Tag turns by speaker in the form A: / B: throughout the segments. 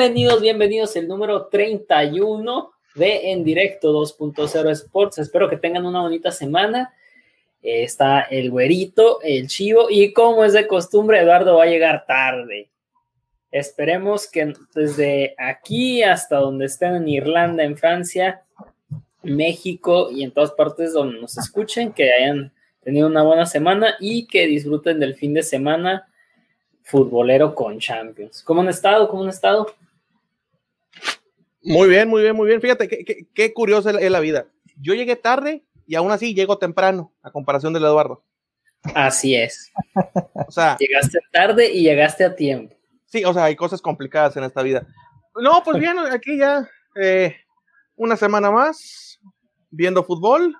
A: Bienvenidos, bienvenidos, el número 31 de En Directo 2.0 Sports. Espero que tengan una bonita semana. Eh, está el güerito, el chivo, y como es de costumbre, Eduardo va a llegar tarde. Esperemos que desde aquí hasta donde estén en Irlanda, en Francia, México y en todas partes donde nos escuchen, que hayan tenido una buena semana y que disfruten del fin de semana futbolero con Champions. ¿Cómo han estado? ¿Cómo han estado?
B: Muy bien, muy bien, muy bien. Fíjate qué, qué, curiosa es la vida. Yo llegué tarde y aún así llego temprano, a comparación del Eduardo.
A: Así es. O sea, llegaste tarde y llegaste a tiempo.
B: Sí, o sea, hay cosas complicadas en esta vida. No, pues bien, aquí ya eh, una semana más viendo fútbol.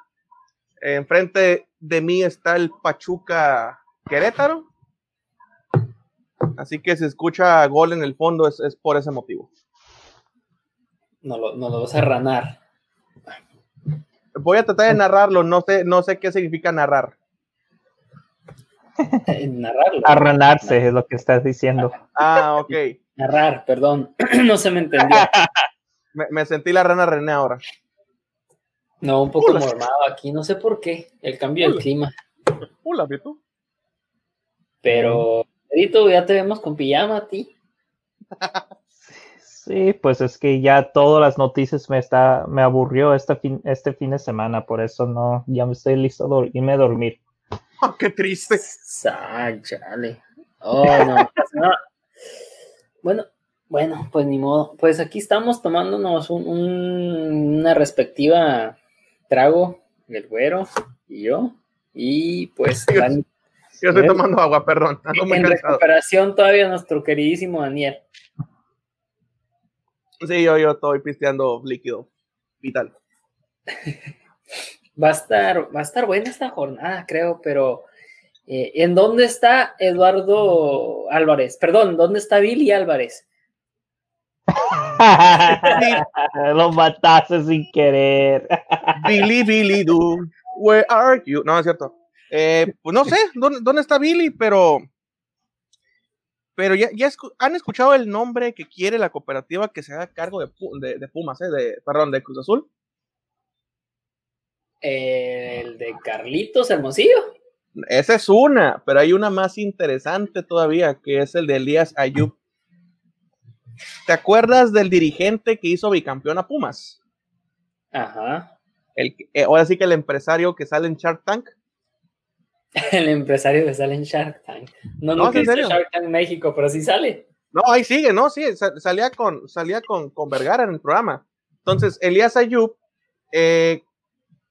B: enfrente de mí está el Pachuca Querétaro. Así que si escucha gol en el fondo es, por ese motivo.
A: No lo, no lo vas a ranar.
B: Voy a tratar de narrarlo, no sé, no sé qué significa narrar.
A: Narrarlo.
C: Arranarse es lo que estás diciendo.
B: Ah, ok.
A: Narrar, perdón. no se me entendió.
B: me, sentí la rana René ahora.
A: No, un poco mormado aquí, no sé por qué. El cambio del clima.
B: Hola, tú.
A: Pero ya te vemos con pijama a ti.
C: Sí, pues es que ya todas las noticias me está, me aburrió este fin, este fin de semana, por eso no, ya me estoy listo a irme a dormir.
B: Oh, qué triste.
A: chale. Oh, no. Bueno, bueno, pues ni modo. Pues aquí estamos tomándonos un, una respectiva trago, el güero y yo. Y pues
B: yo estoy tomando agua, perdón.
A: en recuperación todavía nuestro queridísimo Daniel.
B: Sí, yo, yo estoy pisteando líquido vital.
A: va a estar, va a estar buena esta jornada, creo, pero eh, ¿en dónde está Eduardo Álvarez? Perdón, ¿dónde está Billy Álvarez?
C: Lo mataste sin querer.
B: Billy, Billy, do, where are you? No, es cierto. Eh, pues no sé ¿dónde, está Billy, pero, pero ya, ya han escuchado el nombre que quiere la cooperativa que se haga cargo de, de, Pumas, eh, de, perdón, de Cruz Azul.
A: El de Carlitos Hermosillo.
B: Esa es una, pero hay una más interesante todavía, que es el de Elías Ayub. ¿Te acuerdas del dirigente que hizo bicampeón a Pumas?
A: Ajá.
B: El, eh, ahora sí que el empresario que sale en Shark Tank.
A: El empresario que sale en Shark Tank. No, no, que Shark Tank México, pero sí sale.
B: No, ahí sigue, no, sí, salía con, salía con, con Vergara en el programa. Entonces, Elías Ayub eh,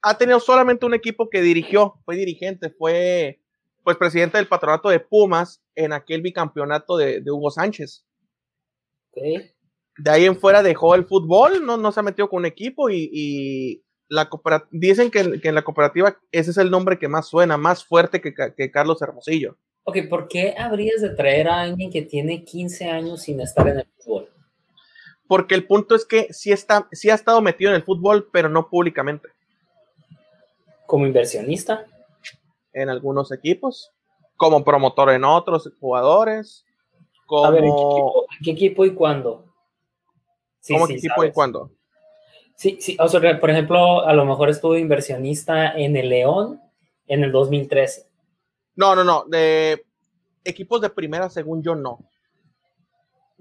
B: ha tenido solamente un equipo que dirigió, fue dirigente, fue pues presidente del patronato de Pumas en aquel bicampeonato de, Hugo Sánchez. De ahí en fuera dejó el fútbol, no, no se ha metido con un equipo y la dicen que, en la cooperativa ese es el nombre que más suena, más fuerte que, Carlos Hermosillo.
A: Ok, ¿por qué habrías de traer a alguien que tiene 15 años sin estar en el fútbol?
B: Porque el punto es que sí, está, sí ha estado metido en el fútbol, pero no públicamente.
A: ¿Como inversionista?
B: En algunos equipos, como promotor en otros jugadores. Como...
A: A ver, ¿en qué equipo, y cuándo?
B: ¿Cómo qué equipo y cuándo?
A: Sí, sí, o sea, por ejemplo, a lo mejor estuvo inversionista en el León en el 2013.
B: No, no, no, de equipos de primera, según yo, no.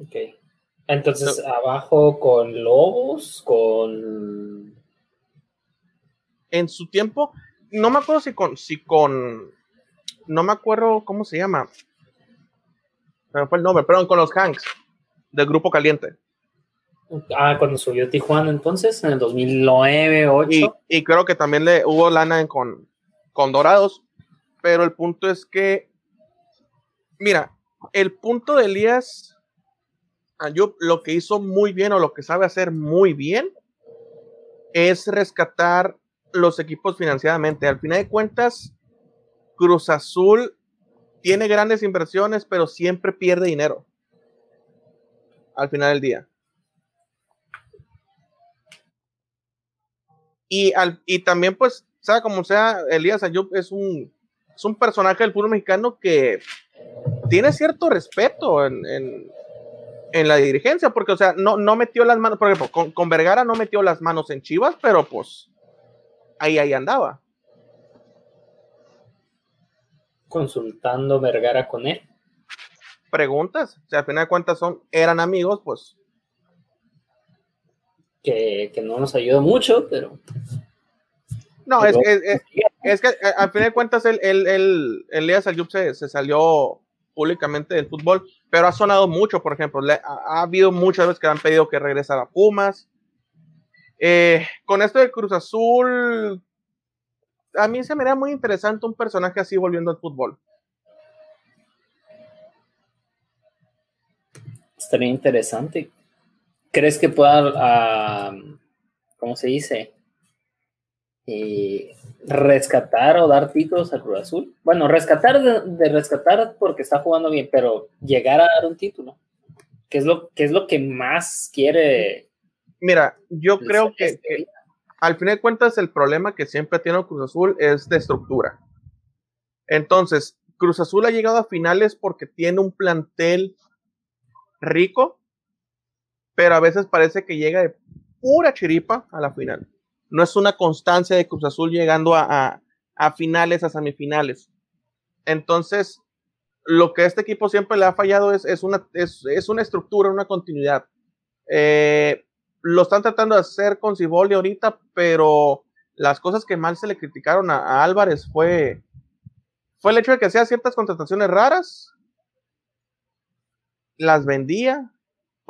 A: Ok. Entonces, abajo con Lobos, con...
B: En su tiempo, no me acuerdo si con, si con, no me acuerdo cómo se llama. Me fue el nombre, perdón, con los Hanks, del Grupo Caliente.
A: Ah, cuando subió Tijuana entonces, en el 2009, 2008.
B: Y, creo que también le hubo lana con, con Dorados, pero el punto es que, mira, el punto de Elías Ayub lo que hizo muy bien o lo que sabe hacer muy bien es rescatar los equipos financieramente. Al final de cuentas, Cruz Azul tiene grandes inversiones, pero siempre pierde dinero. Al final del día. Y, al, y también, pues, sea como sea, Elías Ayub es un, es un personaje del fútbol mexicano que tiene cierto respeto en, en la dirigencia, porque, o sea, no, no metió las manos, por ejemplo, con, con Vergara no metió las manos en Chivas, pero pues ahí, ahí andaba.
A: Consultando Vergara con él.
B: Preguntas, o sea, al final de cuentas son, eran amigos, pues.
A: Que, que no nos ayudó mucho, pero.
B: No, es, es, es, es, que al final de cuentas el, el, el, el Elías Ayub se, se salió públicamente del fútbol, pero ha sonado mucho, por ejemplo, le, ha, ha, habido muchas veces que han pedido que regresara a Pumas. Eh, con esto de Cruz Azul, a mí se me da muy interesante un personaje así volviendo al fútbol.
A: Estaría interesante. ¿Crees que pueda, uh, ¿cómo se dice? Eh, rescatar o dar títulos a Cruz Azul. Bueno, rescatar de, de, rescatar porque está jugando bien, pero llegar a dar un título. ¿Qué es lo, qué es lo que más quiere?
B: Mira, yo creo que, que, al fin de cuentas el problema que siempre tiene Cruz Azul es de estructura. Entonces, Cruz Azul ha llegado a finales porque tiene un plantel rico, pero a veces parece que llega de pura chiripa a la final no es una constancia de Cruz Azul llegando a, a, finales, a semifinales. Entonces, lo que a este equipo siempre le ha fallado es, es, una, es, es una estructura, una continuidad. Eh, lo están tratando de hacer con Ciboli ahorita, pero las cosas que mal se le criticaron a, a Álvarez fue, fue el hecho de que hacía ciertas contrataciones raras, las vendía,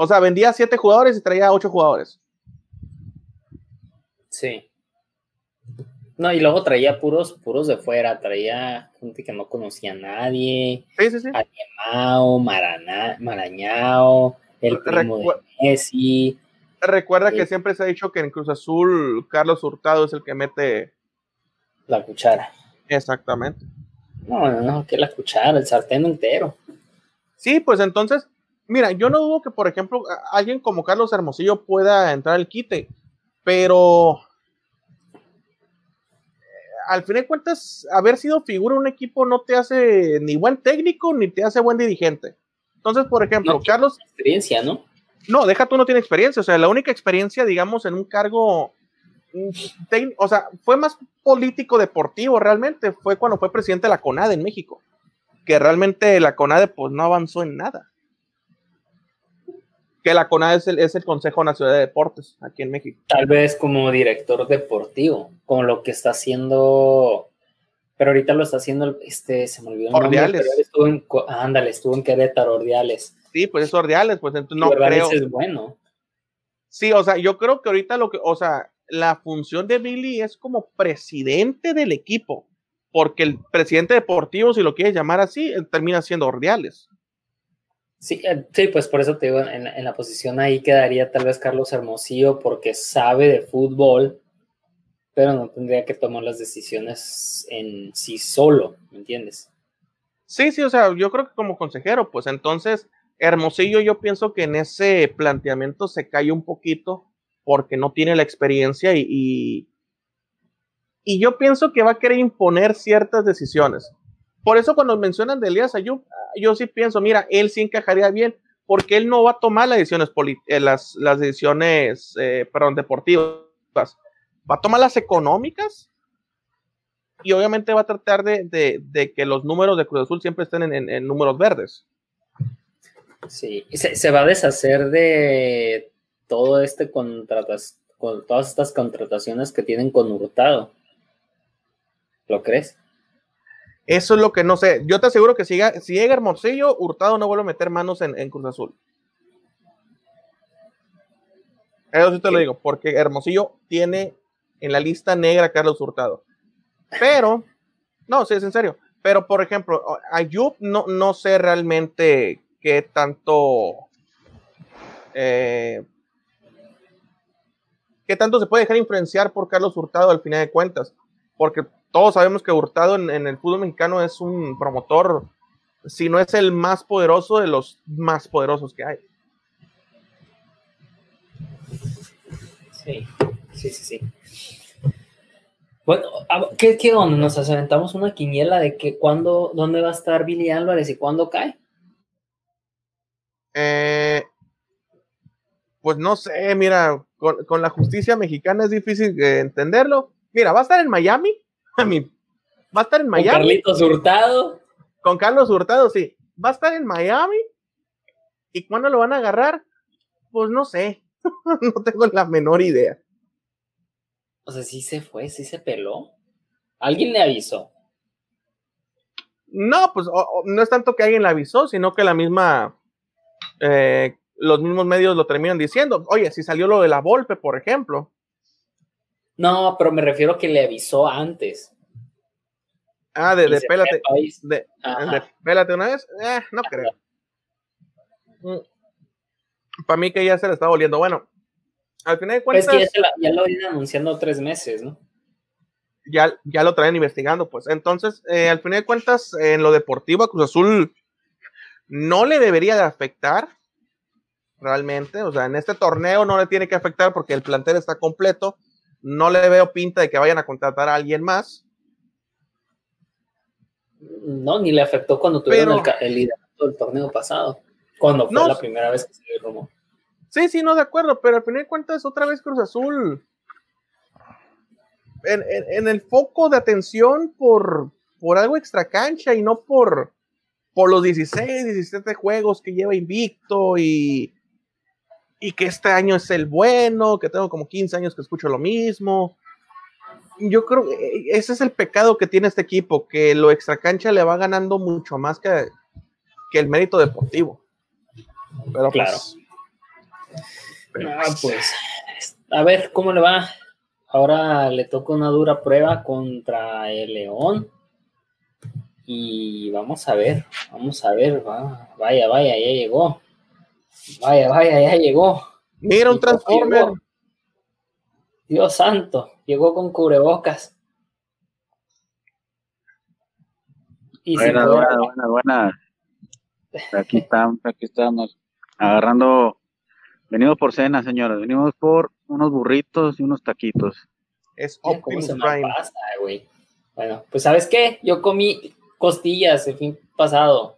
B: o sea, vendía siete jugadores y traía ocho jugadores.
A: Sí. No, y luego traía puros, puros de fuera, traía gente que no conocía a nadie.
B: Sí, sí, sí.
A: Animao, Maraná, Marañao, el primo Recu de Messi.
B: Recuerda que siempre se ha dicho que en Cruz Azul Carlos Hurtado es el que mete
A: la cuchara.
B: Exactamente.
A: No, no, no, que la cuchara, el sartén entero.
B: Sí, pues entonces, mira, yo no dudo que, por ejemplo, alguien como Carlos Hermosillo pueda entrar al quite, pero al fin de cuentas, haber sido figura en un equipo no te hace ni buen técnico ni te hace buen dirigente. Entonces, por ejemplo,
A: no
B: Carlos.
A: Experiencia, ¿no?
B: No, deja tú no tiene experiencia. O sea, la única experiencia, digamos, en un cargo. O sea, fue más político deportivo realmente. Fue cuando fue presidente de la CONADE en México. Que realmente la CONADE, pues no avanzó en nada. Que la CONADE es el, es el Consejo Nacional de Deportes aquí en México.
A: Tal vez como director deportivo, como lo que está haciendo, pero ahorita lo está haciendo, este, se me olvidó.
B: Ordiales.
A: Nombre, estuvo en, ándale, estuvo en Querétaro, Ordiales.
B: Sí, pues es Ordiales, pues entonces no creo.
A: es bueno.
B: Sí, o sea, yo creo que ahorita lo que, o sea, la función de Billy es como presidente del equipo, porque el presidente deportivo, si lo quieres llamar así, termina siendo Ordiales.
A: Sí, sí, pues por eso te digo, en, en, la posición ahí quedaría tal vez Carlos Hermosillo porque sabe de fútbol, pero no tendría que tomar las decisiones en sí solo, ¿me entiendes?
B: Sí, sí, o sea, yo creo que como consejero, pues entonces Hermosillo yo pienso que en ese planteamiento se cae un poquito porque no tiene la experiencia y, y, y yo pienso que va a querer imponer ciertas decisiones. Por eso cuando mencionan de Elías Ayub, yo sí pienso, mira, él sí encajaría bien, porque él no va a tomar las decisiones, eh, las, decisiones, eh, deportivas, va a tomar las económicas y obviamente va a tratar de, de, que los números de Cruz Azul siempre estén en, en, números verdes.
A: Sí, se, se, va a deshacer de todo este contratas, con todas estas contrataciones que tienen con Hurtado. ¿Lo crees?
B: Eso es lo que no sé. Yo te aseguro que si, llega, si llega Hermosillo, Hurtado no vuelve a meter manos en, en Cruz Azul. Eso sí te lo digo, porque Hermosillo tiene en la lista negra a Carlos Hurtado. Pero, no, sí, es en serio. Pero, por ejemplo, Ayub no, no sé realmente qué tanto. Eh, qué tanto se puede dejar influenciar por Carlos Hurtado al final de cuentas. Porque todos sabemos que Hurtado en, en, el fútbol mexicano es un promotor, si no es el más poderoso de los más poderosos que hay.
A: Sí, sí, sí, sí. Bueno, ¿qué, qué onda? Nos aventamos una quiniela de que cuándo, dónde va a estar Billy Álvarez y cuándo cae.
B: Eh, pues no sé, mira, con, la justicia mexicana es difícil eh, entenderlo. Mira, va a estar en Miami. A mí, va a estar en Miami. Con
A: Carlitos Hurtado.
B: Con Carlos Hurtado, sí. Va a estar en Miami. ¿Y cuándo lo van a agarrar? Pues no sé. no tengo la menor idea.
A: O sea, sí se fue, sí se peló. ¿Alguien le avisó?
B: No, pues no es tanto que alguien le avisó, sino que la misma eh, los mismos medios lo terminan diciendo. Oye, si salió lo de la Volpe, por ejemplo.
A: No, pero me refiero a que le avisó antes.
B: Ah, de, de pélate. De, pélate una vez. Eh, no creo. Mm. Para mí que ya se le está volviendo. Bueno, al final de cuentas.
A: Pues que ya, lo iban anunciando tres meses, ¿no?
B: Ya, ya lo traen investigando, pues. Entonces, eh, al final de cuentas, en lo deportivo, a Cruz Azul no le debería de afectar realmente. O sea, en este torneo no le tiene que afectar porque el plantel está completo. No le veo pinta de que vayan a contratar a alguien más.
A: No, ni le afectó cuando tuvieron el, liderato del torneo pasado. Cuando fue la primera vez que se rumor.
B: Sí, sí, no, de acuerdo, pero al final de cuentas, otra vez Cruz Azul. En, el foco de atención por, por algo extra cancha y no por, por los 16, 17 juegos que lleva invicto y, y que este año es el bueno, que tengo como 15 años que escucho lo mismo. Yo creo que ese es el pecado que tiene este equipo, que lo extracancha le va ganando mucho más que, que el mérito deportivo. Pero pues,
A: claro. ah, pues, a ver cómo le va. Ahora le toca una dura prueba contra el León. Y vamos a ver, vamos a ver, vaya, vaya, ya llegó. Vaya, vaya, ya llegó.
B: Mira un Transformer.
A: Dios santo, llegó con cubrebocas.
D: Y buenas, buenas, buenas. Aquí estamos, aquí estamos. Agarrando. Venimos por cena, señores. Venimos por unos burritos y unos taquitos.
B: Es Optimus Prime.
A: bueno, pues ¿sabes qué? Yo comí costillas el fin pasado.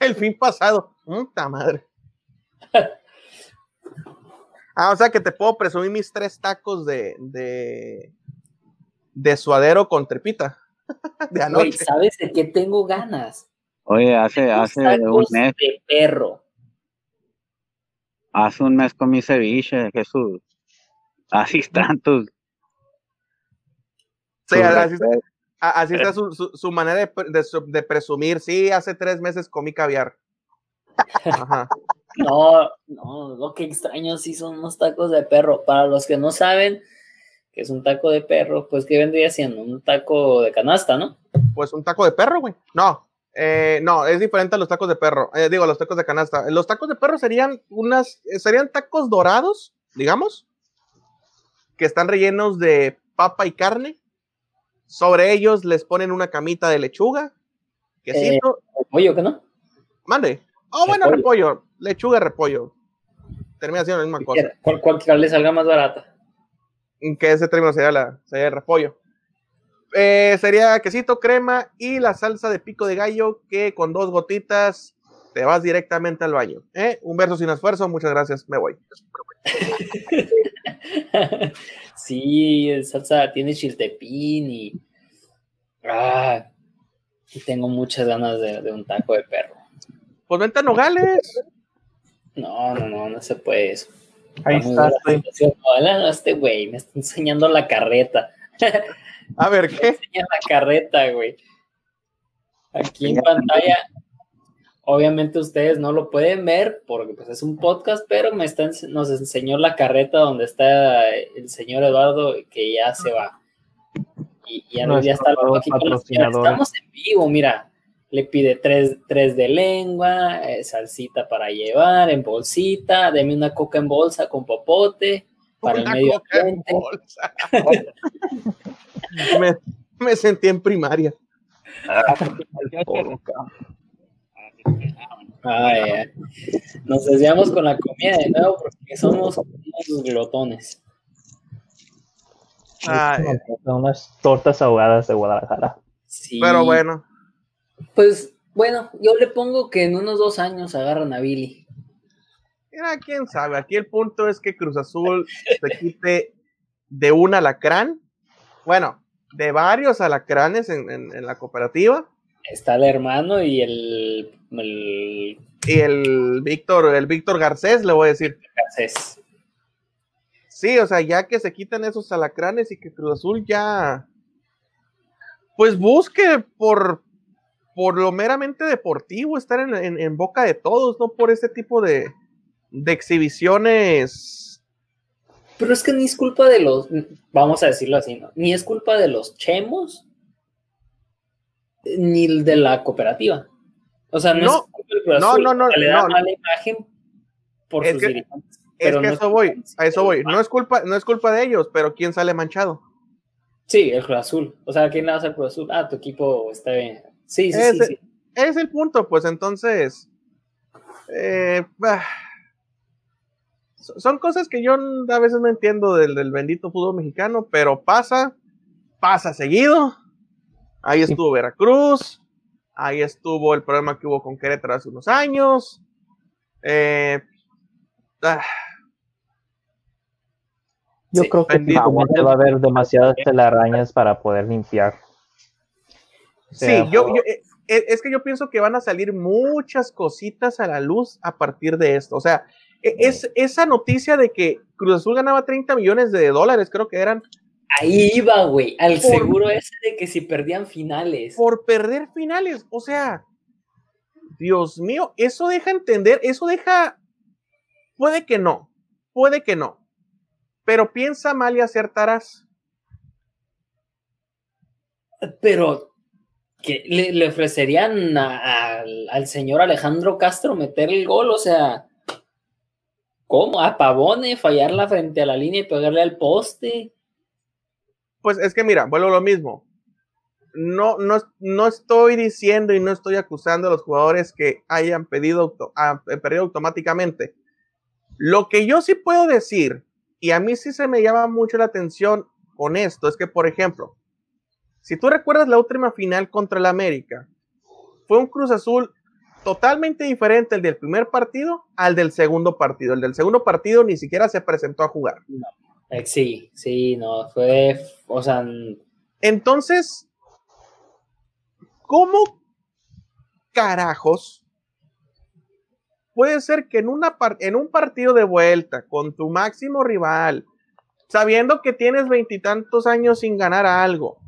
B: El fin pasado. Puta madre. Ah, o sea que te puedo presumir mis tres tacos de, de, de suadero con trepita. De anoche.
A: ¿sabes de qué tengo ganas?
D: Oye, hace, hace un mes.
A: De perro.
D: Hace un mes comí ceviche, Jesús. Así tantos.
B: Sí, así, Así está su, su, manera de, de, presumir. Sí, hace tres meses comí caviar.
A: No, no, lo que extraño sí son unos tacos de perro. Para los que no saben que es un taco de perro, pues ¿qué vendría siendo? Un taco de canasta, ¿no?
B: Pues un taco de perro, güey. No, eh, no, es diferente a los tacos de perro. Eh, digo, a los tacos de canasta. Los tacos de perro serían unas, eh, serían tacos dorados, digamos, que están rellenos de papa y carne sobre ellos les ponen una camita de lechuga, quesito.
A: Eh, ¿Repollo que no?
B: Mande. Oh, bueno, repollo. Lechuga, repollo. Termina siendo la misma cosa.
A: ¿Cuál, cuál le salga más barata?
B: Que ese término sería, la, sería el repollo. Eh, sería quesito, crema y la salsa de pico de gallo que con dos gotitas te vas directamente al baño. ¿eh? Un verso sin esfuerzo, muchas gracias, me voy.
A: sí, salsa tiene chiltepín y. Ah, tengo muchas ganas de, un taco de perro.
B: Pues vente a Nogales.
A: No, no, no, no se puede eso.
C: Ahí está.
A: este güey me está enseñando la carreta.
B: A ver, ¿qué? Me
A: enseña la carreta, güey. Aquí en pantalla Obviamente ustedes no lo pueden ver porque pues, es un podcast, pero me está, nos enseñó la carreta donde está el señor Eduardo que ya se va. Y, ya, no, ya está aquí Estamos en vivo, mira. Le pide tres, tres de lengua, eh, salsita para llevar, en bolsita, deme una coca en bolsa con popote para el medio
B: me, me sentí en primaria.
A: Nos desviamos con la comida de nuevo porque somos unos glotones.
C: Son unas tortas ahogadas de Guadalajara.
B: Pero bueno.
A: Pues bueno, yo le pongo que en unos dos años agarran a Billy.
B: Mira, quién sabe. Aquí el punto es que Cruz Azul se quite de un alacrán. Bueno, de varios alacranes en, en, la cooperativa.
A: Está el hermano y el, el,
B: y el Víctor, el Víctor Garcés, le voy a decir.
A: Garcés.
B: Sí, o sea, ya que se quitan esos alacranes y que Cruz Azul ya pues busque por por lo meramente deportivo, estar en, en, boca de todos, no por ese tipo de, de exhibiciones.
A: Pero es que ni es culpa de los, vamos a decirlo así, ¿no? Ni es culpa de los chemos, ni de la cooperativa. O sea, no,
B: no es culpa no, no, no,
A: le da mala imagen por sus dirigentes.
B: Es que eso voy, a eso voy. No es culpa, no es culpa de ellos, pero ¿quién sale manchado?
A: Sí, el Cruz Azul. O sea, ¿quién le va a hacer Cruz Azul? Ah, tu equipo está bien. Sí, sí,
B: sí,
A: sí,
B: Es el punto, pues entonces. Eh, son cosas que yo a veces no entiendo del, bendito fútbol mexicano, pero pasa, pasa seguido. Ahí estuvo Veracruz, ahí estuvo el problema que hubo con Querétaro hace unos años. Eh, ah.
C: Yo creo que va a haber demasiadas telarañas para poder limpiar.
B: Sí, yo, eh, eh, es que yo pienso que van a salir muchas cositas a la luz a partir de esto. O sea, e, es esa noticia de que Cruz Azul ganaba 30 millones de dólares, creo que eran.
A: Ahí iba, güey, al seguro ese de que si perdían finales.
B: Por perder finales, o sea, Dios mío, eso deja entender, eso deja, puede que no, puede que no, pero piensa mal y acertarás.
A: Pero que le, ofrecerían al señor Alejandro Castro meter el gol, o sea, ¿cómo? A Pavone, fallarla frente a la línea y pegarle al poste.
B: Pues es que mira, vuelvo a lo mismo. No, no, no estoy diciendo y no estoy acusando a los jugadores que hayan pedido, perdido automáticamente. Lo que yo sí puedo decir, y a mí sí se me llama mucho la atención con esto, es que, por ejemplo, si tú recuerdas la última final contra el América, fue un Cruz Azul totalmente diferente el del primer partido al del segundo partido. El del segundo partido ni siquiera se presentó a jugar.
A: Eh, sí, sí, no, fue, o sea...
B: Entonces, ¿cómo carajos puede ser que en, una en un partido de vuelta con tu máximo rival, sabiendo que tienes veintitantos años sin ganar algo,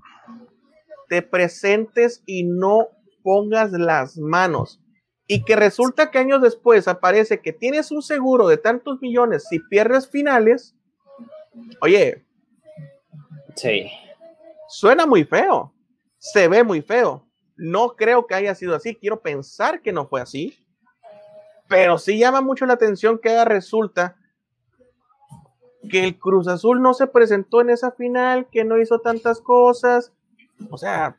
B: te presentes y no pongas las manos. Y que resulta que años después aparece que tienes un seguro de tantos millones si pierdes finales. Oye.
A: Sí.
B: Suena muy feo. Se ve muy feo. No creo que haya sido así. Quiero pensar que no fue así. Pero sí llama mucho la atención que resulta que el Cruz Azul no se presentó en esa final, que no hizo tantas cosas, o sea,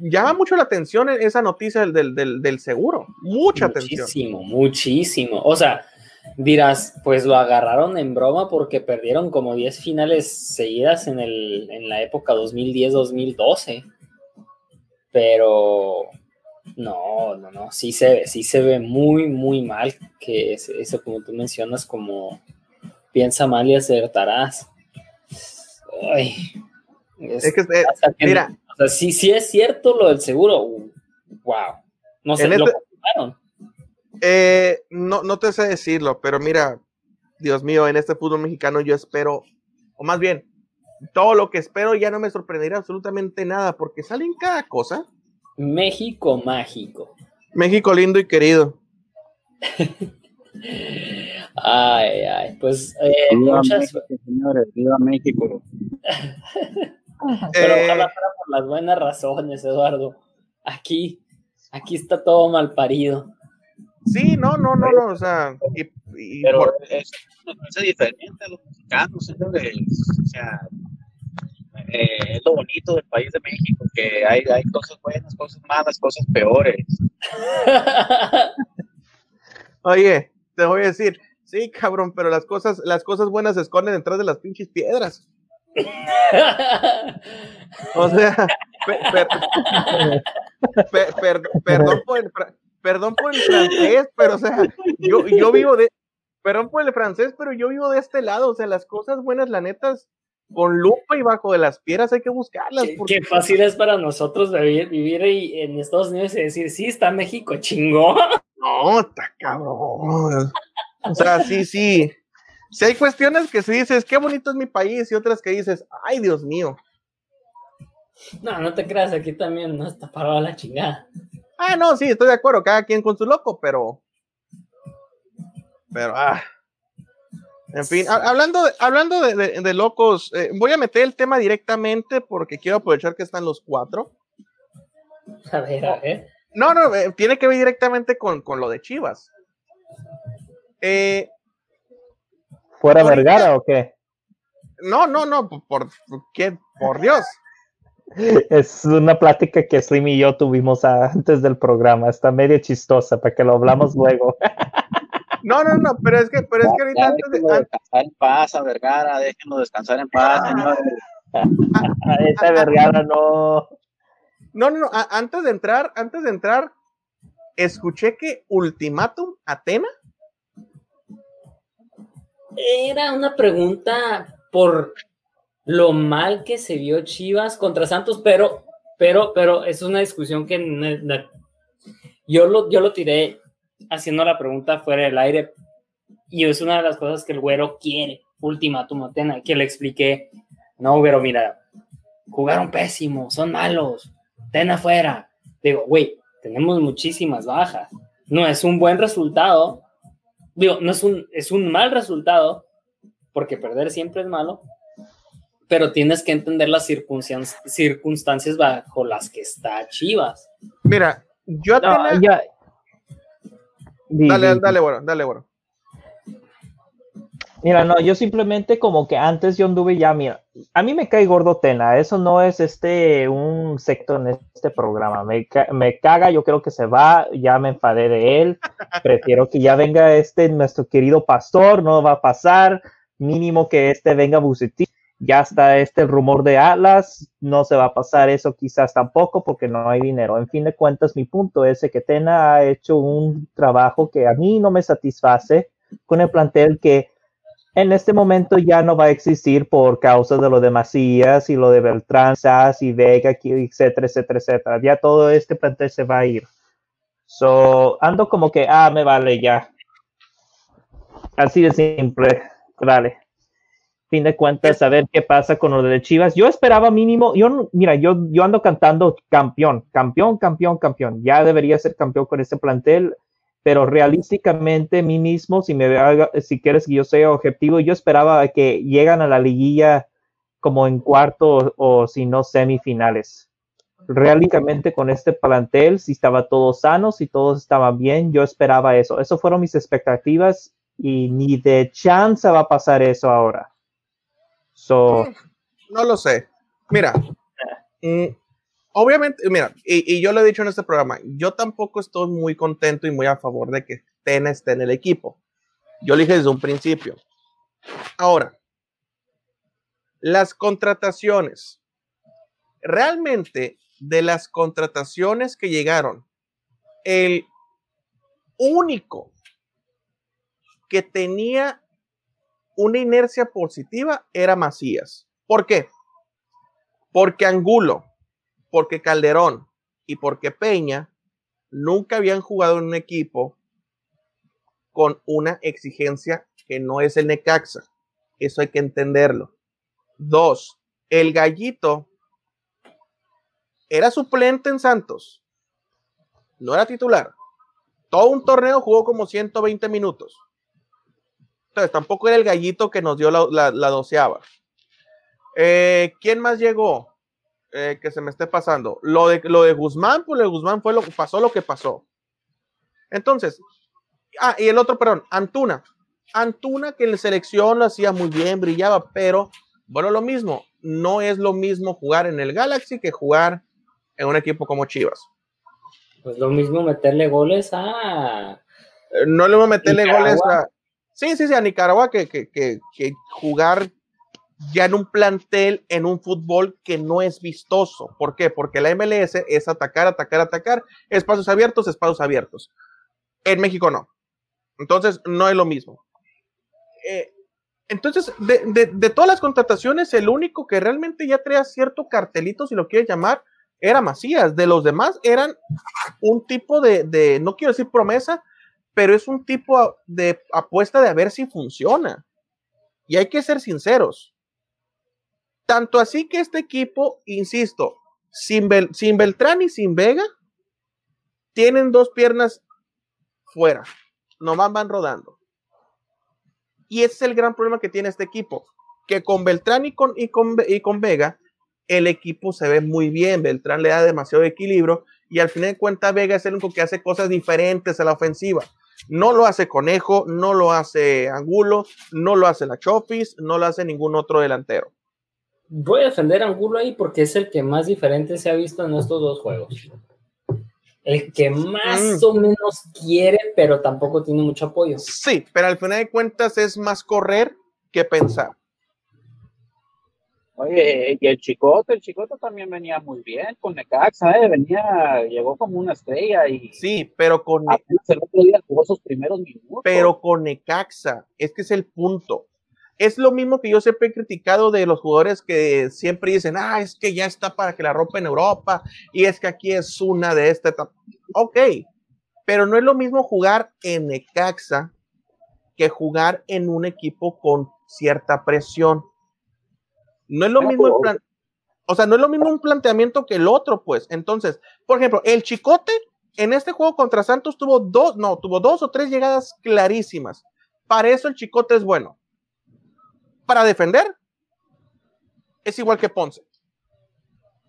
B: llama mucho la atención esa noticia del, del, seguro. Mucha atención.
A: Muchísimo, muchísimo. O sea, dirás, pues lo agarraron en broma porque perdieron como 10 finales seguidas en, el, en la época 2010-2012. Pero no, no, no, sí se ve, sí se ve muy, muy mal que eso, como tú mencionas, como piensa mal y acertarás. Ay,
B: es, que, eh, mira,
A: o sea, sí, sí es cierto lo del seguro. Wow. No sé, ¿lo este
B: eh, no, no te sé decirlo, pero mira, Dios mío, en este fútbol mexicano yo espero, o más bien, todo lo que espero ya no me sorprenderá absolutamente nada, porque salen cada cosa.
A: México mágico.
B: México lindo y querido.
A: ay, ay, pues eh, muchas...
D: señores, viva México.
A: Pero eh, ojalá fuera por las buenas razones, Eduardo. Aquí, aquí está todo mal parido.
B: Sí, no, no, no, no, o sea,
D: pero es una cosa diferente a los mexicanos, o sea, eh, es lo bonito del país de México, que hay, hay cosas buenas, cosas malas, cosas peores.
B: Oye, te voy a decir, sí, cabrón, pero las cosas, las cosas buenas se esconden detrás de las pinches piedras. o sea, perdón, por el, perdón por el francés, pero o sea, yo, yo vivo de perdón por el francés, pero yo vivo de este lado, o sea, las cosas buenas, la neta, con lupa y bajo de las piedras hay que buscarlas.
A: Qué, fácil es para nosotros vivir, vivir en Estados Unidos y decir, sí, está México chingón.
B: No, está cabrón. O sea, sí, sí. Si hay cuestiones que se dices, qué bonito es mi país, y otras que dices, ay, Dios mío.
A: No, no te creas, aquí también no está parada la chingada.
B: Ah, no, sí, estoy de acuerdo, cada quien con su loco, pero. Pero, ah. En fin, hablando de, hablando de, locos, eh, voy a meter el tema directamente porque quiero aprovechar que están los cuatro.
A: A ver, a ver.
B: No, no, eh, tiene que ver directamente con, lo de Chivas. Eh,
C: ¿Fuera Vergara o qué?
B: No, no, no, por, por, por Dios.
C: Es una plática que Slim y yo tuvimos antes del programa. Está medio chistosa para que lo hablamos luego.
B: No, no, no, pero es que, pero es que ahorita
D: antes de. Descansar en paz a Vergara, déjenlo descansar en paz, señores.
C: Esa Vergara no.
B: No, no, no, antes de entrar, antes de entrar, escuché que Ultimátum Atena.
A: Era una pregunta por lo mal que se vio Chivas contra Santos, pero, pero, pero es una discusión que yo lo, yo lo tiré haciendo la pregunta fuera del aire y es una de las cosas que el güero quiere, ultimátum Atena, que le expliqué, no, güero, mira, jugaron pésimo, son malos, Tena fuera. Digo, güey, tenemos muchísimas bajas, no es un buen resultado, digo, no es un, es un mal resultado, porque perder siempre es malo, pero tienes que entender las circunstancias, bajo las que está Chivas.
B: Mira, yo ya... Dale, dale, bueno, dale, bueno.
C: Mira, no, yo simplemente como que antes yo anduve ya, mira, a mí me cae gordo Tena, eso no es este un sector en este programa, me, me caga, yo creo que se va, ya me enfadé de él, prefiero que ya venga este nuestro querido pastor, no va a pasar, mínimo que este venga Bucetín ya está este rumor de Atlas, no se va a pasar eso quizás tampoco porque no hay dinero. En fin de cuentas, mi punto es que Tena ha hecho un trabajo que a mí no me satisface con el plantel que en este momento ya no va a existir por causa de lo de Macías y lo de Beltrán, Sass y Vega, etcétera, etcétera, etcétera. Ya todo este plantel se va a ir. So, ando como que, ah, me vale ya. Así de simple. Dale fin de cuentas, a ver qué pasa con lo de Chivas. Yo esperaba mínimo, yo, mira, yo, yo ando cantando campeón, campeón, campeón, campeón. Ya debería ser campeón con este plantel, pero realísticamente, mí mismo, si me si quieres que yo sea objetivo, yo esperaba que llegan a la liguilla como en cuarto o, si no semifinales. Realísticamente con este plantel, si estaba todo sano, si todos estaban bien, yo esperaba eso. Eso fueron mis expectativas y ni de chance va a pasar eso ahora.
B: Mm, no lo sé. Mira, mm, obviamente, mira, y, yo lo he dicho en este programa, yo tampoco estoy muy contento y muy a favor de que Tena esté en el equipo. Yo lo dije desde un principio. Ahora, las contrataciones. Realmente, de las contrataciones que llegaron, el único que tenía una inercia positiva era Macías. ¿Por qué? Porque Angulo, porque Calderón y porque Peña nunca habían jugado en un equipo con una exigencia que no es el Necaxa. Eso hay que entenderlo. Dos, el gallito era suplente en Santos. No era titular. Todo un torneo jugó como 120 minutos. Entonces, tampoco era el gallito que nos dio la, doceava. Eh, ¿Quién más llegó? Eh, que se me esté pasando. Lo de, lo de Guzmán, pues lo de Guzmán fue lo que pasó, lo que pasó. Entonces, ah, y el otro, perdón, Antuna. Antuna que en la selección lo hacía muy bien, brillaba, pero bueno, lo mismo. No es lo mismo jugar en el Galaxy que jugar en un equipo como Chivas.
A: Pues lo mismo meterle goles a.
B: Eh, no le voy a meterle goles a. Sí, sí, sí, a Nicaragua que, que, que, jugar ya en un plantel, en un fútbol que no es vistoso. ¿Por qué? Porque la MLS es atacar, atacar, atacar, espacios abiertos, espacios abiertos. En México no. Entonces, no es lo mismo. eh, entonces, de, todas las contrataciones, el único que realmente ya traía cierto cartelito, si lo quieres llamar, era Macías. De los demás eran un tipo de, no quiero decir promesa, pero es un tipo de apuesta de a ver si funciona. Y hay que ser sinceros. Tanto así que este equipo, insisto, sin, sin Beltrán y sin Vega, tienen dos piernas fuera. Nomás van rodando. Y ese es el gran problema que tiene este equipo, que con Beltrán y con, y con, y con Vega, el equipo se ve muy bien. Beltrán le da demasiado equilibrio y al final de cuentas Vega es el único que hace cosas diferentes a la ofensiva. No lo hace Conejo, no lo hace Angulo, no lo hace la Chofis, no lo hace ningún otro delantero.
A: Voy a defender a Angulo ahí porque es el que más diferente se ha visto en estos dos juegos el que más mm. o menos quiere, pero tampoco tiene mucho apoyo.
B: Sí, pero al final de cuentas es más correr que pensar.
D: Oye, y el Chicote, el Chicote también venía muy bien con Necaxa, ¿eh? venía, llegó como una estrella y...
B: Sí, pero con...
D: El otro día jugó sus primeros minutos.
B: Pero con Necaxa, es que es el punto es lo mismo que yo siempre he criticado de los jugadores que siempre dicen, ah, es que ya está para que la ropa en Europa y es que aquí es una de esta etapa. Ok, pero no es lo mismo jugar en Necaxa que jugar en un equipo con cierta presión. No es lo mismo el plan, o sea, no es lo mismo un planteamiento que el otro, pues. Entonces, por ejemplo, el Chicote en este juego contra Santos tuvo dos, no, tuvo dos o tres llegadas clarísimas. Para eso el Chicote es bueno para defender es igual que Ponce.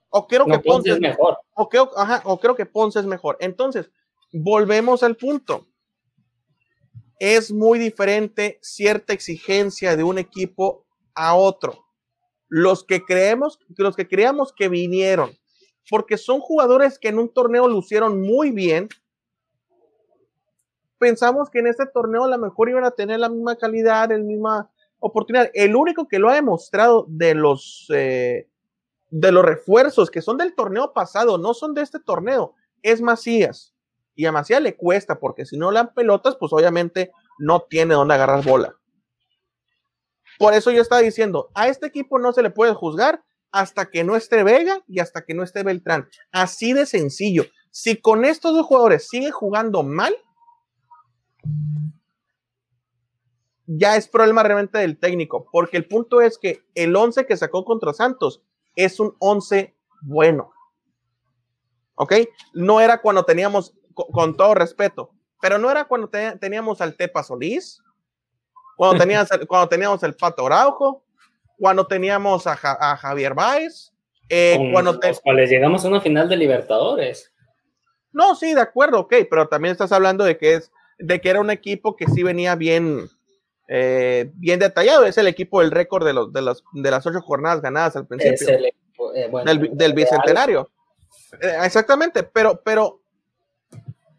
B: O creo que Ponce, es mejor. O creo, o creo que Ponce es mejor. Entonces, volvemos al punto. Es muy diferente cierta exigencia de un equipo a otro. Los que creemos, los que creamos que vinieron, porque son jugadores que en un torneo lucieron muy bien, pensamos que en este torneo a lo mejor iban a tener la misma calidad, el misma, oportunidad. El único que lo ha demostrado de los, eh, de los refuerzos que son del torneo pasado, no son de este torneo, es Macías. Y a Macías le cuesta, porque si no le dan pelotas, pues obviamente no tiene dónde agarrar bola. Por eso yo estaba diciendo, a este equipo no se le puede juzgar hasta que no esté Vega y hasta que no esté Beltrán. Así de sencillo. Si con estos dos jugadores sigue jugando mal, ya es problema realmente del técnico, porque el punto es que el 11 que sacó contra Santos es un 11 bueno. ¿Ok? No era cuando teníamos, con, todo respeto, pero no era cuando teníamos al Tepa Solís, cuando, tenías, cuando teníamos el Pato Araujo, cuando teníamos a, Javier Báez,
A: eh, cuando los cuales llegamos a una final de Libertadores.
B: No, sí, de acuerdo, ok, pero también estás hablando de que es de que era un equipo que sí venía bien, eh, bien detallado. Es el equipo del récord de, los, de, de las ocho jornadas ganadas al principio. Eh, del, bicentenario. Eh, exactamente, pero, pero,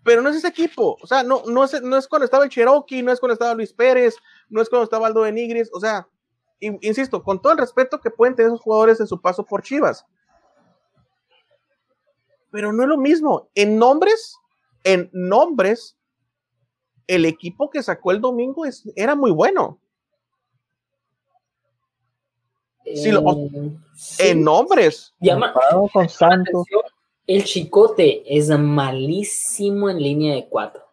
B: pero no es ese equipo. O sea, no, no, es, no es cuando estaba el Cherokee, no es cuando estaba Luis Pérez, no es cuando estaba Aldo de Nigris. O sea, insisto, con todo el respeto que pueden tener esos jugadores en su paso por Chivas. Pero no es lo mismo. En nombres, en nombres, el equipo que sacó el domingo era muy bueno. En nombres.
A: con El Chicote es malísimo en línea de cuatro.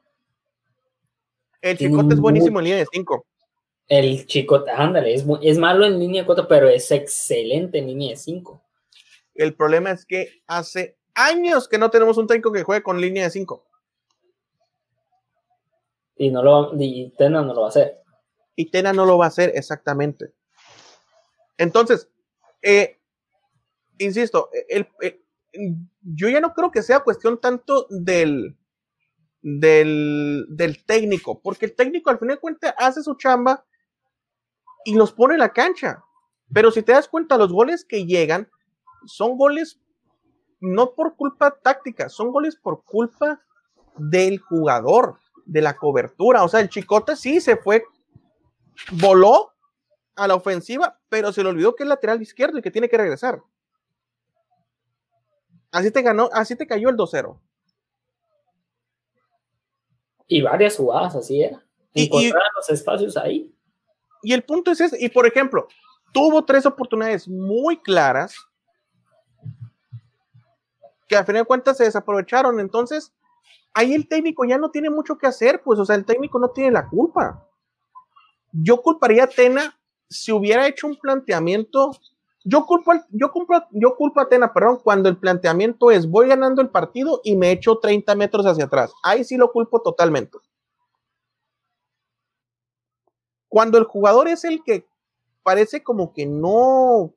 B: El Chicote es buenísimo en línea de cinco.
A: El Chicote, ándale, es, es malo en línea de cuatro, pero es excelente en línea de cinco.
B: El problema es que hace años que no tenemos un técnico que juegue con línea de cinco.
A: Y, no lo, Tena no lo va a hacer.
B: Y Tena no lo va a hacer, exactamente. Entonces, eh, insisto, el, yo ya no creo que sea cuestión tanto del, del, del, técnico, porque el técnico al final de cuentas hace su chamba y los pone en la cancha. Pero si te das cuenta, los goles que llegan son goles no por culpa táctica, son goles por culpa del jugador de la cobertura. O sea, el Chicote sí se fue, voló a la ofensiva, pero se le olvidó que es lateral izquierdo y que tiene que regresar. Así te ganó, así te cayó el 2-0.
A: Y varias jugadas así era. Y, Encontrar los espacios ahí.
B: Y el punto es ese. Y por ejemplo, tuvo tres oportunidades muy claras que a fin de cuentas se desaprovecharon. Entonces, ahí el técnico ya no tiene mucho que hacer, pues, o sea, el técnico no tiene la culpa. Yo culparía a Tena si hubiera hecho un planteamiento. Yo culpo, yo, culpo, yo culpo a Tena, perdón, cuando el planteamiento es voy ganando el partido y me echo 30 metros hacia atrás. Ahí sí lo culpo totalmente. Cuando el jugador es el que parece como que no,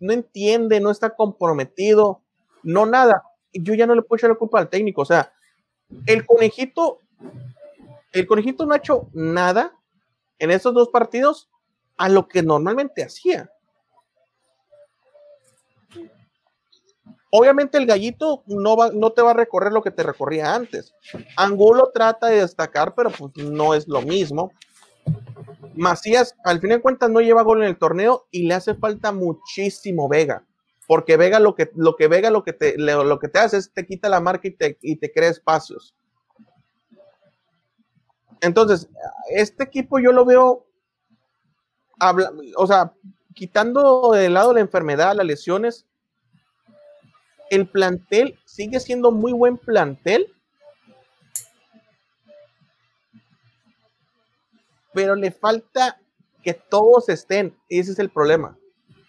B: no entiende, no está comprometido, no nada, yo ya no le puedo echar la culpa al técnico. O sea, el conejito, el conejito no ha hecho nada en esos dos partidos a lo que normalmente hacía. Obviamente el gallito no, va, no te va a recorrer lo que te recorría antes. Angulo trata de destacar, pero pues no es lo mismo. Macías, al fin de cuentas, no lleva gol en el torneo y le hace falta muchísimo Vega. Porque Vega lo que, lo que Vega lo que te, lo que te hace es te quita la marca y te, y te crea espacios. Entonces, este equipo yo lo veo, habla, o sea, quitando de lado la enfermedad, las lesiones, el plantel sigue siendo muy buen plantel, pero le falta que todos estén. Ese es el problema.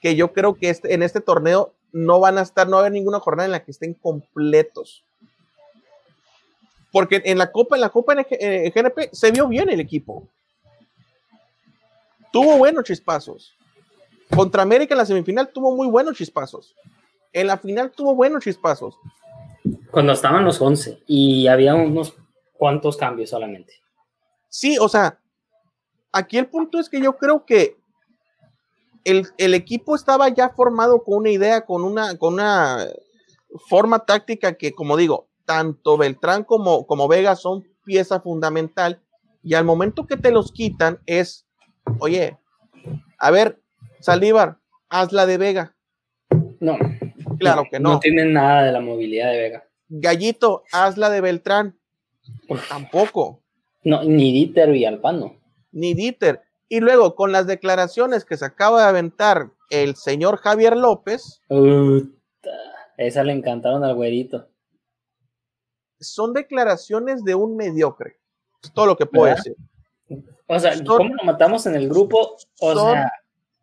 B: Que yo creo que este, en este torneo no van a estar, no va a haber ninguna jornada en la que estén completos. Porque en la Copa, en la Copa en el GNP se vio bien el equipo. Tuvo buenos chispazos. Contra América en la semifinal tuvo muy buenos chispazos. En la final tuvo buenos chispazos.
A: Cuando estaban los 11 y había unos cuantos cambios solamente.
B: Sí, o sea, aquí el punto es que yo creo que el, equipo estaba ya formado con una idea, con una, con una forma táctica que, como digo, tanto Beltrán como, como Vega son pieza fundamental y al momento que te los quitan es, oye, a ver, Saldívar, haz la de Vega.
A: No.
B: Claro que no.
A: No tienen nada de la movilidad de Vega.
B: Gallito, haz la de Beltrán. Tampoco.
A: No, ni Dieter Villalpano.
B: Ni Dieter. Y luego, con las declaraciones que se acaba de aventar el señor Javier López.
A: esa le encantaron al güerito.
B: Son declaraciones de un mediocre. Es todo lo que puedo decir.
A: O sea, ¿cómo lo matamos en el grupo? O
B: son,
A: sea.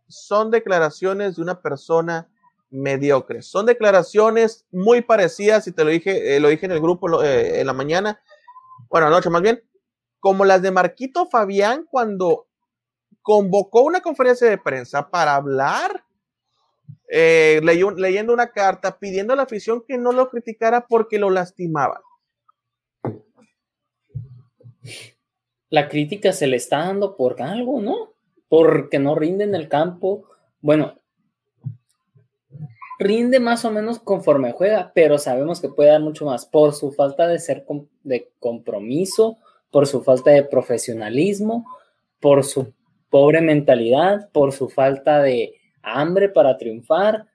B: Son declaraciones de una persona mediocre. Son declaraciones muy parecidas, y te lo dije, eh, lo dije en el grupo eh, en la mañana, bueno, anoche más bien, como las de Marquito Fabián cuando convocó una conferencia de prensa para hablar, eh, leyendo una carta pidiendo a la afición que no lo criticara porque lo lastimaba.
A: La crítica se le está dando por algo, ¿no? Porque no rinde en el campo. Bueno, rinde más o menos conforme juega, pero sabemos que puede dar mucho más por su falta de ser de compromiso, por su falta de profesionalismo, por su pobre mentalidad, por su falta de hambre para triunfar.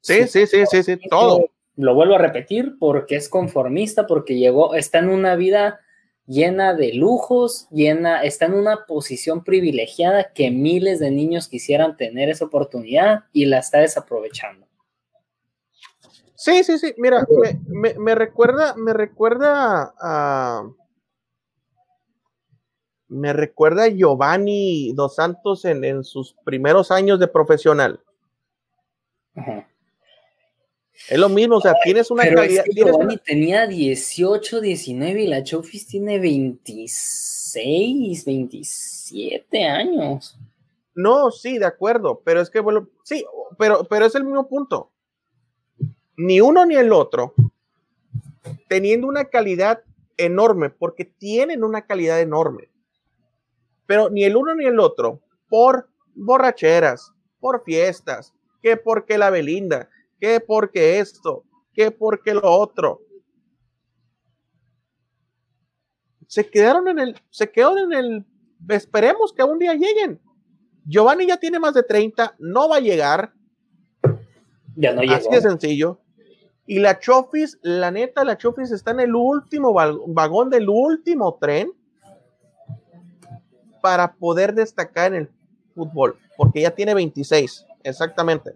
B: Sí, sí, sí, sí, sí, todo.
A: Lo vuelvo a repetir porque es conformista, porque llegó, está en una vida llena de lujos, llena, está en una posición privilegiada que miles de niños quisieran tener esa oportunidad y la está desaprovechando.
B: Sí, sí, sí, mira, me, me recuerda, me recuerda a, me recuerda a Giovanni Dos Santos en, sus primeros años de profesional. Es lo mismo, o sea, tienes una
A: calidad. Giovanni tenía 18, 19 y la Chofis tiene 26, 27 años.
B: No, sí, de acuerdo, pero es que, bueno, sí, pero, pero es el mismo punto. Ni uno ni el otro, teniendo una calidad enorme, porque tienen una calidad enorme pero ni el uno ni el otro, por borracheras, por fiestas, que porque la Belinda, que porque esto, que porque lo otro. Se quedaron en el, se quedaron en el, esperemos que un día lleguen. Giovanni ya tiene más de 30, no va a llegar.
A: Ya no llegó.
B: Así de sencillo. Y la Chofis, la neta, la Chofis está en el último vagón del último tren para poder destacar en el fútbol, porque ya tiene 26, exactamente.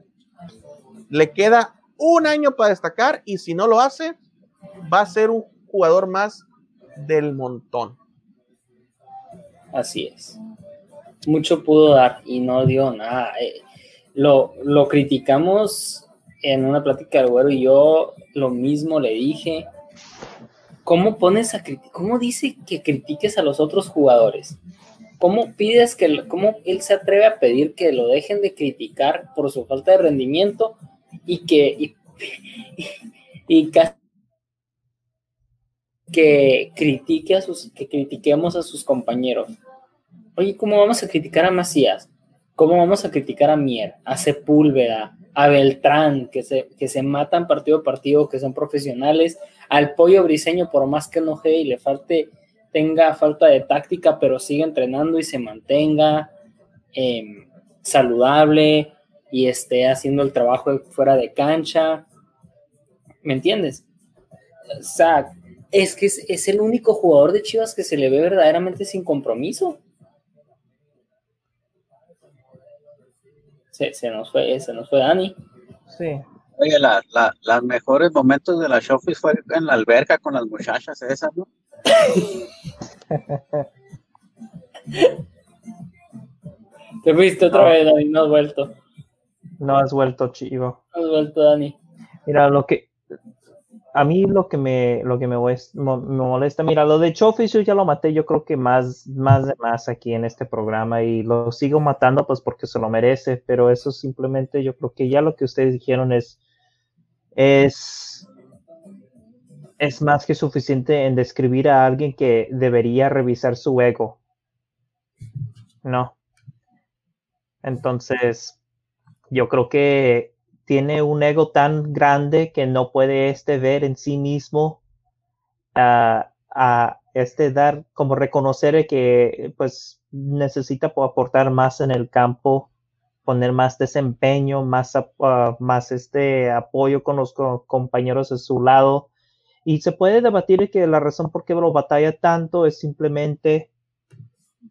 B: Le queda un año para destacar y si no lo hace, va a ser un jugador más del montón.
A: Así es. Mucho pudo dar y no dio nada. Eh, lo, lo criticamos en una plática del güero y yo lo mismo le dije. ¿Cómo pones a cómo dice que critiques a los otros jugadores? ¿Cómo pides que, cómo él se atreve a pedir que lo dejen de criticar por su falta de rendimiento y que, y, que critique a sus, que critiquemos a sus compañeros? Oye, ¿cómo vamos a criticar a Macías? ¿Cómo vamos a criticar a Mier, a Sepúlveda, a Beltrán, que se, que se matan partido a partido, que son profesionales, al pollo briseño, por más que enoje y le falte, tenga falta de táctica, pero siga entrenando y se mantenga em, saludable y esté haciendo el trabajo fuera de cancha. ¿Me entiendes? O sea, es que es, es el único jugador de Chivas que se le ve verdaderamente sin compromiso. Se, nos fue, se nos fue Dani.
C: Sí.
D: Oye, la, la, los mejores momentos de la Showfish fue en la alberca con las muchachas esas, ¿no?
A: Te fuiste otra vez, Dani, no has vuelto.
C: No has vuelto, chivo.
A: No has vuelto, Dani.
C: Mira, lo que, a mí lo que me, lo que me, molesta, mira, lo de Chofis yo ya lo maté, yo creo que más, más de más aquí en este programa y lo sigo matando pues porque se lo merece, pero eso simplemente yo creo que ya lo que ustedes dijeron es, es, es más que suficiente en describir a alguien que debería revisar su ego. No. Entonces, yo creo que tiene un ego tan grande que no puede este ver en sí mismo a, este dar como reconocer que pues necesita aportar más en el campo poner más desempeño más más este apoyo con los compañeros a su lado. Y se puede debatir que la razón por qué lo batalla tanto es simplemente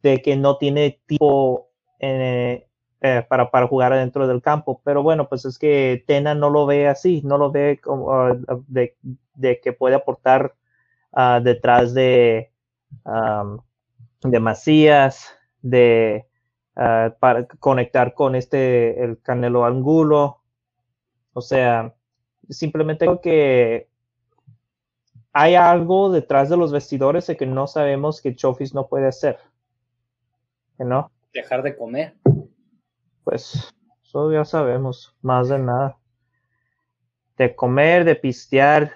C: de que no tiene tipo eh, eh, para, para, jugar adentro del campo. Pero bueno, pues es que Tena no lo ve así, no lo ve como ah, de, de, que puede aportar uh, detrás de, um, de Macías, de uh, para conectar con este, el Canelo Angulo. O sea, simplemente creo que hay algo detrás de los vestidores de que no sabemos que Chofis no puede hacer. ¿No?
A: Dejar de comer
C: pues eso ya sabemos, más de nada. De comer, de pistear.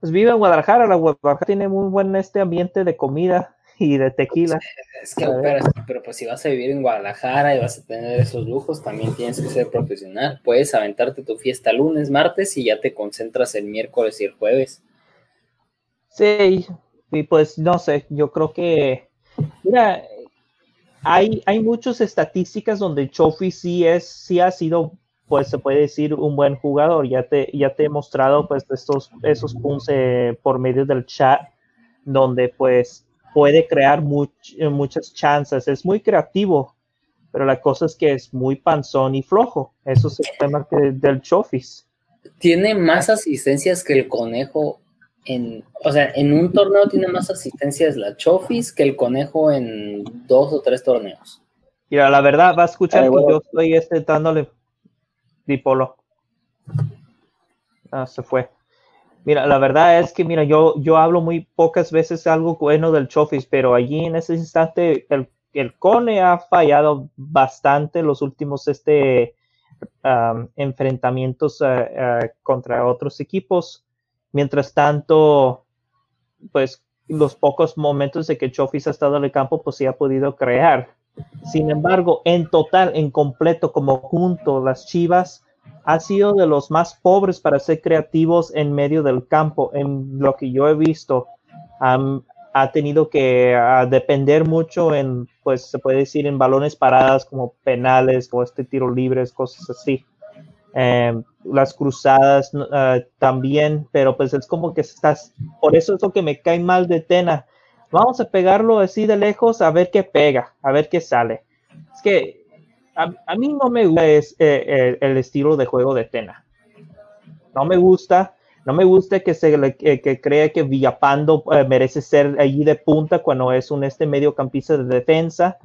C: Pues vive en Guadalajara, la Guadalajara tiene muy buen este ambiente de comida y de tequila.
A: Es que, pero, pues si vas a vivir en Guadalajara y vas a tener esos lujos, también tienes que ser profesional. Puedes aventarte tu fiesta lunes, martes y ya te concentras el miércoles y el jueves.
C: Sí, y pues no sé, yo creo que, mira, hay, hay muchas estadísticas donde Chofi sí es, sí ha sido, pues se puede decir, un buen jugador. Ya te, ya te he mostrado pues estos, esos puntos eh, por medio del chat, donde pues puede crear eh, muchas chances. Es muy creativo, pero la cosa es que es muy panzón y flojo. Eso es el tema del Chofis.
A: Tiene más asistencias que el conejo en, o sea, en un torneo tiene más asistencias la Chofis que el conejo en dos o tres torneos.
C: Mira, la verdad, va a escuchar que yo estoy este, dándole dipolo. Ah, se fue. Mira, la verdad es que, mira, yo, yo hablo muy pocas veces algo bueno del Chofis, pero allí en ese instante el, el Cone ha fallado bastante los últimos este, enfrentamientos eh, eh, contra otros equipos. Mientras tanto, pues los pocos momentos de que Chofis ha estado en el campo, pues sí ha podido crear. Sin embargo, en total, en completo, como junto, las Chivas ha sido de los más pobres para ser creativos en medio del campo. En lo que yo he visto, ha tenido que depender mucho en, pues se puede decir, en balones paradas como penales o este tiro libres, cosas así. Eh, las cruzadas eh, también, pero pues es como que estás, por eso es lo que me cae mal de Tena. Vamos a pegarlo así de lejos a ver qué pega, a ver qué sale. Es que a, mí no me gusta eh, el, estilo de juego de Tena. No me gusta. No me gusta que se le, que cree que Villapando merece ser allí de punta cuando es un este mediocampista de defensa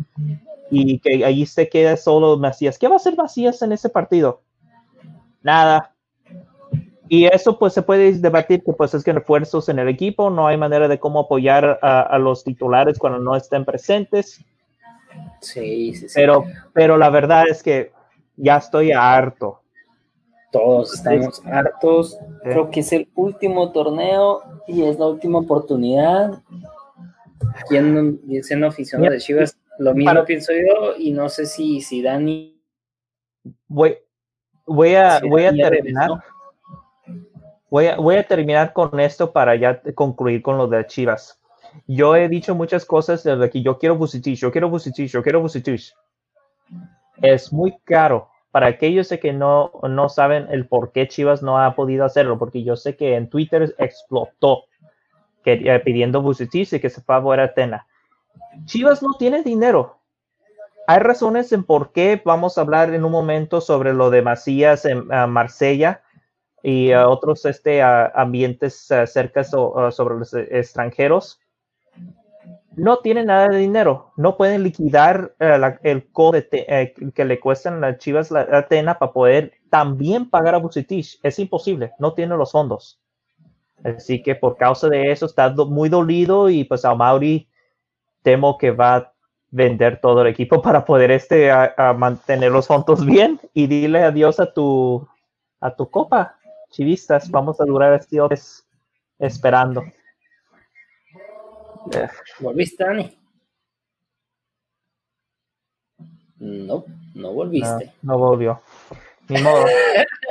C: y que allí se queda solo Macías. ¿Qué va a hacer Macías en ese partido? Nada. Y eso pues se puede debatir que pues es que refuerzos en el equipo, no hay manera de cómo apoyar a los titulares cuando no estén presentes.
A: Sí, sí, sí.
C: Pero, pero la verdad es que ya estoy harto.
A: Todos estamos hartos. Creo que es el último torneo y es la última oportunidad. Quien siendo aficionado de Chivas, lo mismo pienso yo y no sé si, si Dani.
C: Voy, voy a, voy a terminar. Voy a, voy a terminar con esto para ya concluir con lo de Chivas. Yo he dicho muchas cosas desde que yo quiero Vucetich, yo quiero Vucetich, yo quiero Vucetich. Es muy caro para aquellos que no, no saben el por qué Chivas no ha podido hacerlo, porque yo sé que en Twitter explotó que, eh, pidiendo Vucetich y que se fuera a Tena. Chivas no tiene dinero. Hay razones en por qué vamos a hablar en un momento sobre lo de Macías en Marsella y otros este, ambientes cerca sobre los extranjeros no tienen nada de dinero, no pueden liquidar eh, el code eh, que le cuestan las Chivas la Atena para poder también pagar a Bucetich. Es imposible, no tiene los fondos. Así que por causa de eso está muy dolido y pues a Mauri temo que va vender todo el equipo para poder este a, mantener los fondos bien y dile adiós a tu a tu copa, chivistas. Vamos a durar este esperando.
A: ¿Volviste, Dani? No, no volviste.
C: No, volvió. Ni modo.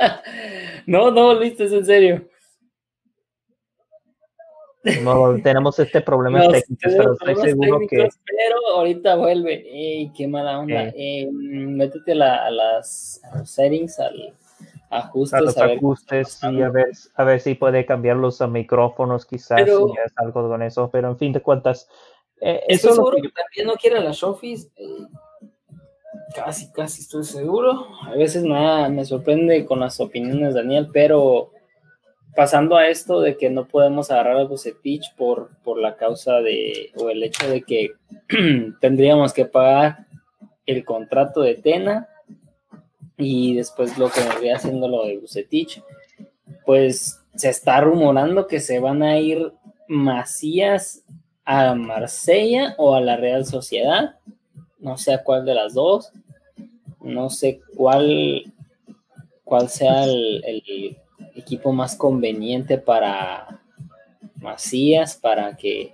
A: no, no volviste, es en serio.
C: No, tenemos este problema técnico, pero estoy seguro que.
A: Pero ahorita vuelve. Ey, qué mala onda. Eh, métete a, las settings, al ajustes.
C: A los ajustes y a ver, a ver si puede cambiar los micrófonos, quizás, si es algo con eso, pero en fin de cuentas.
A: Eh, eso seguro que... también no quiere las Shofis. Eh, casi, casi estoy seguro. A veces nada, me sorprende con las opiniones Daniel, pero pasando a esto de que no podemos agarrar a Bucetich por, por la causa de, o el hecho de que tendríamos que pagar el contrato de Tena y después lo que vendría haciendo lo de Bucetich, pues se está rumorando que se van a ir Macías a Marsella o a la Real Sociedad, no sé a cuál de las dos, no sé cuál, cuál sea el, equipo más conveniente para Macías, para que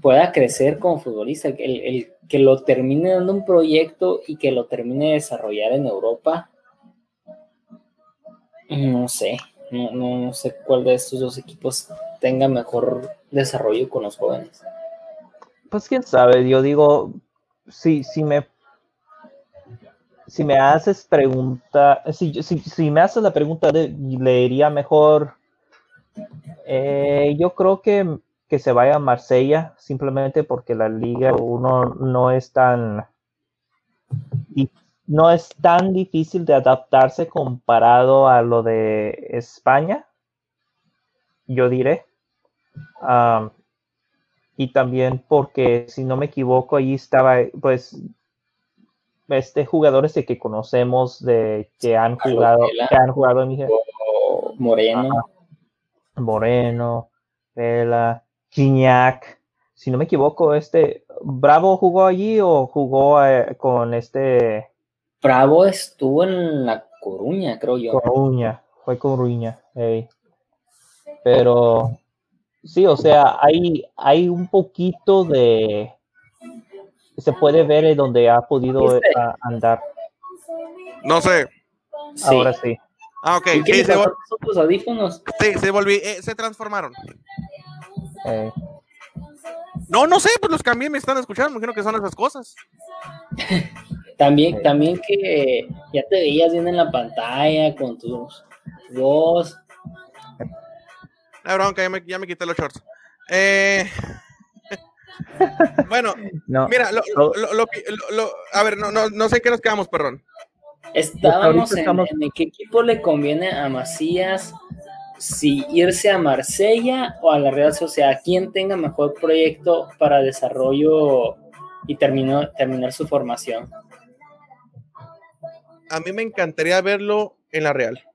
A: pueda crecer como futbolista, el, el que lo termine dando un proyecto y que lo termine de desarrollar en Europa, no sé, no, no, sé cuál de estos dos equipos tenga mejor desarrollo con los jóvenes.
C: Pues quién sabe, yo digo, si, si me si me haces pregunta, si, si, si me haces la pregunta, de, le iría mejor. Eh, yo creo que que se vaya a Marsella simplemente porque la Liga 1 no es tan no es tan difícil de adaptarse comparado a lo de España, yo diré. y también porque, si no me equivoco, allí estaba, pues, este jugadores de que conocemos, de que han jugado, que han jugado en
A: Moreno.
C: Moreno, Vela, Gignac, si no me equivoco, este Bravo jugó allí o jugó eh, con este.
A: Bravo estuvo en la Coruña, creo yo.
C: Coruña, fue Coruña, pero sí, o sea, hay, hay un poquito de se puede ver donde ha podido andar.
B: No sé.
C: Ahora sí.
B: Ah, ok.
A: Sí, se, audífonos?
B: sí, se volví, eh, se transformaron. Eh. No, no sé, pues los cambié, me están escuchando, imagino que son esas cosas.
A: también, también que ya te veías bien en la pantalla con tus voz.
B: La bronca, ya me, ya me quité los shorts. Eh, Bueno, mira, lo, a ver, no, no, no sé qué nos quedamos, perdón.
A: Estábamos en, en, qué equipo le conviene a Macías si irse a Marsella o a la Real Sociedad. ¿Quién tenga mejor proyecto para desarrollo y terminar su formación?
B: A mí me encantaría verlo en la Real.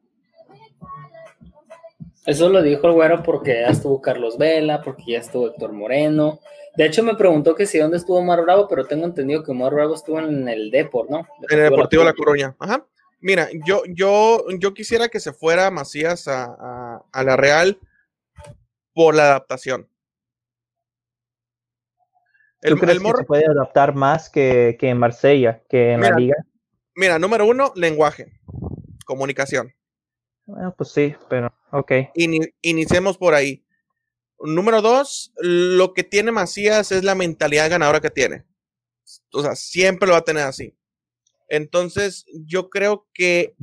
A: Eso lo dijo el güero porque ya estuvo Carlos Vela, porque ya estuvo Héctor Moreno. De hecho, me preguntó que si dónde estuvo Mar Bravo, pero tengo entendido que Mar Bravo estuvo en el Deport, ¿no?
B: En el Deportivo La Coruña. Ajá. Mira, yo, yo, yo quisiera que se fuera Macías a, la Real por la adaptación.
C: El, ¿Tú crees que se puede adaptar más que, en Marsella, que en la liga?
B: Mira, número uno, lenguaje, comunicación.
C: Bueno, pues sí, pero ok.
B: iniciemos por ahí. Número dos, lo que tiene Macías es la mentalidad ganadora que tiene. O sea, siempre lo va a tener así. Entonces, yo creo que...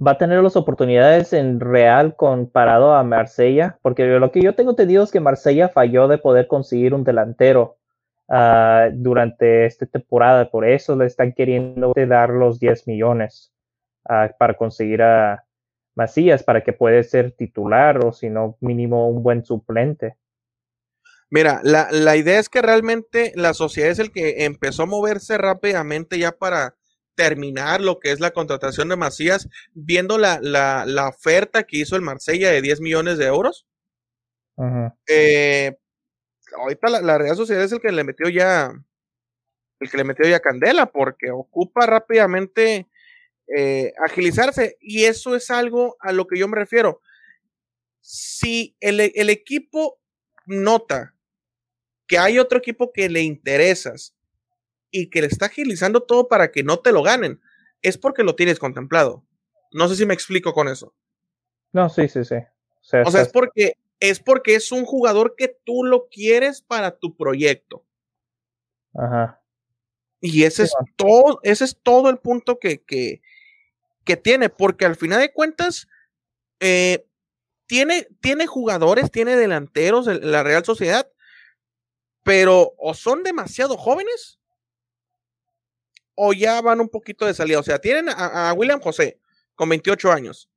C: va a tener las oportunidades en Real comparado a Marsella, porque lo que yo tengo entendido es que Marsella falló de poder conseguir un delantero uh, durante esta temporada, por eso le están queriendo dar los 10 millones uh, para conseguir a, Macías para que pueda ser titular o si no, mínimo un buen suplente.
B: Mira, la, la, idea es que realmente la sociedad es el que empezó a moverse rápidamente ya para terminar lo que es la contratación de Macías, viendo la, la, la oferta que hizo el Marsella de 10 millones de euros. Eh, ahorita la, la, Real Sociedad es el que le metió ya, el que le metió ya candela, porque ocupa rápidamente eh, agilizarse. Y eso es algo a lo que yo me refiero. Si el, equipo nota que hay otro equipo que le interesas y que le está agilizando todo para que no te lo ganen, es porque lo tienes contemplado. No sé si me explico con eso.
C: No, sí, sí, sí.
B: O sea, es porque es porque es un jugador que tú lo quieres para tu proyecto.
C: Ajá.
B: Y ese es todo, ese es todo el punto que, que, que tiene, porque al final de cuentas, eh, tiene, tiene jugadores, tiene delanteros en la Real Sociedad, pero o son demasiado jóvenes o ya van un poquito de salida. O sea, tienen a, William José con 28 años,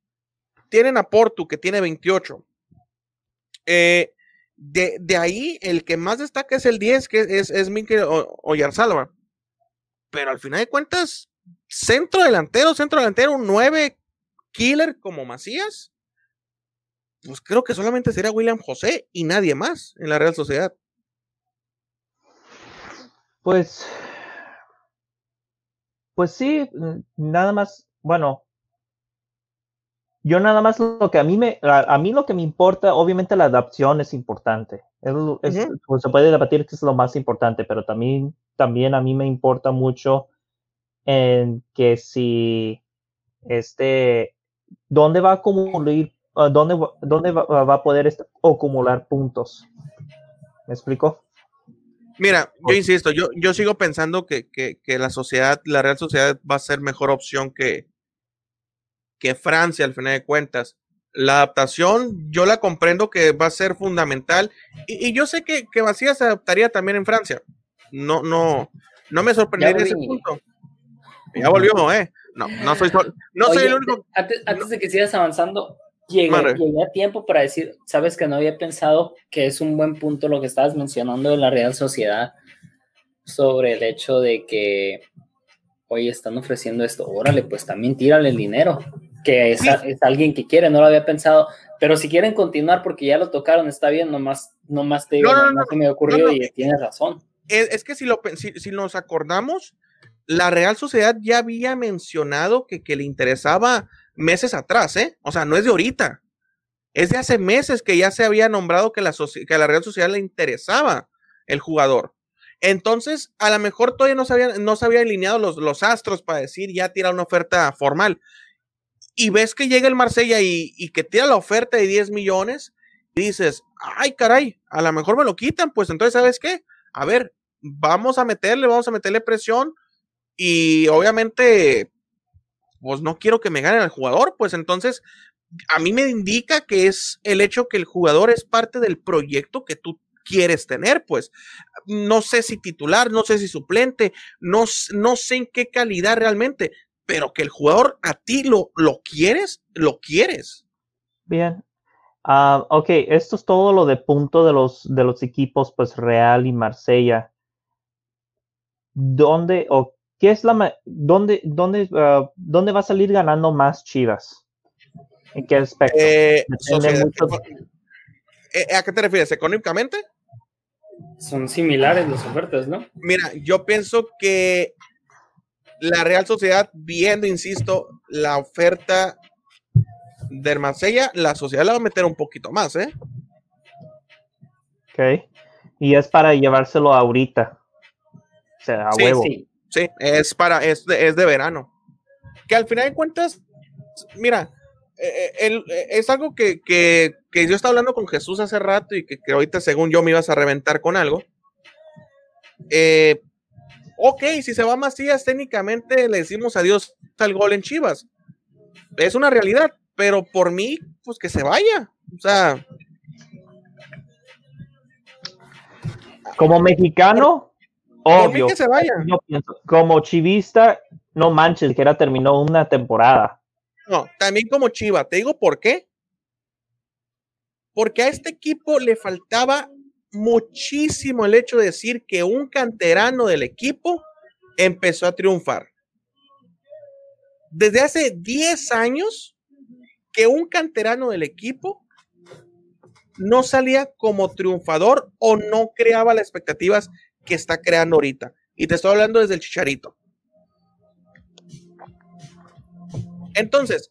B: tienen a Portu que tiene 28. Eh, de, ahí, el que más destaca es el 10, que es, es Mikel Oyarsalva. Pero al final de cuentas, centro delantero, centro delantero, un 9 killer como Macías, pues creo que solamente sería William José y nadie más en la Real Sociedad.
C: Pues, pues sí, nada más, bueno, yo nada más lo que a mí me, a, mí lo que me importa, obviamente la adaptación es importante. pues se puede debatir que es lo más importante, pero también, también a mí me importa mucho en que si este, ¿dónde va a acumular, ah, dónde, dónde va, a poder acumular puntos? ¿Me explico?
B: Mira, yo insisto, yo, yo sigo pensando que, que, que, la sociedad, la Real Sociedad va a ser mejor opción que, que Francia al final de cuentas. La adaptación, yo la comprendo que va a ser fundamental y, y yo sé que, que Vacía se adaptaría también en Francia. No, no, no me sorprendería ese punto. Ya volvió, ¿eh? No, no soy, no soy el único.
A: Antes, de que sigas avanzando, llegué, a tiempo para decir, sabes que no había pensado que es un buen punto lo que estabas mencionando de la Real Sociedad sobre el hecho de que, oye, están ofreciendo esto, órale, pues también tírale el dinero, que es, es, alguien que quiere, no lo había pensado, pero si quieren continuar porque ya lo tocaron, está bien, nomás, nomás te digo, no, me ocurrió y tienes razón.
B: Es, es, que si, lo, si, si nos acordamos, la Real Sociedad ya había mencionado que, le interesaba meses atrás, ¿eh? O sea, no es de ahorita. Es de hace meses que ya se había nombrado que la, que a la Real Sociedad le interesaba el jugador. Entonces, a lo mejor todavía no se habían, no alineado los, los, astros para decir ya tira una oferta formal. Y ves que llega el Marsella y, y, que tira la oferta de 10 millones, y dices, ay caray, a lo mejor me lo quitan, pues entonces, ¿sabes qué? A ver, vamos a meterle, vamos a meterle presión, y obviamente, pues no quiero que me gane el jugador, pues entonces a mí me indica que es el hecho que el jugador es parte del proyecto que tú, quieres tener, pues. No sé si titular, no sé si suplente, no, no sé en qué calidad realmente, pero que el jugador a ti lo, lo quieres, lo quieres.
C: Bien. Ah, ok, esto es todo lo de punto de los, de los equipos, pues Real y Marsella. ¿Dónde o qué es la dónde, dónde, ah, dónde va a salir ganando más Chivas? ¿En qué aspecto?
B: Eh, eh, ¿A qué te refieres? ¿Económicamente?
A: Son similares las ofertas, ¿no?
B: Mira, yo pienso que la Real Sociedad, viendo, insisto, la oferta de Marsella, la sociedad la va a meter un poquito más, ¿eh?
C: Ok. Y es para llevárselo ahorita. O sea, a huevo.
B: Sí. Sí, es para, es de, es de verano. Que al final de cuentas, mira, eh, eh, eh, es algo que, que, que, yo estaba hablando con Jesús hace rato y que, que, ahorita, según yo, me ibas a reventar con algo. Eh, ok, si se va Macías, técnicamente le decimos adiós al gol en Chivas. Es una realidad, pero por mí, pues que se vaya. O sea.
C: Como mexicano, obvio.
B: que se vaya.
C: como chivista, no manches, que era terminó una temporada.
B: No, también como Chiva. Te digo por qué. Porque a este equipo le faltaba muchísimo el hecho de decir que un canterano del equipo empezó a triunfar. Desde hace 10 años que un canterano del equipo no salía como triunfador o no creaba las expectativas que está creando ahorita. Y te estoy hablando desde el chicharito. Entonces,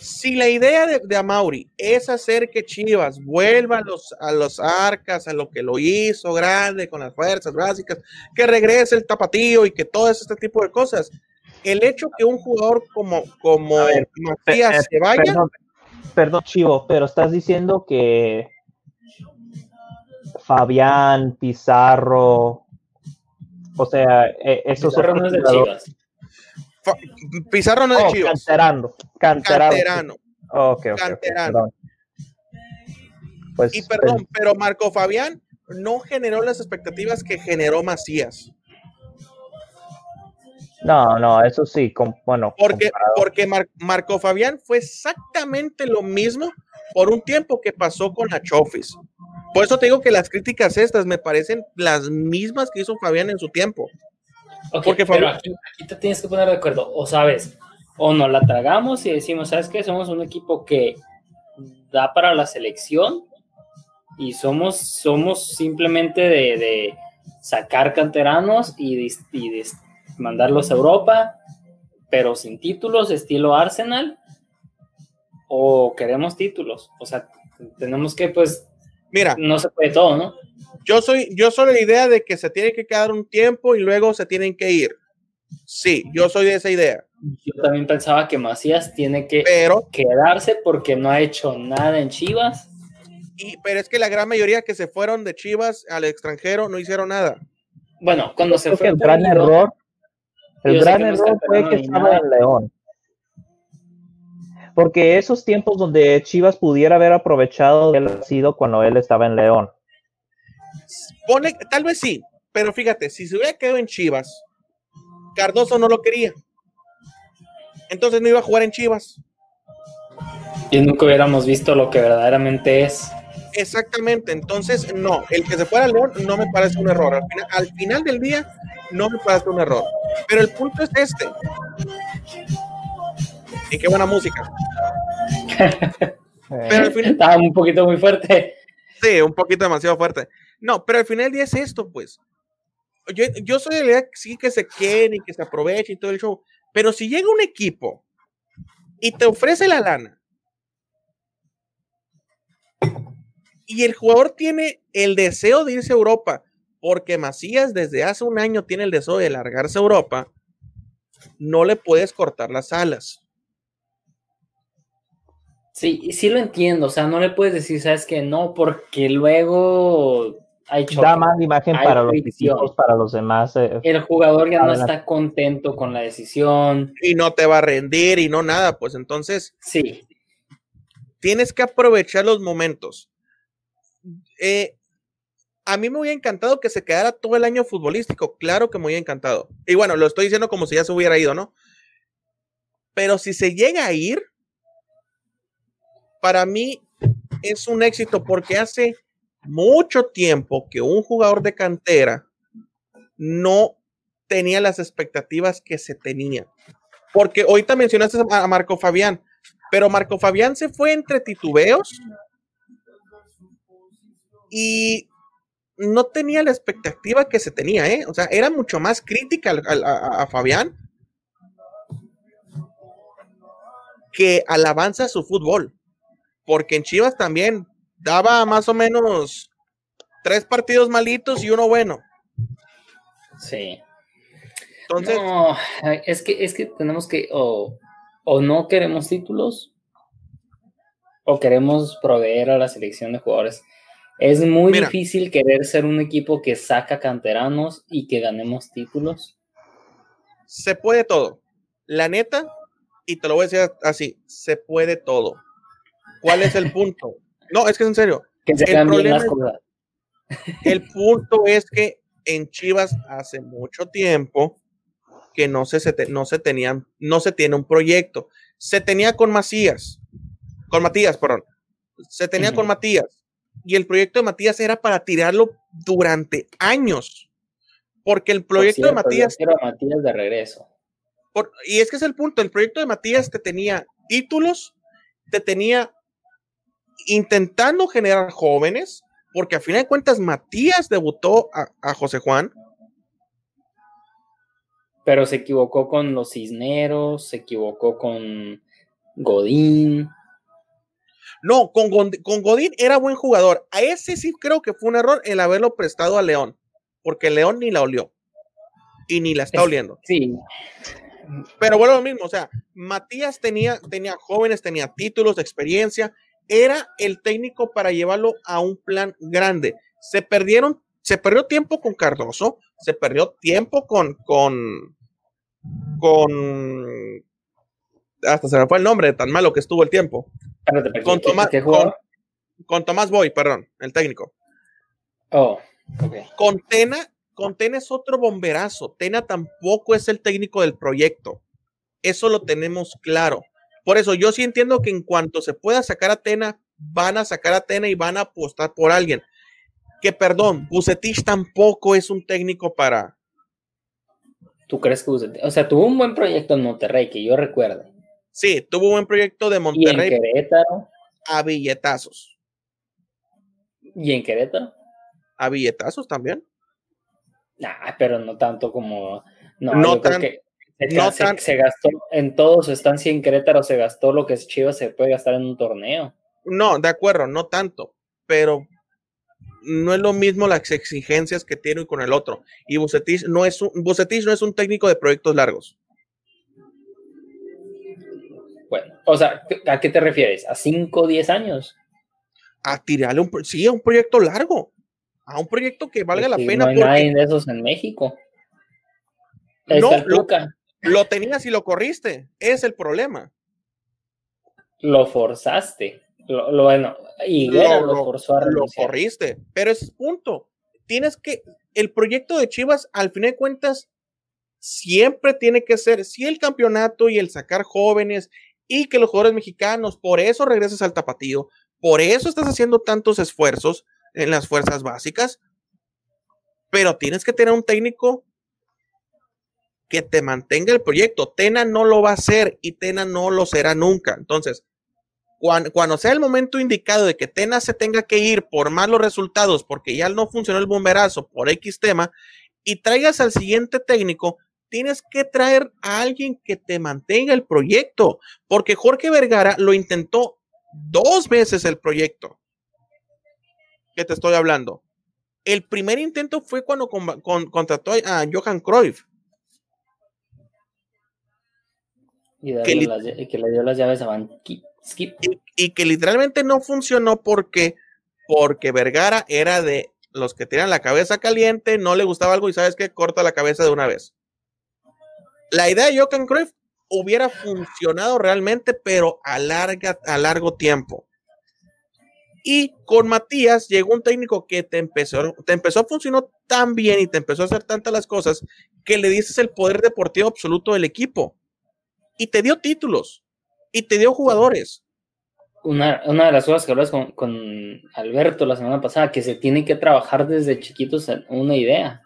B: si la idea de, de, Amauri es hacer que Chivas vuelva a los, a los arcas, a lo que lo hizo grande con las fuerzas básicas, que regrese el tapatío y que todo este tipo de cosas, el hecho que un jugador como, como Matías se vaya.
C: Perdón, perdón, Chivo, pero estás diciendo que Fabián, Pizarro, o sea, e, esos
A: Pizarro no es de Chivas.
B: Pizarro no es de
C: oh,
B: Chivas.
C: Canterano. Canterano.
B: Canterano.
C: Okay, okay,
B: Canterano.
C: Okay, pues,
B: y perdón, pero Marco Fabián no generó las expectativas que generó Macías.
C: No, no, eso sí, bueno.
B: Porque, comparado. porque Mar, Marco Fabián fue exactamente lo mismo por un tiempo que pasó con la Chofis. Por eso te digo que las críticas estas me parecen las mismas que hizo Fabián en su tiempo.
A: Okay, Porque pero aquí, aquí, te tienes que poner de acuerdo, o sabes, o nos la tragamos y decimos, ¿sabes qué? Somos un equipo que da para la selección y somos, somos simplemente de, de sacar canteranos y, de, y de mandarlos a Europa, pero sin títulos, estilo Arsenal, o queremos títulos, o sea, tenemos que, pues,
B: mira,
A: no se puede todo, ¿no?
B: Yo soy, yo soy la idea de que se tiene que quedar un tiempo y luego se tienen que ir. Sí, yo soy de esa idea.
A: Yo también pensaba que Macías tiene que
B: pero,
A: quedarse porque no ha hecho nada en Chivas.
B: Y, pero es que la gran mayoría que se fueron de Chivas al extranjero no hicieron nada.
A: Bueno, cuando se fue
C: el gran error, el gran error fue que estaba en León. Porque esos tiempos donde Chivas pudiera haber aprovechado él ha sido cuando él estaba en León.
B: Pone, tal vez sí, pero fíjate, si se hubiera quedado en Chivas, Cardoso no lo quería. Entonces no iba a jugar en Chivas.
A: Y nunca hubiéramos visto lo que verdaderamente es.
B: Exactamente, entonces no, el que se fuera al León no me parece un error. Al final, al final del día no me parece un error. Pero el punto es este. Y qué buena música.
A: pero al final, Estaba un poquito muy fuerte.
B: Sí, un poquito demasiado fuerte. No, pero al final del día es esto, pues. Yo, yo soy de la idea que sí que se quede y que se aproveche y todo el show. Pero si llega un equipo y te ofrece la lana y el jugador tiene el deseo de irse a Europa, porque Macías desde hace un año tiene el deseo de largarse a Europa, no le puedes cortar las alas.
A: Sí, sí lo entiendo, o sea, no le puedes decir, sabes que no, porque luego hay choque,
C: da mala imagen para los equipos, para los demás. Eh,
A: el jugador ya no está contento con la decisión.
B: Y no te va a rendir y no nada, pues entonces.
A: Sí.
B: Tienes que aprovechar los momentos. Eh, a mí me hubiera encantado que se quedara todo el año futbolístico. Claro que me hubiera encantado. Y bueno, lo estoy diciendo como si ya se hubiera ido, ¿no? Pero si se llega a ir, para mí es un éxito porque hace mucho tiempo que un jugador de cantera no tenía las expectativas que se tenía. Porque ahorita mencionaste a Marco Fabián, pero Marco Fabián se fue entre titubeos y no tenía la expectativa que se tenía, ¿eh? O sea, era mucho más crítica a, Fabián que alabanza a su fútbol. Porque en Chivas también daba más o menos tres partidos malitos y uno bueno.
A: Sí. Entonces. No, es que, es que tenemos que, o, o no queremos títulos, o queremos proveer a la selección de jugadores. Es muy difícil querer ser un equipo que saca canteranos y que ganemos títulos.
B: Se puede todo. La neta, y te lo voy a decir así, se puede todo. ¿Cuál es el punto? No, es que es en serio.
A: Que se el, problema
B: el punto es que en Chivas hace mucho tiempo que no se, no se tenían, no se tiene un proyecto. Se tenía con Macías, con Matías, perdón. Se tenía con Matías y el proyecto de Matías era para tirarlo durante años. Porque el proyecto de Matías.
A: Quiero Matías de regreso.
B: y es que es el punto. El proyecto de Matías te tenía títulos, te tenía intentando generar jóvenes, porque a final de cuentas Matías debutó a, a José Juan.
A: Pero se equivocó con los Cisneros, se equivocó con Godín.
B: No, con, con Godín era buen jugador. A ese sí creo que fue un error el haberlo prestado a León, porque León ni la olió y ni la está oliendo.
A: Sí.
B: Pero bueno, lo mismo, o sea, Matías tenía, tenía jóvenes, tenía títulos, experiencia, era el técnico para llevarlo a un plan grande. Se perdieron, se perdió tiempo con Cardoso, se perdió tiempo con, con, con, hasta se me fue el nombre, tan malo que estuvo el tiempo con, Tomás, con, Tomás Boy, perdón, el técnico.
A: Oh,
B: Con Tena, con Tena es otro bomberazo. Tena tampoco es el técnico del proyecto. Eso lo tenemos claro. Por eso yo sí entiendo que en cuanto se pueda sacar a Tena, van a sacar a Tena y van a apostar por alguien. Que perdón, Bucetich tampoco es un técnico para.
A: ¿Tú crees que Bucetich? O sea, tuvo un buen proyecto en Monterrey, que yo recuerdo.
B: Sí, tuvo un buen proyecto de Monterrey.
A: ¿Y en Querétaro?
B: A billetazos.
A: ¿Y en Querétaro?
B: A billetazos también.
A: Nah, pero no tanto como. No, no tanto. Se, se, gastó en todo su estancia en Querétaro, se gastó lo que Chivas se puede gastar en un torneo.
B: No, de acuerdo, no tanto, pero no es lo mismo las exigencias que tiene con el otro. Y Bucetich no es un, Bucetich no es un técnico de proyectos largos.
A: O sea, ¿a qué te refieres? ¿A 5 o 10 años?
B: A tirarle un, sí, a un proyecto largo, a un proyecto que valga la pena.
A: No hay nadie de esos en México.
B: no, lo, lo, tenías y lo corriste, es el problema.
A: Lo forzaste. Lo, bueno, lo, lo, forzó a
B: Lo corriste, pero es punto. Tienes que, el proyecto de Chivas, al fin de cuentas, siempre tiene que ser, si el campeonato y el sacar jóvenes y que los jugadores mexicanos, por eso regresas al tapatío, por eso estás haciendo tantos esfuerzos en las fuerzas básicas, pero tienes que tener un técnico que te mantenga el proyecto. Tena no lo va a hacer y Tena no lo será nunca. Entonces, cuando, cuando, sea el momento indicado de que Tena se tenga que ir por malos resultados, porque ya no funcionó el bomberazo por X tema, y traigas al siguiente técnico, tienes que traer a alguien que te mantenga el proyecto, porque Jorge Vergara lo intentó dos veces el proyecto que te estoy hablando. El primer intento fue cuando contrató a Johan Cruyff.
A: Y, que, le dio las llaves a Van
B: Skip. Y, que literalmente no funcionó porque, porque Vergara era de los que tiran la cabeza caliente, no le gustaba algo y sabes que corta la cabeza de una vez la idea de Johan Cruyff hubiera funcionado realmente, pero a, larga, a largo tiempo. Y con Matías llegó un técnico que te empezó, te empezó a funcionar tan bien y te empezó a hacer tantas las cosas que le dices el poder deportivo absoluto del equipo. Y te dio títulos. Y te dio jugadores.
A: Una, de las cosas que hablas con, con, Alberto la semana pasada, que se tiene que trabajar desde chiquitos una idea.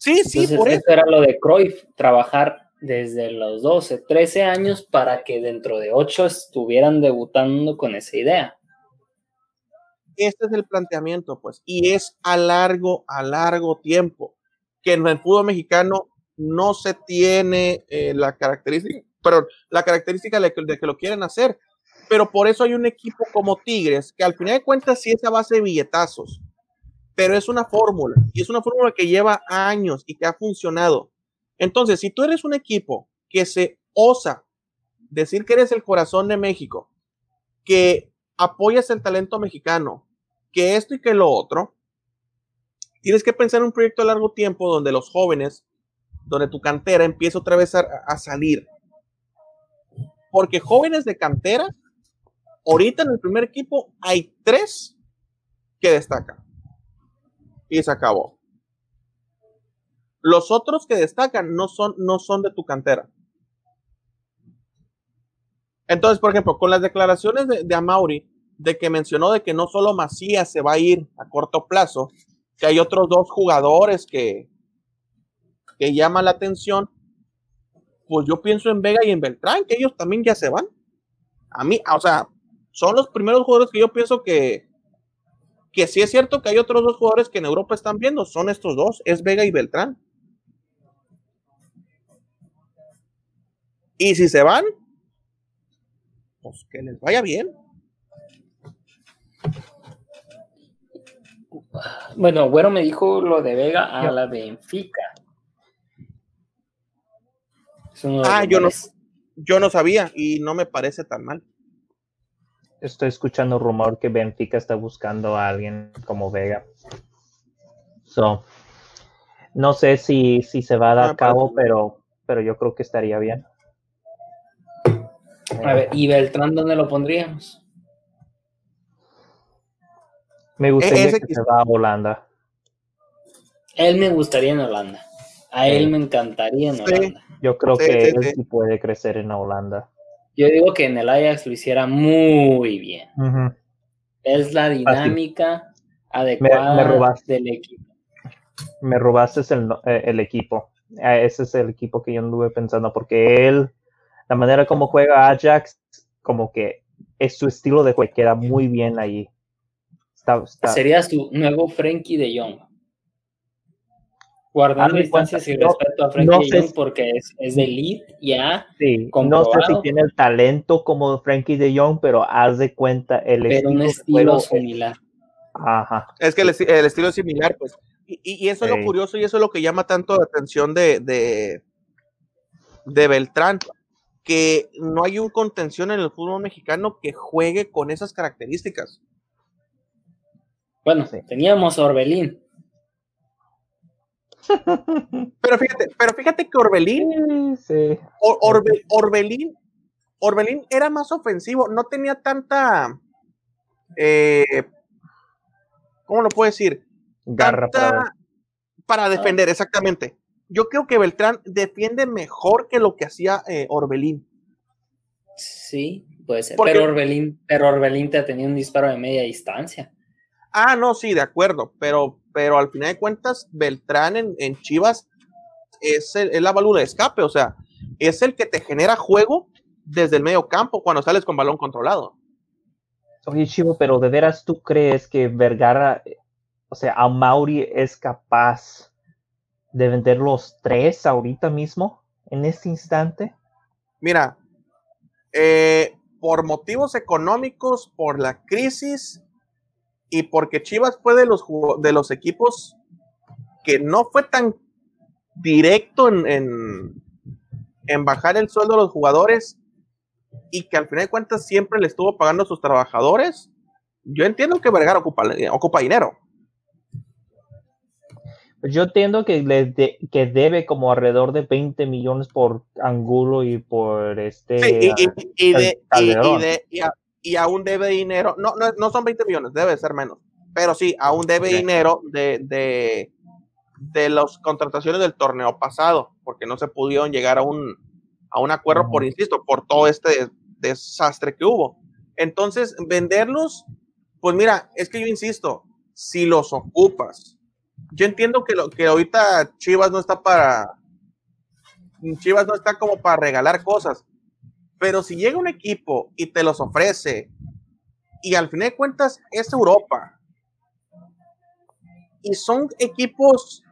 B: Sí, sí, por
A: eso. era lo de Cruyff, trabajar desde los 12, 13 años para que dentro de 8 estuvieran debutando con esa idea.
B: Este es el planteamiento, pues, y es a largo, a largo tiempo, que en el fútbol mexicano no se tiene eh, la característica, pero la característica de que, de que, lo quieren hacer, pero por eso hay un equipo como Tigres, que al final de cuentas sí es a base de billetazos, pero es una fórmula, y es una fórmula que lleva años y que ha funcionado. Entonces, si tú eres un equipo que se osa decir que eres el corazón de México, que apoyas el talento mexicano, que esto y que lo otro, tienes que pensar en un proyecto a largo tiempo donde los jóvenes, donde tu cantera empieza otra vez a, a salir. Porque jóvenes de cantera, ahorita en el primer equipo hay tres que destacan. Y se acabó. Los otros que destacan no son, no son de tu cantera. Entonces, por ejemplo, con las declaraciones de, de Amauri, de que mencionó de que no solo Macías se va a ir a corto plazo, que hay otros dos jugadores que, que llaman la atención, pues yo pienso en Vega y en Beltrán, que ellos también ya se van. A mí, o sea, son los primeros jugadores que yo pienso que, que sí es cierto que hay otros dos jugadores que en Europa están viendo, son estos dos, es Vega y Beltrán. Y si se van, pues que les vaya bien.
A: Bueno, Güero me dijo lo de Vega a la Benfica.
B: Ah, yo no, yo no sabía y no me parece tan mal.
C: Estoy escuchando rumor que Benfica está buscando a alguien como Vega. So, no sé si, si se va a dar a cabo, pero, pero yo creo que estaría bien.
A: A ver, ¿y Beltrán dónde lo pondríamos?
C: Me gustaría que, se va a Holanda.
A: Él me gustaría en Holanda. A él me encantaría en Holanda.
C: Yo creo que él sí puede crecer en Holanda.
A: Yo digo que en el Ajax lo hiciera muy bien. Es la dinámica adecuada del equipo.
C: Me robaste el, eh, el equipo. Eh, ese es el equipo que yo anduve pensando, porque él la manera como juega Ajax, como que es su estilo de juego, queda muy bien ahí.
A: Sería su nuevo Frankie de Jong. Guardando distancias y respeto a Frankie de Jong porque es, es de elite ya.
C: Sí, no sé si tiene el talento como Frankie de Jong, pero haz de cuenta el
A: pero estilo. un estilo similar.
C: Ajá.
B: Es que el, estilo es similar, pues. Y, eso es lo curioso y eso es lo que llama tanto la atención de, de, de Beltrán que no hay un contención en el fútbol mexicano que juegue con esas características.
A: Bueno, teníamos Orbelín.
B: Pero fíjate, pero fíjate que Orbelín, Orbelín, Orbelín era más ofensivo, no tenía tanta, eh, ¿cómo lo puedo decir?
C: Garra para,
B: para defender, exactamente yo creo que Beltrán defiende mejor que lo que hacía eh, Orbelín.
A: Sí, puede ser. pero, Orbelín, pero Orbelín te tenía un disparo de media distancia.
B: Ah, no, sí, de acuerdo. Pero, pero al final de cuentas, Beltrán en, Chivas es, la válvula de escape. O sea, es el que te genera juego desde el medio campo cuando sales con balón controlado.
C: Oye, Chivo, pero de veras tú crees que Vergara, o sea, a Mauri es capaz de vender los tres ahorita mismo, en este instante?
B: Mira, eh, por motivos económicos, por la crisis y porque Chivas fue de los, de los equipos que no fue tan directo en, en, bajar el sueldo de los jugadores y que al final de cuentas siempre le estuvo pagando a sus trabajadores, yo entiendo que Vergara ocupa, ocupa dinero.
C: Yo entiendo que, le que debe como alrededor de 20 millones por Angulo y por este.
B: y, y aún debe dinero, no, no, no son 20 millones, debe ser menos, pero sí, aún debe dinero de, de, de las contrataciones del torneo pasado, porque no se pudieron llegar a un, a un acuerdo por, insisto, por todo este desastre que hubo. Entonces, venderlos, pues mira, es que yo insisto, si los ocupas, yo entiendo que, lo, que ahorita Chivas no está para, Chivas no está como para regalar cosas, pero si llega un equipo y te los ofrece, y al fin de cuentas es Europa, y son equipos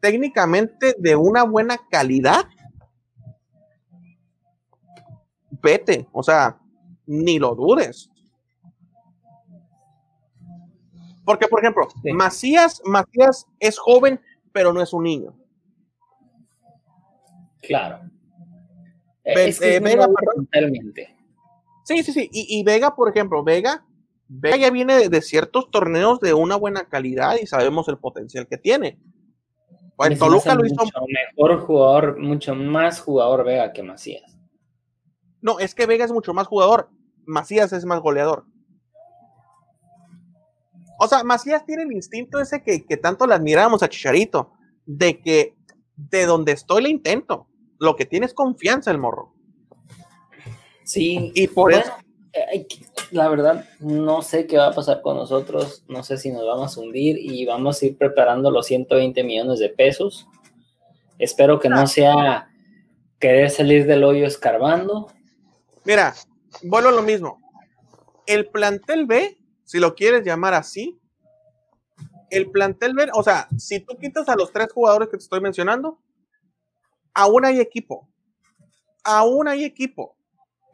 B: técnicamente de una buena calidad, vete, o sea, ni lo dudes. Porque, por ejemplo, Macías, Macías es joven, pero no es un niño.
A: Claro.
B: Es que eh, Vega, Sí, sí, sí. Y, Vega, por ejemplo, Vega, Vega ya viene de, ciertos torneos de una buena calidad y sabemos el potencial que tiene.
A: En Toluca lo hizo. Mucho mejor jugador, mucho más jugador Vega que Macías.
B: No, es que Vega es mucho más jugador. Macías es más goleador. O sea, Macías tiene el instinto ese que, tanto le admiramos a Chicharito, de que de donde estoy le intento. Lo que tiene es confianza el morro.
A: Sí.
B: Y por eso.
A: Eh, la verdad, no sé qué va a pasar con nosotros. No sé si nos vamos a hundir y vamos a ir preparando los 120 millones de pesos. Espero que no sea querer salir del hoyo escarbando.
B: Mira, vuelvo a lo mismo. El plantel B si lo quieres llamar así, el plantel, o sea, si tú quitas a los tres jugadores que te estoy mencionando, aún hay equipo. Aún hay equipo.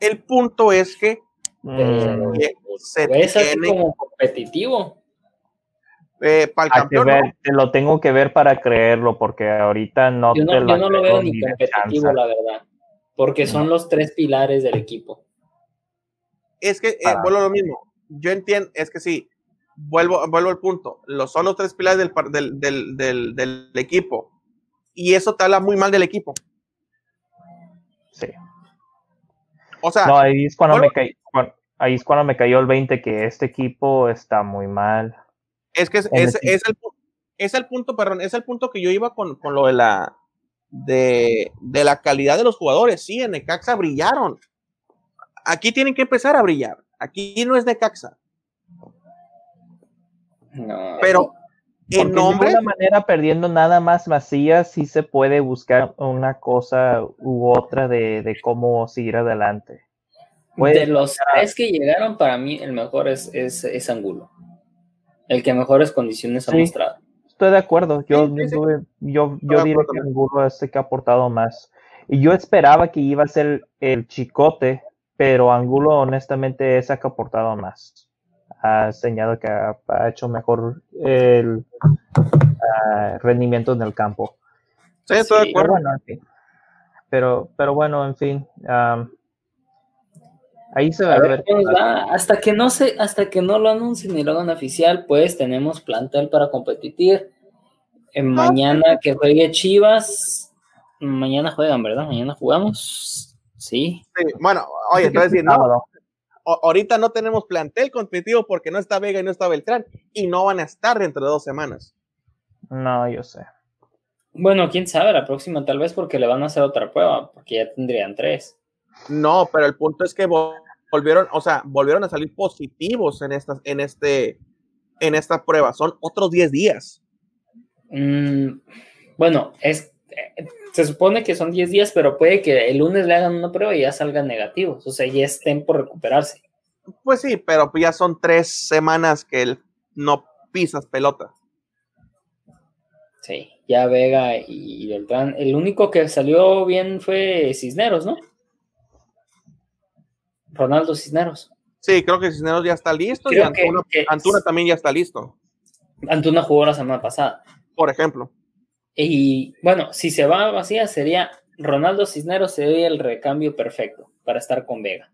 B: El punto es que
A: mm. se tiene, como competitivo.
B: Eh, para el campeón,
C: te lo tengo que ver para creerlo, porque ahorita no
A: yo no, yo no lo veo ni competitivo, la verdad, porque son los tres pilares del equipo.
B: Es que, eh, vuelvo a lo mismo, yo entiendo, es que sí, vuelvo, vuelvo al punto, los, son los tres pilares del, del, del, del, equipo y eso te habla muy mal del equipo.
C: Sí.
B: O sea,
C: no, ahí es cuando, me ahí es cuando me cayó el 20 que este equipo está muy mal.
B: Es que es, es, es, el, es el punto, perdón, es el punto que yo iba con, con lo de la de, de, la calidad de los jugadores. Sí, en Necaxa brillaron. Aquí tienen que empezar a brillar. Aquí no es de Caxa. pero en nombre.
C: De alguna manera, perdiendo nada más Macías, sí se puede buscar una cosa u otra de, cómo seguir adelante.
A: de los tres que llegaron, para mí el mejor es, es, Angulo. El que mejores condiciones ha mostrado.
C: Estoy de acuerdo. Yo, yo, yo, diría que Angulo es el que ha aportado más. Y yo esperaba que iba a ser el chicote pero Angulo honestamente es el que ha aportado más. Ha enseñado que ha, hecho mejor el ah, rendimiento en el campo.
B: Sí, estoy de acuerdo.
C: Pero, pero, bueno, en fin. ahí se va a, ver.
A: hasta que no se, hasta que no lo anuncien ni lo hagan oficial, pues tenemos plantel para competir. En ah, mañana que juegue Chivas. Mañana juegan, ¿verdad? Mañana jugamos. Sí.
B: Bueno, oye, entonces no, ahorita no tenemos plantel competitivo porque no está Vega y no está Beltrán y no van a estar dentro de dos semanas.
C: No, yo sé.
A: Bueno, quién sabe, la próxima tal vez porque le van a hacer otra prueba, porque ya tendrían tres.
B: No, pero el punto es que volvieron, o sea, volvieron a salir positivos en esta, en este, en esta prueba. Son otros 10 días.
A: Mm, bueno, es se supone que son 10 días, pero puede que el lunes le hagan una prueba y ya salgan negativos, o sea, ya estén por recuperarse.
B: Pues sí, pero ya son tres semanas que él no pisas pelota.
A: Sí, ya Vega y Beltrán. El único que salió bien fue Cisneros, ¿no? Ronaldo Cisneros.
B: Sí, creo que Cisneros ya está listo y Antuna también ya está listo.
A: Antuna jugó la semana pasada.
B: Por ejemplo.
A: Y bueno, si se va vacía, sería Ronaldo Cisneros sería el recambio perfecto para estar con Vega.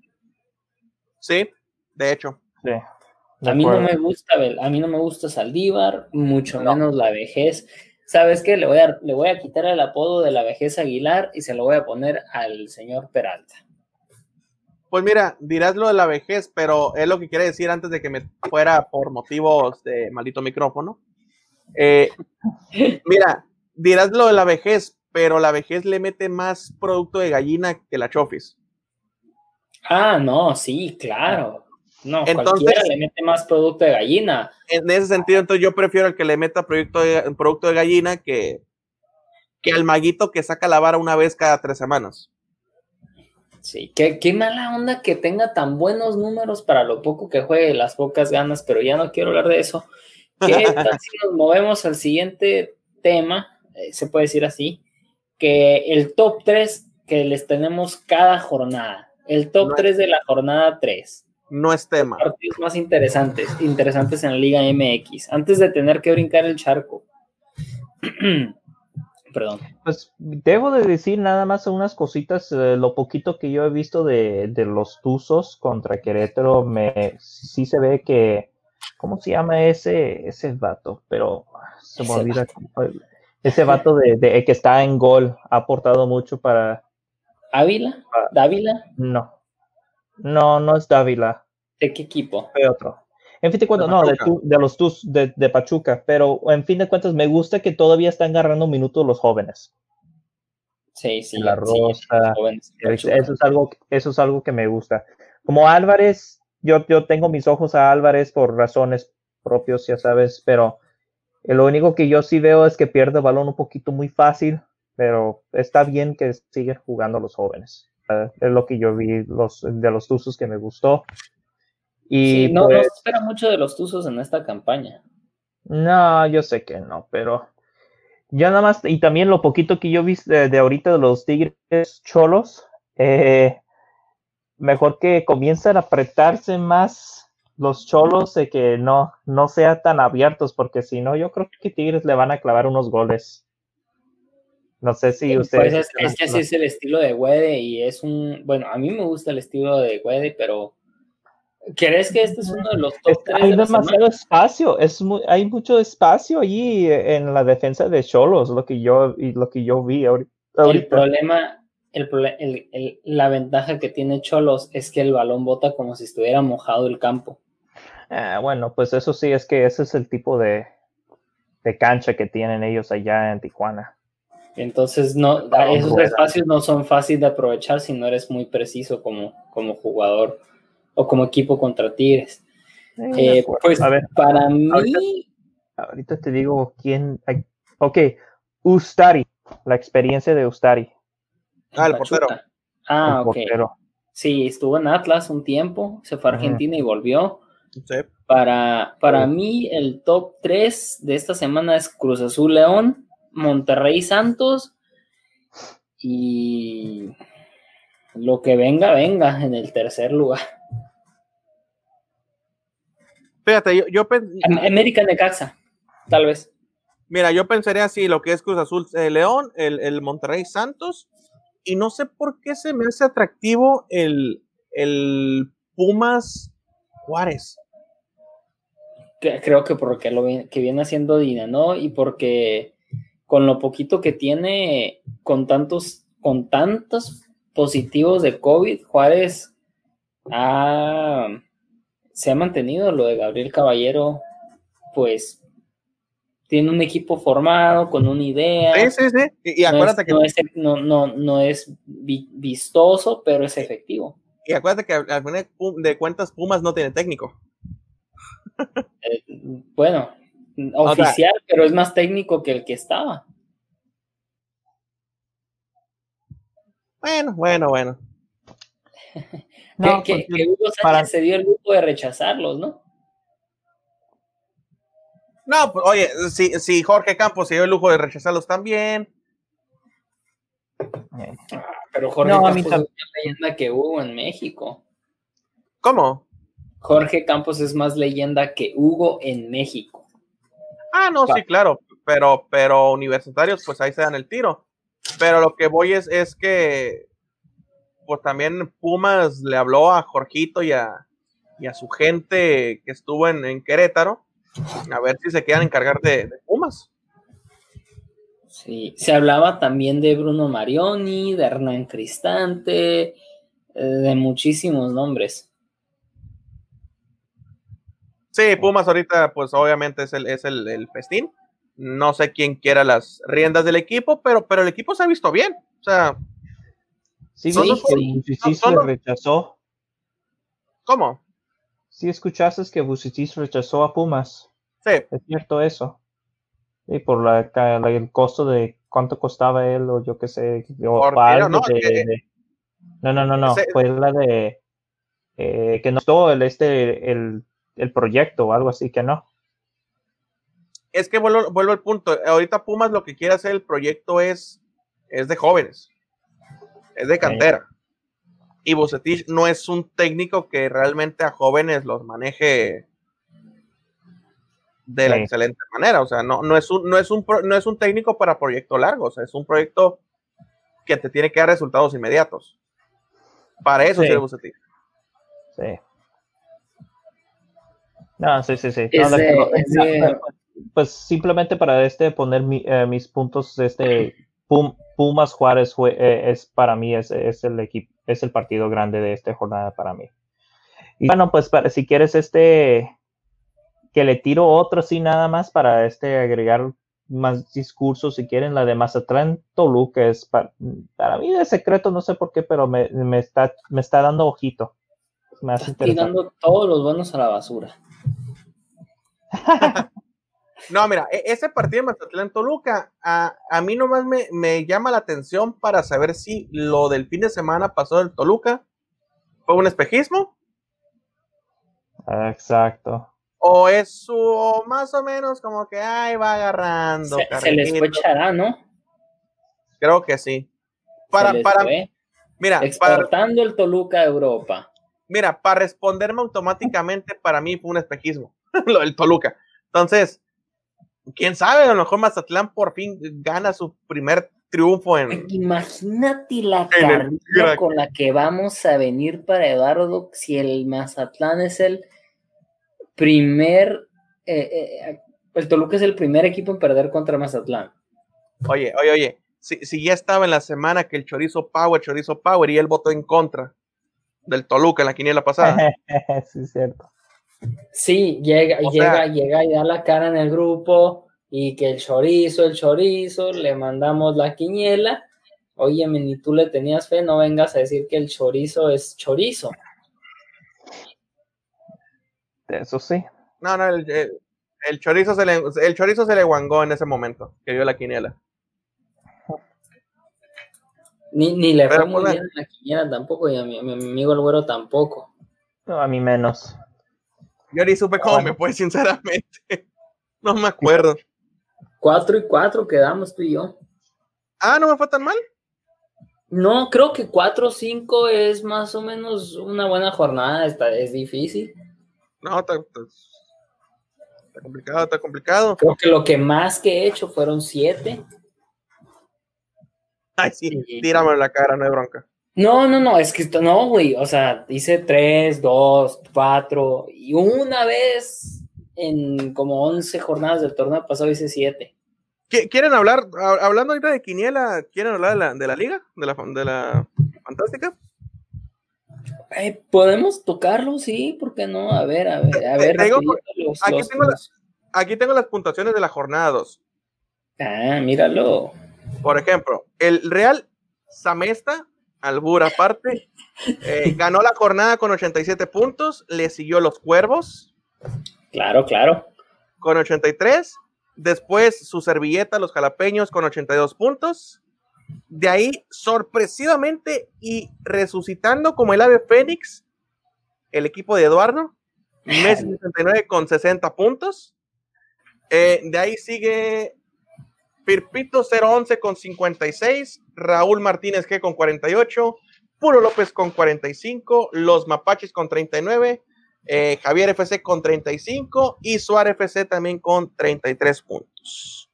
B: Sí, de hecho.
C: Sí,
A: a mí no me gusta, a mí no me gusta Saldívar, mucho menos la vejez. ¿Sabes qué? Le voy, a, le voy a quitar el apodo de la vejez Aguilar y se lo voy a poner al señor Peralta.
B: Pues mira, dirás lo de la vejez, pero es lo que quiere decir antes de que me fuera por motivos de maldito micrófono. Eh, mira, dirás lo de la vejez, pero la vejez le mete más producto de gallina que la chofis.
A: Ah, no, sí, claro. No, entonces, cualquiera le mete más producto de gallina.
B: En ese sentido, entonces yo prefiero el que le meta producto de, producto de gallina que, que al maguito que saca la vara una vez cada tres semanas.
A: Sí, qué, qué, mala onda que tenga tan buenos números para lo poco que juegue, las pocas ganas, pero ya no quiero hablar de eso. ¿Qué tal si nos movemos al siguiente tema? Eh, se puede decir así, que el top 3 que les tenemos cada jornada, el top 3 de la jornada 3.
B: No es tema.
A: Los partidos más interesantes, interesantes en la Liga MX, antes de tener que brincar el charco. Perdón.
C: Pues debo de decir nada más unas cositas, eh, lo poquito que yo he visto de, los Tuzos contra Querétaro, me sí se ve que, ¿cómo se llama ese, ese vato? Pero se me olvida. Ese vato de, que está en gol ha aportado mucho para...
A: ¿Ávila? ¿Dávila?
C: No. No, no es Dávila.
A: ¿De qué equipo?
C: De otro. En fin de cuentas, no, de, los Tus de, Pachuca, pero en fin de cuentas me gusta que todavía están agarrando minutos los jóvenes.
A: Sí, sí.
C: La Rosa. eso, es algo, eso es algo que me gusta. Como Álvarez, yo, yo tengo mis ojos a Álvarez por razones propios, ya sabes, pero lo único que yo sí veo es que pierde el balón un poquito muy fácil, pero está bien que siguen jugando los jóvenes. es lo que yo vi los, de los Tuzos que me gustó.
A: Y no, pues, espera mucho de los Tuzos en esta campaña.
C: No, yo sé que no, pero ya nada más, y también lo poquito que yo vi de, ahorita de los Tigres Cholos, eh, mejor que comiencen a apretarse más los Cholos de que no, no sean tan abiertos, porque si no, yo creo que Tigres le van a clavar unos goles. No sé si pues ustedes.
A: es, es, que así es el estilo de Wede y es un. Bueno, a mí me gusta el estilo de Wede, pero ¿Crees que este es uno de los top
C: Hay demasiado espacio, es hay mucho espacio allí en la defensa de Cholos, lo que yo, y lo que yo vi ahorita.
A: El problema, el, la ventaja que tiene Cholos es que el balón bota como si estuviera mojado el campo.
C: Ah, bueno, pues eso sí, es que ese es el tipo de, de cancha que tienen ellos allá en Tijuana.
A: Entonces, no, esos espacios no son fáciles de aprovechar si no eres muy preciso como, como jugador o como equipo contra Tigres. Eh, pues a ver, para mí.
C: Ahorita, te digo quién. Ok, Ustari, la experiencia de Ustari.
B: Ah, el portero.
A: Ah, ok. Sí, estuvo en Atlas un tiempo, se fue a Argentina y volvió. Para, para mí, el top 3 de esta semana es Cruz Azul León, Monterrey Santos y lo que venga, venga en el tercer lugar.
B: Fíjate, yo, yo
A: América Necaxa, tal vez.
B: Mira, yo pensaría así, lo que es Cruz Azul eh, León, el, Monterrey Santos, y no sé por qué se me hace atractivo el, el Pumas Juárez.
A: Creo que porque lo que viene haciendo Dina, ¿no? Y porque con lo poquito que tiene, con tantos, con tantos positivos de COVID, Juárez se ha mantenido lo de Gabriel Caballero, pues tiene un equipo formado, con una idea.
B: Sí, sí, sí. Y, acuérdate
A: no es, que. No, no, no, es vistoso, pero es efectivo.
B: Y acuérdate que al final de cuentas Pumas no tiene técnico.
A: Eh, bueno, oficial, pero es más técnico que el que estaba.
B: Bueno, bueno, bueno.
A: No, que, Hugo Sánchez se dio el lujo de rechazarlos, ¿no?
B: No, pues oye, si, si Jorge Campos se dio el lujo de rechazarlos también.
A: Ah, pero Jorge Campos es más leyenda que Hugo en México.
B: ¿Cómo?
A: Jorge Campos es más leyenda que Hugo en México.
B: Ah, no, sí, claro, pero, pero universitarios, pues ahí se dan el tiro. Pero lo que voy es, es que pues también Pumas le habló a Jorgito y a, su gente que estuvo en, Querétaro, a ver si se quedan encargar de, de, Pumas.
A: Sí, se hablaba también de Bruno Marioni, de Hernán Cristante, eh, de muchísimos nombres.
B: Sí, Pumas ahorita, pues obviamente es el, es el, festín. No sé quién quiera las riendas del equipo, pero, pero el equipo se ha visto bien. O sea,
C: sí, sí, sí, se rechazó.
B: ¿Cómo?
C: Sí, escuchaste que Bucitis rechazó a Pumas.
B: Sí.
C: Es cierto eso. Y por la, el costo de cuánto costaba él, o yo qué sé. O no, no, no, no, no, fue la de eh, que no todo el este el el proyecto o algo así, que no.
B: Es que vuelvo, vuelvo al punto. Ahorita Pumas lo que quiere hacer el proyecto es, es de jóvenes, es de cantera. Y Bucetich no es un técnico que realmente a jóvenes los maneje de la excelente manera. O sea, no, no, es un, no, es un, no es un técnico para proyecto largo, o sea, es un proyecto que te tiene que dar resultados inmediatos. Para eso es el Bucetich.
C: Sí. No, sí, sí, sí. pues simplemente para este poner eh, mis puntos, este Pumas Juárez fue, eh, es para mí es, el equipo, es el partido grande de esta jornada para mí. Y bueno, pues para, si quieres este que le tiro otro así nada más para este agregar más discursos si quieren la de Mazatlán Toluca es para, mí de secreto no sé por qué pero me, está me está dando ojito.
A: Me tirando todos los buenos a la basura
B: no, mira, e-, ese partido de Mazatlán Toluca, a, a mí nomás me, me, llama la atención para saber si lo del fin de semana pasó del Toluca fue un espejismo.
C: Exacto.
B: O es su, más o menos como que ay va agarrando.
A: Se, les fue ¿no?
B: Creo que sí. Para, para,
A: mira, exportando el Toluca a Europa.
B: Mira, para responderme automáticamente, para mí fue un espejismo. lo del Toluca. Entonces, quién sabe, a lo mejor Mazatlán por fin gana su primer triunfo en.
A: Imagínate la carrera con la que vamos a venir para Eduardo si el Mazatlán es el primer. Eh, eh, el Toluca es el primer equipo en perder contra Mazatlán.
B: Oye, oye, oye. Si, si ya estaba en la semana que el Chorizo Power, Chorizo Power, y él votó en contra del Toluca en la quiniela pasada.
C: sí, cierto.
A: Sí, llega, llega, llega y da la cara en el grupo y que el chorizo, el chorizo, le mandamos la quiniela. Oye, ni tú le tenías fe, no vengas a decir que el chorizo es chorizo.
C: Eso sí.
B: No, no, el, chorizo se le, el chorizo se le guangó en ese momento, que dio la quiniela.
A: Ni, ni le fue muy pues, bien la quiniela tampoco, y a mi, amigo el güero tampoco.
C: No, a mí menos.
B: Yo ni supe cómo me fue, sinceramente. No me acuerdo.
A: Cuatro y cuatro quedamos tú y yo.
B: Ah, ¿no me fue tan mal?
A: No, creo que cuatro o cinco es más o menos una buena jornada. Está, es difícil.
B: No, está, complicado, está complicado.
A: Creo que lo que más que he hecho fueron siete.
B: Ay, sí, tírame en la cara, no hay bronca.
A: No, no, no, es que no, güey. O sea, hice tres, dos, cuatro y una vez en como once jornadas del torneo pasado hice siete.
B: ¿Quieren hablar, hablando ahorita de Quiniela, quieren hablar de la, de la liga, de la, de la fantástica?
A: Eh, Podemos tocarlo, sí, ¿por qué no? A ver, a ver, a ver.
B: aquí, tengo las puntuaciones de la jornada 2.
A: Ah, míralo.
B: Por ejemplo, el Real Samesta albur aparte. Eh, ganó la jornada con 87 puntos, le siguió los Cuervos.
A: Claro, claro.
B: Con 83. Después su servilleta, los jalapeños, con 82 puntos. De ahí, sorpresivamente y resucitando como el ave Fénix, el equipo de Eduardo, Messi 69 con 60 puntos. Eh, de ahí sigue Pirpito 011 con 56, Raúl Martínez G con 48, Puro López con 45, Los Mapaches con 39, eh, Javier FC con 35 y Suárez FC también con 33 puntos.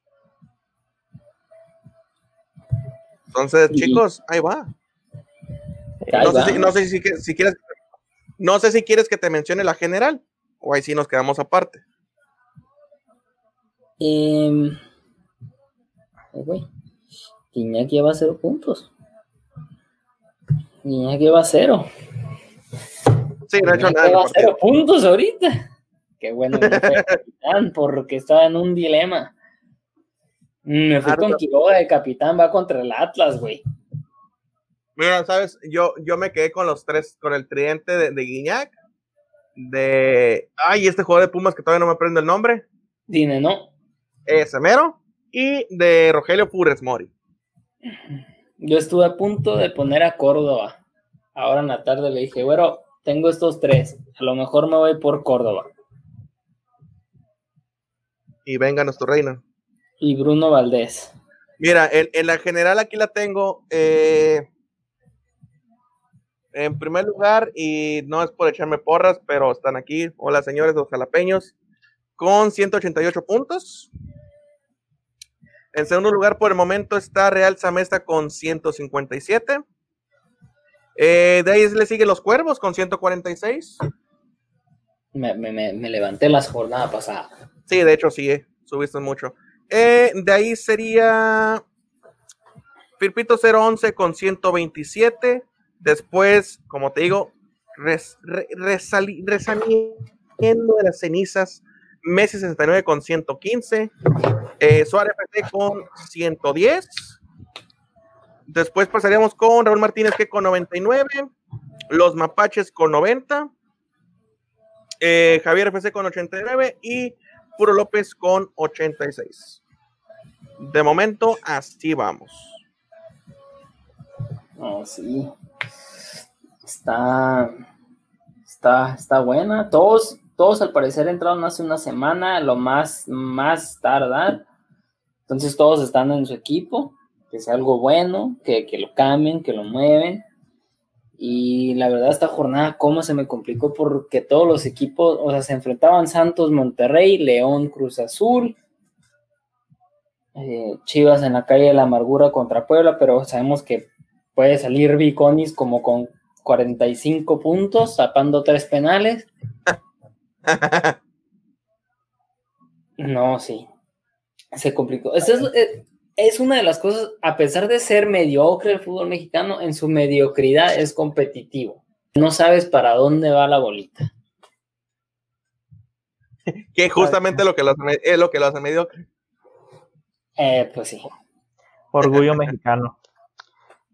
B: Entonces, chicos, ahí va. no, Sé si, no sé si, quieres, no sé si quieres que te mencione la general o ahí sí nos quedamos aparte.
A: Eh, güey. Iñaki va a cero puntos. Guiñac lleva cero.
B: Sí, no ha hecho nada.
A: lleva cero puntos ahorita. Qué bueno que no fue capitán, porque estaba en un dilema. Me fui
B: Harto.
A: con Quiroga de capitán, va contra el Atlas, güey.
B: Mira, sabes, yo, yo me quedé con los tres, con el tridente de, de Guiñac, de. Ay, este jugador de Pumas que todavía no me aprendo el nombre.
A: Dime, ¿no?
B: Ese mero. Y de Rogelio Pures Mori.
A: Yo estuve a punto de poner a Córdoba. Ahora en la tarde le dije, bueno, tengo estos tres. A lo mejor me voy por Córdoba.
B: Y venga nuestro reino.
A: Y Bruno Valdés.
B: Mira, en, en la general aquí la tengo. eh, en primer lugar, y no es por echarme porras, pero están aquí. Hola, señores, los jalapeños. Con 188 puntos. En segundo lugar, por el momento, está Real Samesta con 157. Eh, de ahí le siguen los Cuervos con 146.
A: Me, me- me- me levanté la jornada pasada.
B: Sí, de hecho sí, eh, subiste mucho. Eh, de ahí sería Firpito 011 con 127. Después, como te digo, res- re- resali- resaliendo de las cenizas, Messi 69 con 115. eh, Suárez FC con 110. Después pasaríamos con Raúl Martínez que con 99. Los Mapaches con 90. eh, Javier FC con 89 y Puro López con 86. De momento, así vamos.
A: No, sí. Está, está, está buena. Todos, todos al parecer entraron hace una semana, lo más, más tardar. Entonces todos están en su equipo, que es algo bueno, que, que lo cambien, que lo mueven. Y la verdad, esta jornada, cómo se me complicó porque todos los equipos, o sea, se enfrentaban Santos, Monterrey, León, Cruz Azul, eh, Chivas en la calle de la amargura contra Puebla, pero sabemos que puede salir Viconis como con 45 puntos, tapando tres penales. No, sí. Se complicó. Es, eh, es una de las cosas, a pesar de ser mediocre el fútbol mexicano, en su mediocridad es competitivo. No sabes para dónde va la bolita.
B: que justamente lo que lo hace, es lo que lo hace mediocre.
A: Eh, pues sí.
C: Orgullo mexicano.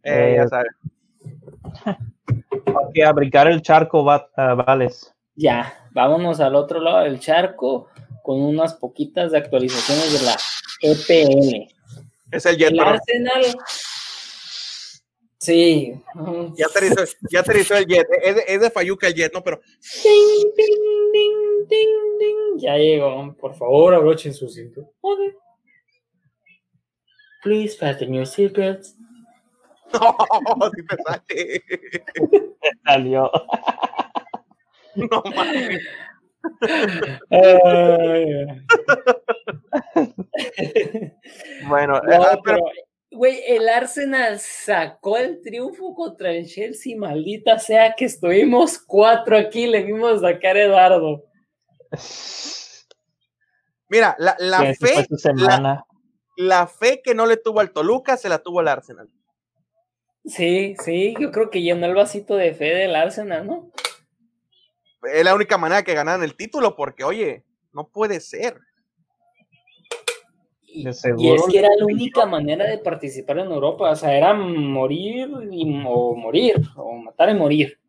B: Eh, ya
C: Eh,
B: sabes.
C: Que a brincar el charco, va, ah, Vales.
A: Ya, vámonos al otro lado del charco con unas poquitas de actualizaciones de la EPL.
B: Es el jet,
A: El Arsenal. Sí.
B: ya aterrizó, ya aterrizó el jet. Es de, es de Fayuca el jet, ¿no? Pero
A: Ding, ding, ding, ding, ding. Ya llegó. Por favor, abrochen su cinto. Please fasten your seatbelts.
B: no, sí te sale.
C: Salió.
B: No mames. Bueno,
A: No,
B: eh, ah, pero
A: güey, el Arsenal sacó el triunfo contra el Chelsea, maldita sea que estuvimos cuatro aquí, le vimos sacar a Eduardo.
B: mira, la, la fe,
C: su semana.
B: la fe que no le tuvo al Toluca se la tuvo al Arsenal.
A: Sí, sí, yo creo que llenó el vasito de fe del Arsenal, ¿no?
B: Es la única manera que ganaran el título, porque, oye, no puede ser.
A: Y, es que era la única manera de participar en Europa, o sea, era morir y, o morir, o matar y morir.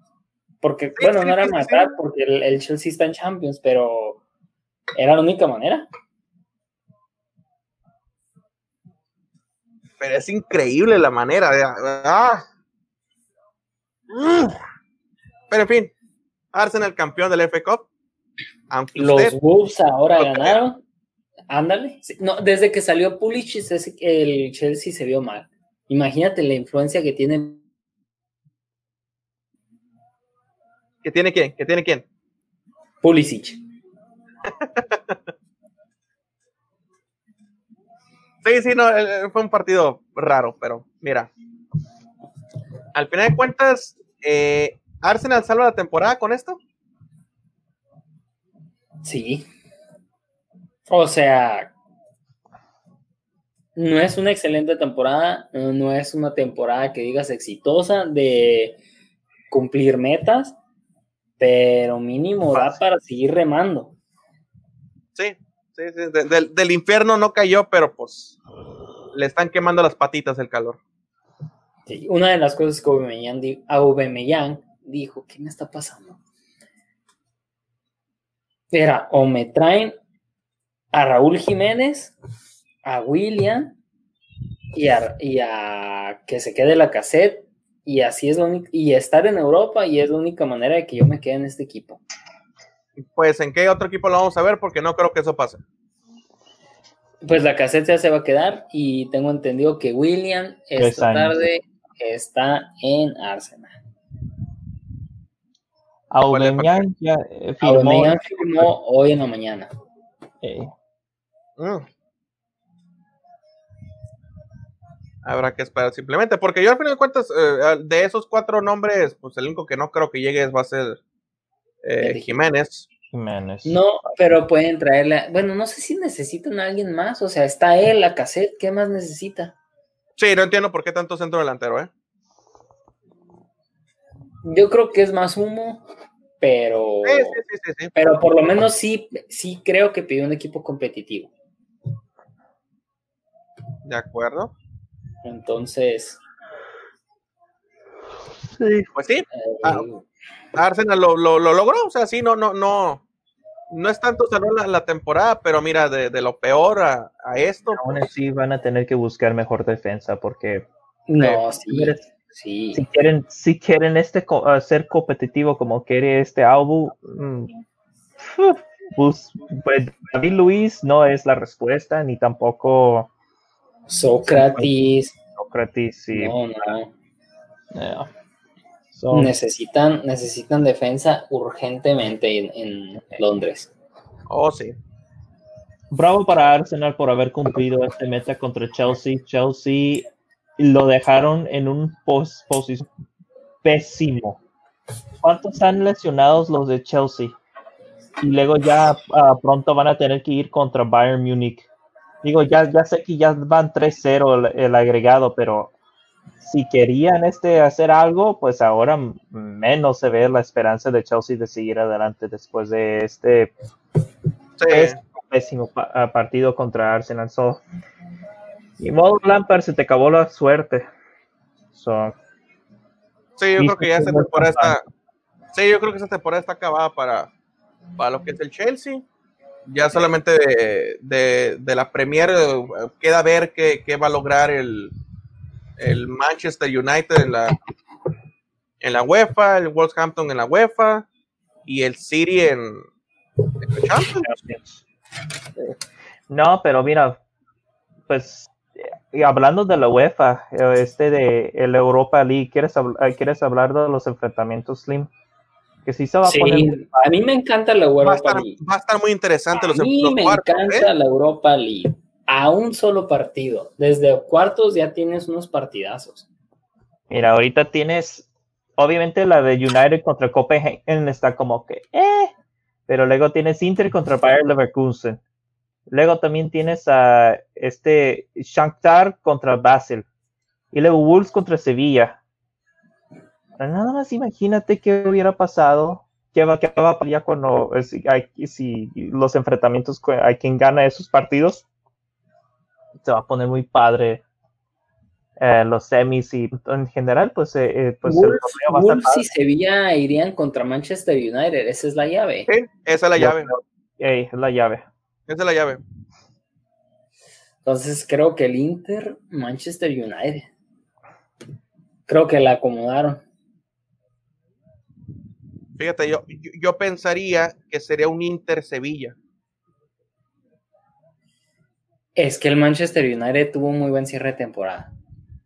A: Porque,
B: Sí,
A: bueno,
B: sí,
A: no era
B: sí,
A: matar
B: sí.
A: porque el, el Chelsea está en Champions, pero era la única manera.
B: Pero es increíble la manera de. ah. Pero en fin, Arsenal campeón del FA Cup. Aunque
A: Los
B: usted,
A: Wolves ahora ganaron. Ándale. No, desde que salió Pulisic, el Chelsea se vio mal. Imagínate la influencia que tiene.
B: ¿que tiene quién? ¿Que tiene quién?
A: Pulisic.
B: Sí, sí, no, eh, fue un partido raro, pero mira. Al final de cuentas, eh, ¿Arsenal salva la temporada con esto?
A: Sí. O sea, no es una excelente temporada, no es una temporada que digas exitosa de cumplir metas, pero mínimo da para seguir remando.
B: Sí, sí, sí. del, infierno no cayó, pero pues le están quemando las patitas el calor.
A: Sí, una de las cosas que Aubameyang, dijo, ¿qué me está pasando? Era, o me traen a Raúl Jiménez, a William y a, y a que se quede la cassette y así es lo único, y estar en Europa y es la única manera de que yo me quede en este equipo.
B: Pues en qué otro equipo lo vamos a ver porque no creo que eso pase.
A: Pues la cassette ya se va a quedar y tengo entendido que William esta tarde está en Arsenal.
C: Aubameyang ya
A: eh, firmó, firmó hoy en la mañana.
B: Mm. Habrá que esperar simplemente, porque yo al final de cuentas, eh, de esos cuatro nombres, pues el único que no creo que llegue va a ser eh, Jiménez.
C: Jiménez.
A: No, pero pueden traerle, bueno, no sé si necesitan a alguien más, o sea, está él, la cassette, ¿qué más necesita?
B: Sí, no entiendo por qué tanto centro delantero, ¿eh?
A: Yo creo que es más humo, pero, pero por lo menos sí, sí creo que pidió un equipo competitivo.
B: De acuerdo.
A: Entonces.
B: Sí, pues sí. Ah, Arsenal lo, logró, o sea, sí, no, no, no. No es tanto salón la, temporada, pero mira, de, lo peor a, esto.
C: Aún así van a tener que buscar mejor defensa porque.
A: No, sí. Sí.
C: Si quieren, si quieren este ser competitivo como quiere este álbum, mm, pues, pues, David Luis no es la respuesta, ni tampoco
A: Sócrates.
C: Sócrates, sí. No,
A: no. necesitan, necesitan defensa urgentemente en, en Londres.
B: Oh, sí.
C: Bravo para Arsenal por haber cumplido este meta contra Chelsea. Chelsea lo dejaron en un posición pésimo. ¿Cuántos han lesionados los de Chelsea? Y luego ya ah, pronto van a tener que ir contra Bayern Múnich. Digo, ya, ya sé que ya van 3-0 el, agregado, pero si querían este hacer algo, pues ahora menos se ve la esperanza de Chelsea de seguir adelante después de este, pésimo partido contra Arsenal. Y modo Lampard se te acabó la suerte.
B: sí, yo creo que ya esta temporada está. Sí, yo creo que esta temporada está acabada para, para lo que es el Chelsea. Ya solamente de, la Premier eh, queda ver qué, va a lograr el, el Manchester United en la, en la UEFA, el Wolverhampton en la UEFA y el City en, en
C: Champions. No, pero mira, pues y hablando de la UEFA, este de el Europa League, ¿quieres, eh, ¿quieres hablar de los enfrentamientos Slim?
A: Que sí se va a poner. A mí me encanta la Europa
B: League. Va a estar muy interesante
A: a mí me encanta ¿eh? la Europa League. A un solo partido. Desde cuartos ya tienes unos partidazos.
C: Mira, ahorita tienes, obviamente la de United contra Copenhagen está como que, eh, pero luego tienes Inter contra Bayern Leverkusen. Luego también tienes a este Shakhtar contra Basel. Y luego Wolves contra Sevilla. Nada más imagínate qué hubiera pasado. ¿Qué va, qué va a cuando si, los enfrentamientos hay quien gana esos partidos? Se va a poner muy padre eh, los semis y en general, pues, eh, eh, pues
A: Wolves, y Sevilla irían contra Manchester United. Esa es la llave.
B: esa es la llave.
C: es la llave.
B: Esa es la llave.
A: Entonces creo que el Inter, Manchester United. Creo que la acomodaron.
B: Fíjate, yo, yo pensaría que sería un Inter Sevilla.
A: Es que el Manchester United tuvo un muy buen cierre de temporada.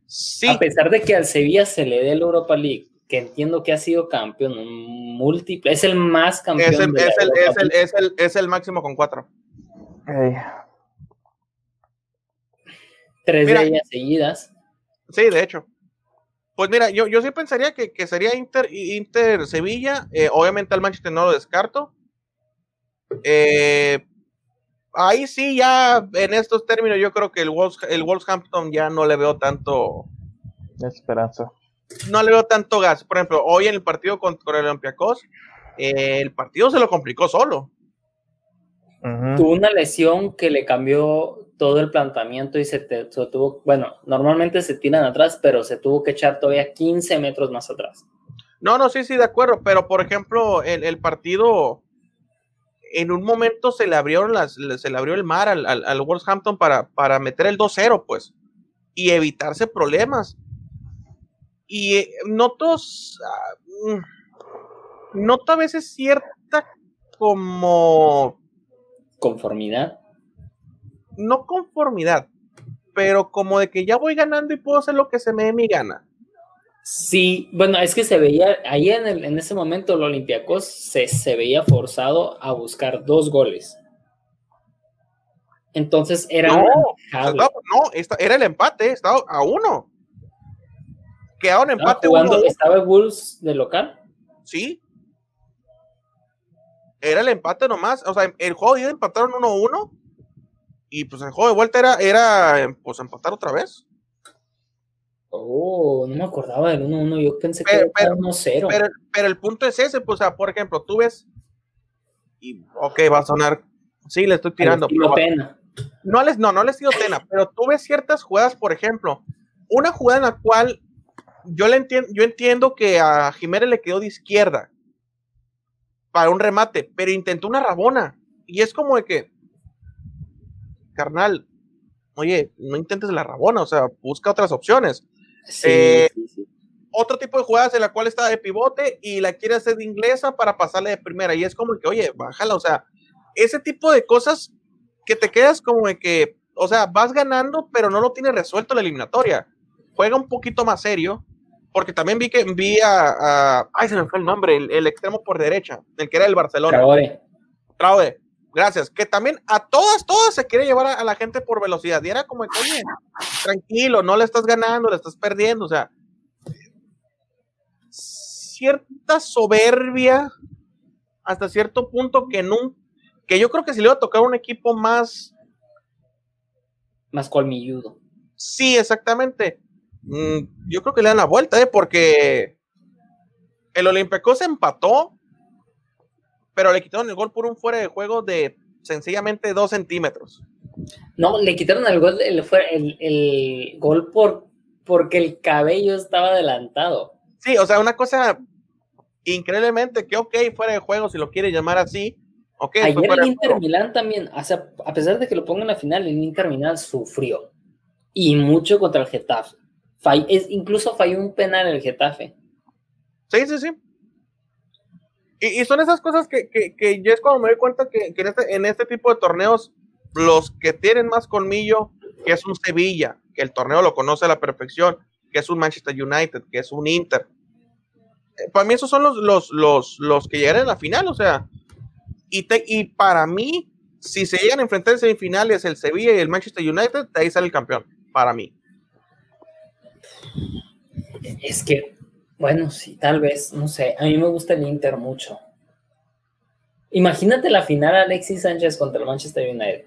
A: Sí. A pesar de que al Sevilla se le dé el Europa League, que entiendo que ha sido campeón múltiple, es el más campeón.
B: Es el, es el, es el, es el, es el máximo con cuatro.
A: Tres de ellas seguidas.
B: Sí, de hecho. Pues mira, yo, yo sí pensaría que, sería Inter, Inter Sevilla. Eh, obviamente al Manchester no lo descarto. Eh, ahí sí, ya en estos términos, yo creo que el, Wolves, el Wolverhampton ya no le veo tanto.
C: Esperanza.
B: No le veo tanto gas. Por ejemplo, hoy en el partido contra el Olympiacos, eh, el partido se lo complicó solo.
A: Tuvo una lesión que le cambió todo el planteamiento y se, tuvo, bueno, normalmente se tiran atrás, pero se tuvo que echar todavía 15 metros más atrás.
B: No, no, sí, sí, de acuerdo, pero por ejemplo, el, el partido, en un momento se le abrieron las, se le abrió el mar al, al, al Wolverhampton para, para meter el 2-0, pues, y evitarse problemas. Y eh, notos, uh, noto a veces cierta como
A: conformidad.
B: No conformidad, pero como de que ya voy ganando y puedo hacer lo que se me dé mi gana.
A: Sí, bueno, es que se veía, ahí en, el, en ese momento el Olympiacos se, se veía forzado a buscar dos goles. Entonces era.
B: No, estaba, no era el empate, estaba a uno. Quedaba un empate.
A: Jugando, uno, ¿Estaba el Wolves de local?
B: Sí. Era el empate nomás. O sea, el juego de empataron 1-1. Y pues el juego de vuelta era, era pues empatar otra vez.
A: Oh, no me acordaba del 1-1, yo pensé pero, que era 1-0.
B: Pero, pero, el punto es ese, pues, o sea, por ejemplo, tú ves, y ok, va a sonar, sí, le estoy tirando.
A: Pero, pena.
B: No les, no, no les tiro pena, pero tú ves ciertas jugadas, por ejemplo, una jugada en la cual yo, le entiendo, yo entiendo que a Jiménez le quedó de izquierda para un remate, pero intentó una rabona, y es como de que, carnal, oye, no intentes la rabona, o sea, busca otras opciones. Sí, eh, sí, sí. Otro tipo de jugadas en la cual está de pivote y la quiere hacer de inglesa para pasarle de primera. Y es como que, oye, bájala. O sea, ese tipo de cosas que te quedas como de que, o sea, vas ganando, pero no lo tienes resuelto la eliminatoria. Juega un poquito más serio. Porque también vi que vi a, a ay, se me fue el nombre, el, el, extremo por derecha, el que era el Barcelona.
A: Traore.
B: Traore gracias. Que también a todas, todas se quiere llevar a, a, la gente por velocidad. Y era como, oye, tranquilo, no le estás ganando, le estás perdiendo. O sea, cierta soberbia hasta cierto punto que no, que yo creo que si le iba a tocar un equipo más
A: más colmilludo.
B: Sí, exactamente. Mm, yo creo que le dan la vuelta, ¿eh? porque el Olympiacos se empató pero le quitaron el gol por un fuera de juego de sencillamente dos centímetros.
A: No, le quitaron el gol, el, el, el gol por, porque el cabello estaba adelantado.
B: Sí, o sea, una cosa increíblemente que, ok, fuera de juego, si lo quiere llamar así. Okay,
A: Ayer el Inter Milán también, o sea, a pesar de que lo pongan en la final, el Inter Milán sufrió. Y mucho contra el Getafe. Fall, es, incluso falló un penal el Getafe.
B: Sí, sí, sí. Y, son esas cosas que, que, que, yo es cuando me doy cuenta que, que en, este, en este tipo de torneos, los que tienen más colmillo, que es un Sevilla, que el torneo lo conoce a la perfección, que es un Manchester United, que es un Inter. Eh, para mí esos son los, los, los, los que llegan a la final, o sea, y, te, y para mí, si se llegan a enfrentar en semifinales el Sevilla y el Manchester United, de ahí sale el campeón, para mí.
A: Es que bueno, sí, tal vez, no sé. A mí me gusta el Inter mucho. Imagínate la final Alexis Sánchez contra el Manchester United.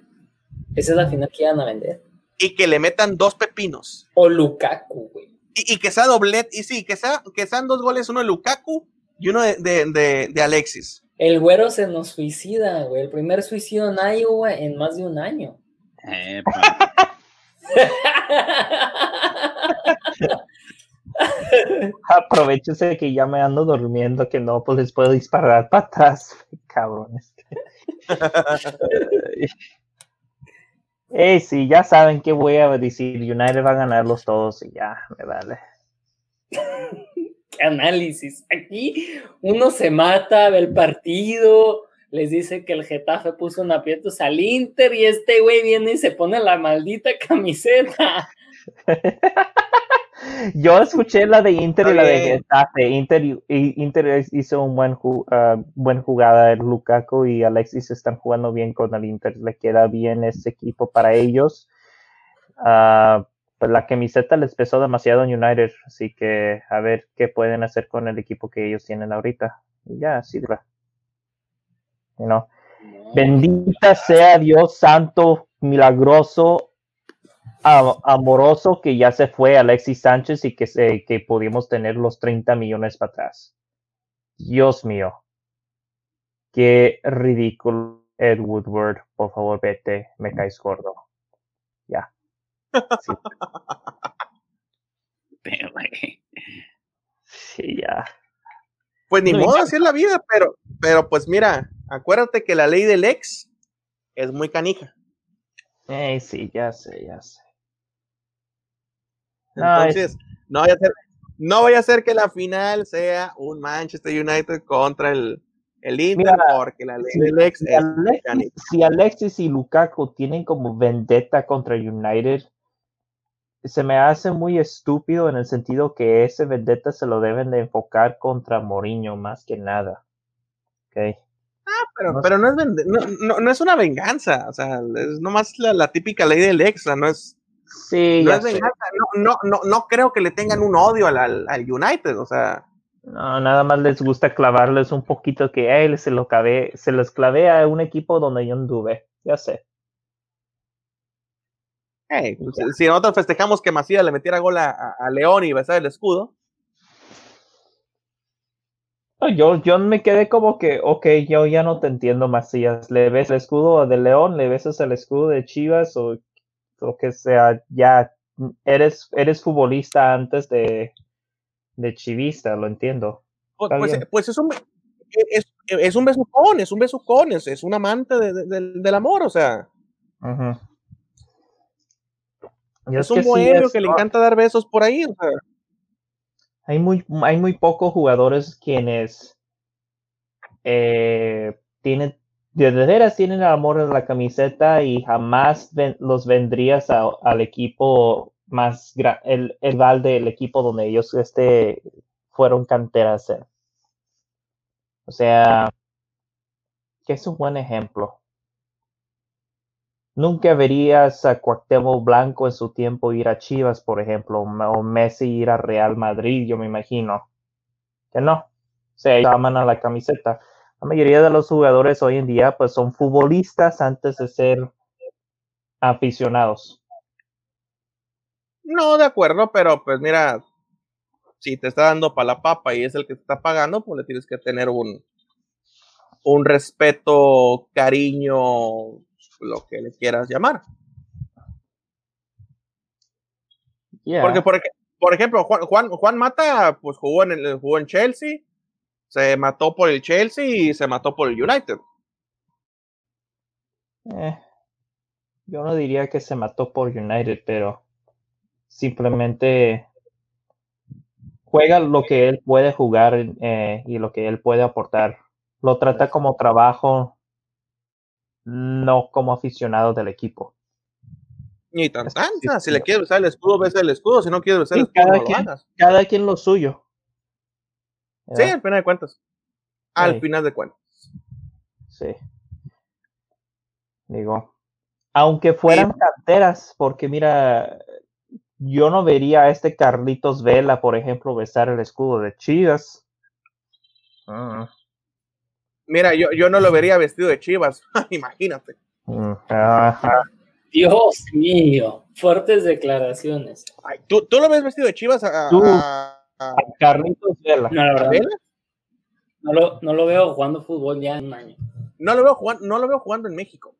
A: Esa es la final que iban a vender.
B: Y que le metan dos pepinos.
A: O Lukaku, güey.
B: Y, y, que sea doblet, y sí, que, sea, que sean dos goles, uno de Lukaku y uno de, de, de, de Alexis.
A: El güero se nos suicida, güey. El primer suicidio en Iowa en más de un año.
C: Aprovechese que ya me ando durmiendo, que no, pues les puedo disparar para atrás, cabrones. Hey, sí, ya saben que voy a decir. United va a ganarlos todos y ya, me vale.
A: ¿Qué análisis? Aquí uno se mata, ve el partido, les dice que el Getafe puso un aprietos al Inter y este güey viene y se pone la maldita camiseta.
C: Yo escuché la de Inter y la de Getafe. Inter, Inter hizo un buen, uh, buen jugada. El Lukaku y Alexis están jugando bien con el Inter. Le queda bien ese equipo para ellos. Uh, la camiseta les pesó demasiado en United. Así que a ver qué pueden hacer con el equipo que ellos tienen ahorita. Y ya, sirva. You know. Bendita sea Dios santo, milagroso, amoroso que ya se fue Alexis Sánchez y que, se, que pudimos tener los 30 millones para atrás. Dios mío. Qué ridículo. Ed Woodward, por favor, vete, me caes gordo. Ya. Sí. ya.
B: Pues ni modo, así es la vida, pero, pero pues mira, acuérdate que la ley del ex es muy canija.
C: Eh, sí, ya sé, ya sé.
B: Entonces, no, vaya a ser, no vaya a ser que la final sea un Manchester United contra el, el Inter, porque la ley del ex
C: si, Alexis, si Alexis y Lukaku tienen como vendetta contra United, se me hace muy estúpido en el sentido que ese vendetta se lo deben de enfocar contra Mourinho más que nada. Okay.
B: Ah, pero no, pero no, es, no, no, es una venganza, o sea, es nomás la, la típica ley del ex, no es,
C: sí,
B: no, es venganza, no, no, no, creo que le tengan un odio al, al, al, United, o sea.
C: No, nada más les gusta clavarles un poquito que él se lo clavé, se los clavé a un equipo donde yo anduve, ya sé.
B: Hey, pues, si nosotros festejamos que Macías le metiera gol a, a León y besar el escudo.
C: Yo, yo me quedé como que, ok, yo ya no te entiendo, Macías. ¿Le ves el escudo de León? ¿Le besas el escudo de Chivas? O lo que sea, ya eres, eres futbolista antes de, de chivista, lo entiendo.
B: Pues, pues, pues, es un es, es, un besucón, es un besucón, es, es un amante de, de, del amor, o sea. Uh -huh. Es, es, un bohemio que le encanta dar besos por ahí. O sea.
C: Hay muy, hay muy pocos jugadores quienes eh, tienen, de veras tienen el amor en la camiseta y jamás ven, los vendrías a, al equipo más el, el val del equipo donde ellos este, fueron canteras. O sea, que es un buen ejemplo. Nunca verías a Cuauhtémoc Blanco en su tiempo ir a Chivas, por ejemplo, o Messi ir a Real Madrid, yo me imagino. Que no. O sea, ellos aman a la camiseta. La mayoría de los jugadores hoy en día pues son futbolistas antes de ser aficionados.
B: No, de acuerdo, pero pues mira, si te está dando para la papa y es el que te está pagando, pues le tienes que tener un, un respeto, cariño, lo que le quieras llamar. Yeah. Porque, por, por, ejemplo, Juan, Juan, Juan Mata, pues jugó en, el, jugó en Chelsea, se mató por el Chelsea y se mató por el United.
C: Eh, yo no diría que se mató por United, pero simplemente juega lo que él puede jugar eh, y lo que él puede aportar. Lo trata como trabajo, no como aficionado del equipo.
B: Ni tan tan, si le quieres usar el escudo, ves el escudo, si no quieres usar el
C: escudo, cada,
B: no
C: quien, lo cada quien lo suyo.
B: Sí, al final de cuentas. Al sí. final de cuentas.
C: Sí. Digo, aunque fueran sí. canteras, porque mira, yo no vería a este Carlitos Vela, por ejemplo, besar el escudo de Chivas.
B: Uh -huh. Mira, yo, yo no lo vería vestido de chivas, imagínate.
C: Ajá.
A: Dios mío, fuertes declaraciones.
B: Ay, ¿tú, ¿tú, lo ves vestido de chivas a,
C: ¿Tú?
B: a,
C: a Carlitos Vela?
A: No, la verdad. ¿Vela? No, lo, no lo veo jugando fútbol ya en un año.
B: No lo veo jugando, no lo veo jugando en México.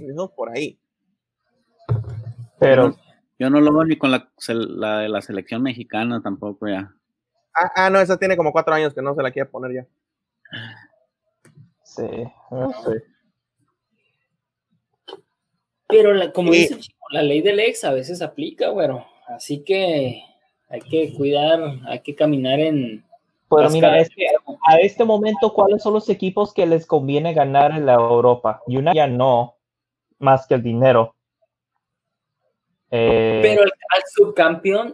B: No, por ahí.
C: Pero
D: yo no lo veo ni con la, la, la selección mexicana tampoco ya.
B: Ah, ah, no, esa tiene como cuatro años que no se la quiere poner ya.
C: Sí, no sé.
A: Pero la, como y, dice Chico, la ley del ex a veces aplica, bueno, así que hay que cuidar, hay que caminar en.
C: Pero mira, este, a este momento, ¿cuáles son los equipos que les conviene ganar en la Europa? Y una ya no, más que el dinero.
A: Eh, Pero al, al subcampeón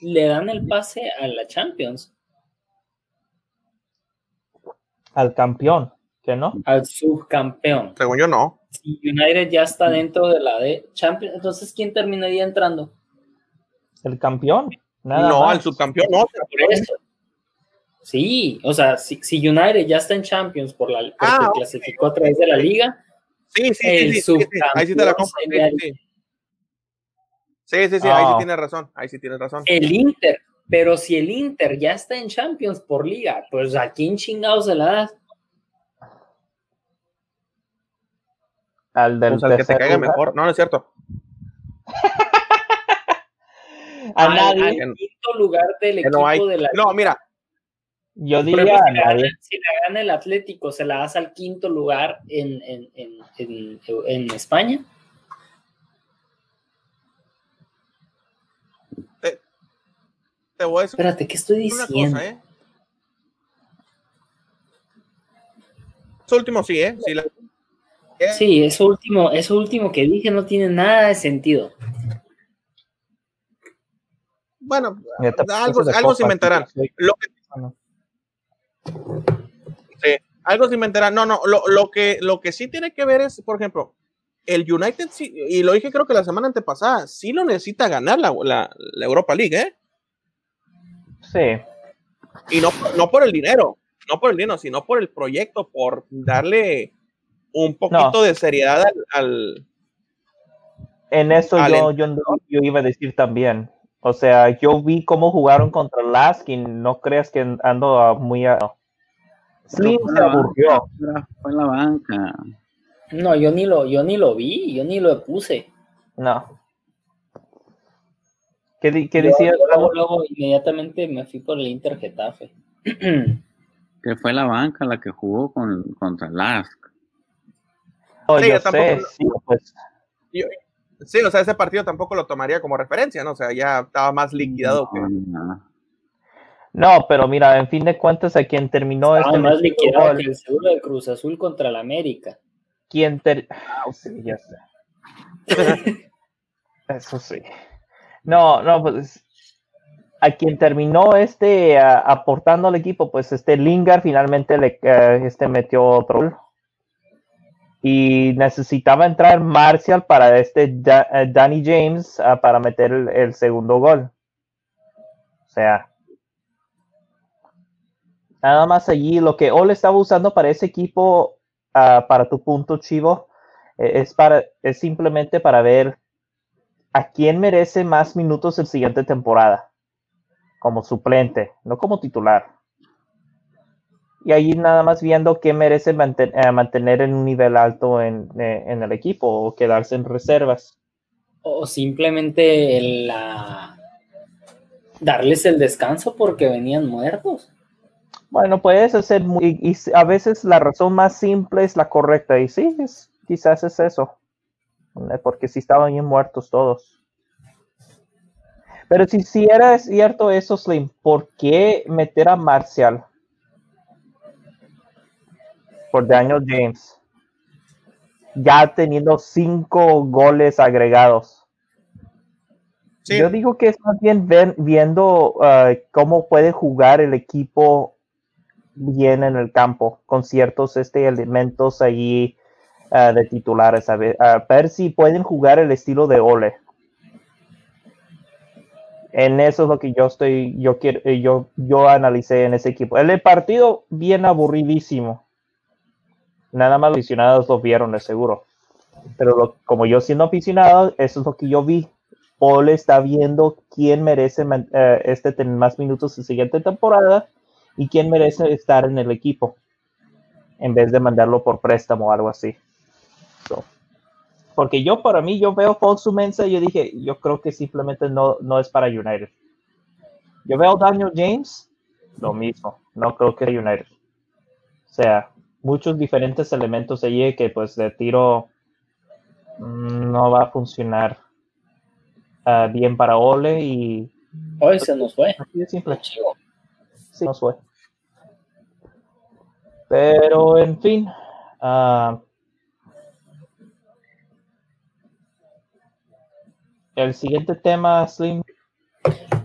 A: le dan el pase a la Champions
C: al campeón, ¿que no?
A: Al subcampeón.
B: Según yo, no.
A: Si United ya está dentro de la de Champions, entonces ¿quién terminaría entrando?
C: El campeón.
B: Nada no, más. al subcampeón no.
A: Por eso. Sí, o sea, si, si United ya está en Champions por la, porque
B: Ah,
A: clasificó a través de la liga,
B: Sí, sí,
A: El
B: sí, sí, sí, sí, Ahí sí te la compro. Sí,
A: sería
B: sí, sí. Sí, sí, sí, ahí sí
C: Ah.
B: tienes razón. Ahí sí tienes razón.
A: el Inter, pero si el Inter ya está en Champions por liga, pues a quién chingados se la das.
C: Al del
B: Pues al que te caiga
C: lugar.
B: mejor. No, no es cierto.
C: A
A: Al-
C: nadie.
A: al quinto lugar del
B: Que
A: equipo
B: no hay.
A: de la
B: No, mira,
C: Yo
A: ejemplo,
C: diría
A: si, la
C: nadie.
A: gana, si la gana el Atlético, se la das al quinto lugar en, en, en, en, en España.
B: Te voy a decir
A: Espérate, ¿qué estoy diciendo?
B: cosa, ¿eh? Eso último sí, ¿eh? Sí, la- eh,
A: Sí, eso último, eso último que dije no tiene nada de sentido.
B: Bueno, algo, algo se inventarán.
C: sí.
B: Lo que,
C: Bueno.
B: sí, algo se inventarán. No, no, lo, lo que, lo que sí tiene que ver es, por ejemplo, el United, sí, y lo dije creo que la semana antepasada, sí lo necesita ganar la, la, la Europa League, ¿eh?
C: Sí.
B: Y no, no por el dinero, no por el dinero, sino por el proyecto, por darle un poquito de seriedad al, al-
C: En eso
B: Al
C: yo, yo, yo iba a decir también. O sea, yo vi cómo jugaron contra Laskin. No creas que ando a- muy a... Slim
D: fue
C: se
D: la
C: aburrió.
D: Fue en la banca.
A: No, yo ni lo, yo ni lo vi, yo ni lo puse.
C: No. ¿Qué, di- qué decías?
A: yo luego, luego inmediatamente me fui por el Inter Getafe.
D: Que fue la banca la que jugó con, contra el Lask.
C: No,
B: Sí,
C: yo
B: yo tampoco-
C: sé, sí, pues,
B: yo- sí, o sea, ese partido tampoco lo tomaría como referencia, ¿no? O sea, ya estaba más liquidado que.
D: No,
C: no, pero mira, en fin de cuentas, a quien terminó este
A: más liquidado que el seguro de Cruz Azul contra el América.
C: quien ter- Ah, sí, ya sé. Eso sí. No, no, pues a quien terminó este aportando al equipo, pues este Lingard finalmente le eh, este metió otro gol. Y necesitaba entrar Martial para este eh, Danny James ah, para meter el, el segundo gol. O sea, nada más allí lo que Ole estaba usando para ese equipo, ah, para tu punto, Chivo, eh, es para es simplemente para ver a quién merece más minutos en siguiente temporada como suplente, no como titular. Y ahí nada más viendo qué merece manten- eh, mantener en un nivel alto en, eh, en el equipo o quedarse en reservas.
A: O simplemente el, la- darles el descanso porque venían muertos.
C: Bueno, puedes hacer, muy- y, a veces la razón más simple es la correcta, y sí, es- quizás es eso, porque si estaban bien muertos todos. Pero si, si era cierto eso, Slim, ¿por qué meter a Marcial por Daniel James? Ya teniendo cinco goles agregados.
B: Sí,
C: Yo digo que es más bien ven- viendo ah, cómo puede jugar el equipo bien en el campo, con ciertos este, elementos ahí ah, de titulares, a ver, si pueden jugar el estilo de Ole. En eso es lo que yo estoy, yo quiero, eh, yo, yo analicé en ese equipo. El partido bien aburridísimo. Nada más los aficionados lo vieron, de seguro. Pero lo- como yo siendo aficionado, eso es lo que yo vi. Ole está viendo quién merece eh, este tener más minutos en siguiente temporada y quién merece estar en el equipo en vez de mandarlo por préstamo o algo así. So, porque yo para mí yo veo Fox Mensa y yo dije yo creo que simplemente no, no es para United. Yo veo Daniel James lo mismo, no creo que United. O sea, muchos diferentes elementos allí que pues de tiro mm, no va a funcionar ah, bien para Ole y
A: Hoy se nos fue.
C: así de simple. Sí, nos fue. Pero, en fin. ah, el siguiente tema, Slim.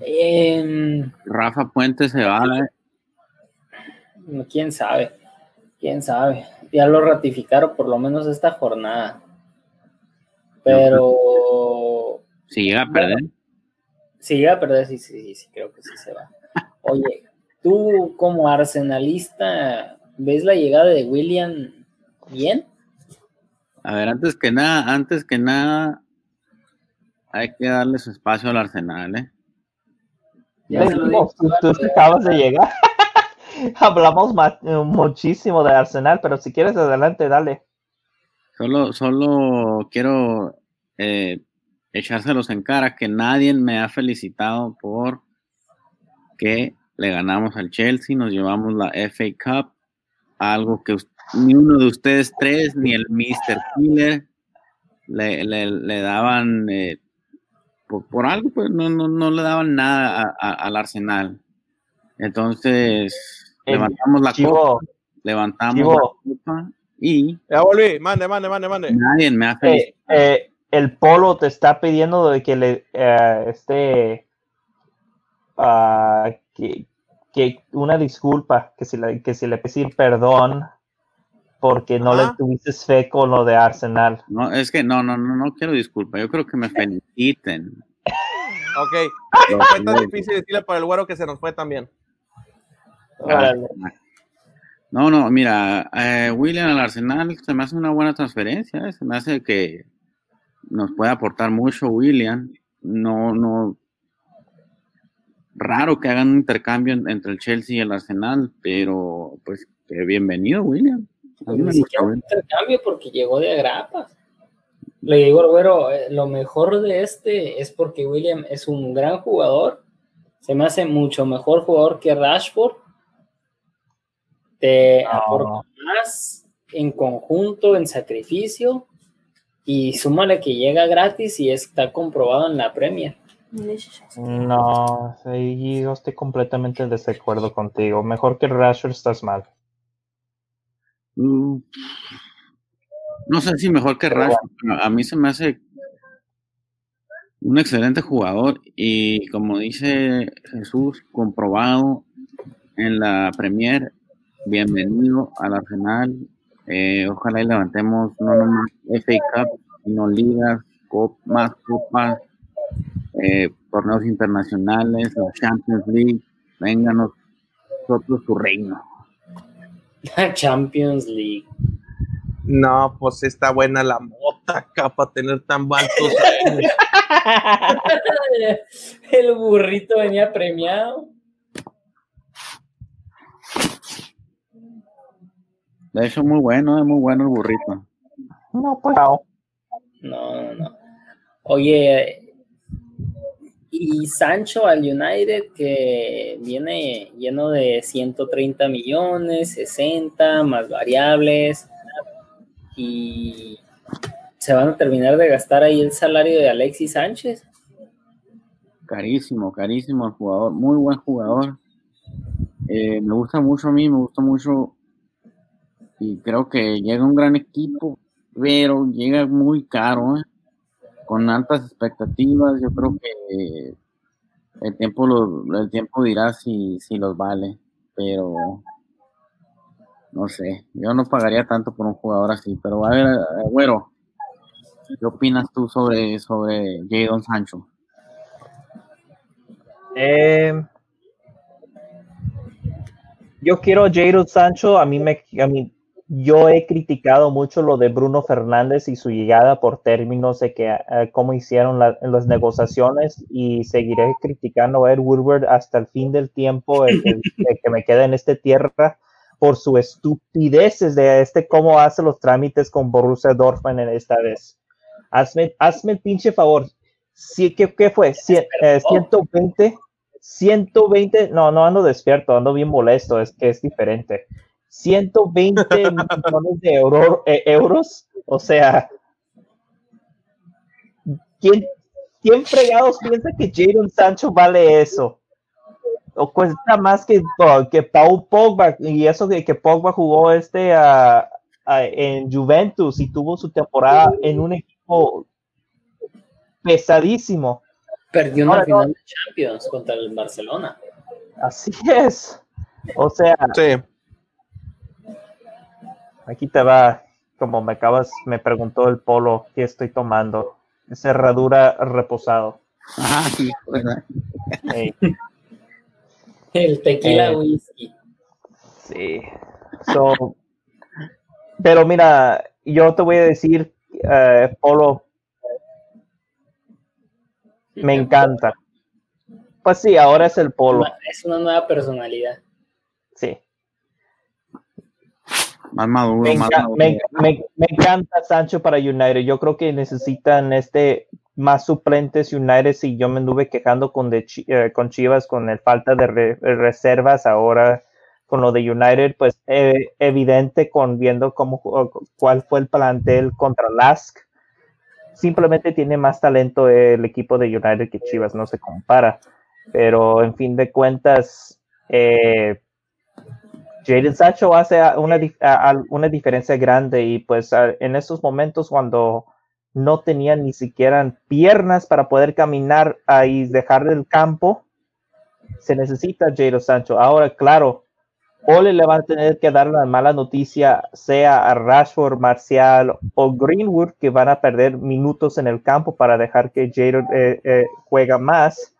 A: Em,
D: Rafa Puente se va, eh.
A: quién sabe, quién sabe. Ya lo ratificaron por lo menos esta jornada. Pero
D: si llega a perder.
A: si llega a perder, sí, sí, sí, sí, creo que sí se va. Oye, tú como arsenalista, ¿ves la llegada de William bien?
D: A ver, antes que nada, antes que nada, hay que darle su espacio al Arsenal, ¿eh?
C: Ya tú, acabas de llegar. Hablamos muchísimo de Arsenal, pero si quieres adelante, dale.
D: Solo, solo quiero eh, echárselos en cara que nadie me ha felicitado por que le ganamos al Chelsea, nos llevamos la FA Cup, algo que ni uno de ustedes tres, ni el Mr. Killer le, daban eh, por, algo, pues no, no, le daban nada al Arsenal. Entonces, levantamos la copa, levantamos la copa y...
B: Ya volví, mande, mande, mande, mande.
D: Nadie me ha
C: eh. Eh, el Polo te está pidiendo de que le este uh, que, que, una disculpa, que si le, que si le pedir perdón porque no le tuviste fe con lo de Arsenal.
D: No, es que no, no, no, no quiero disculpa, yo creo que me feliciten.
B: ok, fue tan difícil decirle para el güero que se nos fue también.
D: No, no, mira, eh, William al Arsenal se me hace una buena transferencia, eh, se me hace que nos puede aportar mucho William. No, no, raro que hagan un intercambio entre el Chelsea y el Arsenal, pero pues bienvenido, William.
A: Un intercambio porque llegó de agrapas. Le digo al güero, eh, lo mejor de este es porque William es un gran jugador, se me hace mucho mejor jugador que Rashford, te aporta más en conjunto, en sacrificio, y súmale que llega gratis y está comprobado en la Premier.
C: No, yo estoy completamente en desacuerdo contigo. Mejor que Rashford estás mal.
D: Mm. No sé si mejor que Rashford. A mí se me hace un excelente jugador y como dice Jesús, comprobado en la Premier. Bienvenido al Arsenal. Eh, ojalá y levantemos no nomás FA Cup, sino ligas, más copas eh, torneos internacionales, la Champions League, vénganos nosotros su reino.
A: La Champions League.
B: No, pues está buena la mota acá para tener tan altos.
A: el burrito venía premiado.
D: De hecho, muy bueno, es muy bueno el burrito.
C: No, pues.
A: No, no, no. Oye, y Sancho al United que viene lleno de 130 millones, 60 más variables y se van a terminar de gastar ahí el salario de Alexis Sánchez.
D: Carísimo, carísimo el jugador, muy buen jugador. Eh, me gusta mucho a mí, me gusta mucho y creo que llega un gran equipo, pero llega muy caro. ¿eh? Con altas expectativas. Yo creo que el tiempo, lo, el tiempo dirá si, si los vale, pero no sé, yo no pagaría tanto por un jugador así, pero a ver, güero, ¿qué opinas tú sobre, sobre Jadon Sancho?
C: Eh, yo quiero Jadon Sancho, a mí me, a mí, yo he criticado mucho lo de Bruno Fernández y su llegada por términos de que eh, cómo hicieron las negociaciones y seguiré criticando a Ed Woodward hasta el fin del tiempo el, que me queda en esta tierra por su estupideces de este cómo hace los trámites con Borussia Dortmund en esta vez. Hazme, hazme el pinche favor. Sí, ¿qué, qué fue? 120, 120, eh, no, no ando despierto, ando bien molesto, es que es diferente. 120 millones de eh, euros. O sea, ¿quién, ¿quién fregados piensa que Jadon Sancho vale eso? O cuesta más que, que Paul Pogba, y eso de que Pogba jugó este en Juventus y tuvo su temporada en un equipo pesadísimo.
A: Perdió una final de Champions contra el Barcelona.
C: Así es. O sea,
B: sí.
C: Aquí te va, como me acabas, me preguntó el polo, ¿qué estoy tomando? Cerradura reposado.
D: Ah, sí,
A: El tequila
C: Eh,
A: whisky.
C: Sí. So, pero mira, yo te voy a decir, eh, Polo, me encanta. Pues sí, ahora es el Polo.
A: Es una nueva personalidad.
C: Sí.
D: Más maduro,
C: Me,
D: más maduro.
C: me- me- me encanta Sancho para United. Yo creo que necesitan este más suplentes United. Si yo me anduve quejando con, de eh, con Chivas con el falta de re- reservas ahora con lo de United, pues eh, evidente con viendo cómo cuál fue el plantel contra Lask. Simplemente tiene más talento el equipo de United que Chivas, no se compara. Pero en fin de cuentas, eh, Jaden Sancho hace una, una diferencia grande y pues en esos momentos cuando no tenían ni siquiera piernas para poder caminar y dejar del campo, se necesita Jaden Sancho. Ahora, claro, Ole le va a tener que dar la mala noticia, sea a Rashford, Marcial o Greenwood, que van a perder minutos en el campo para dejar que Jaden eh, eh, juega más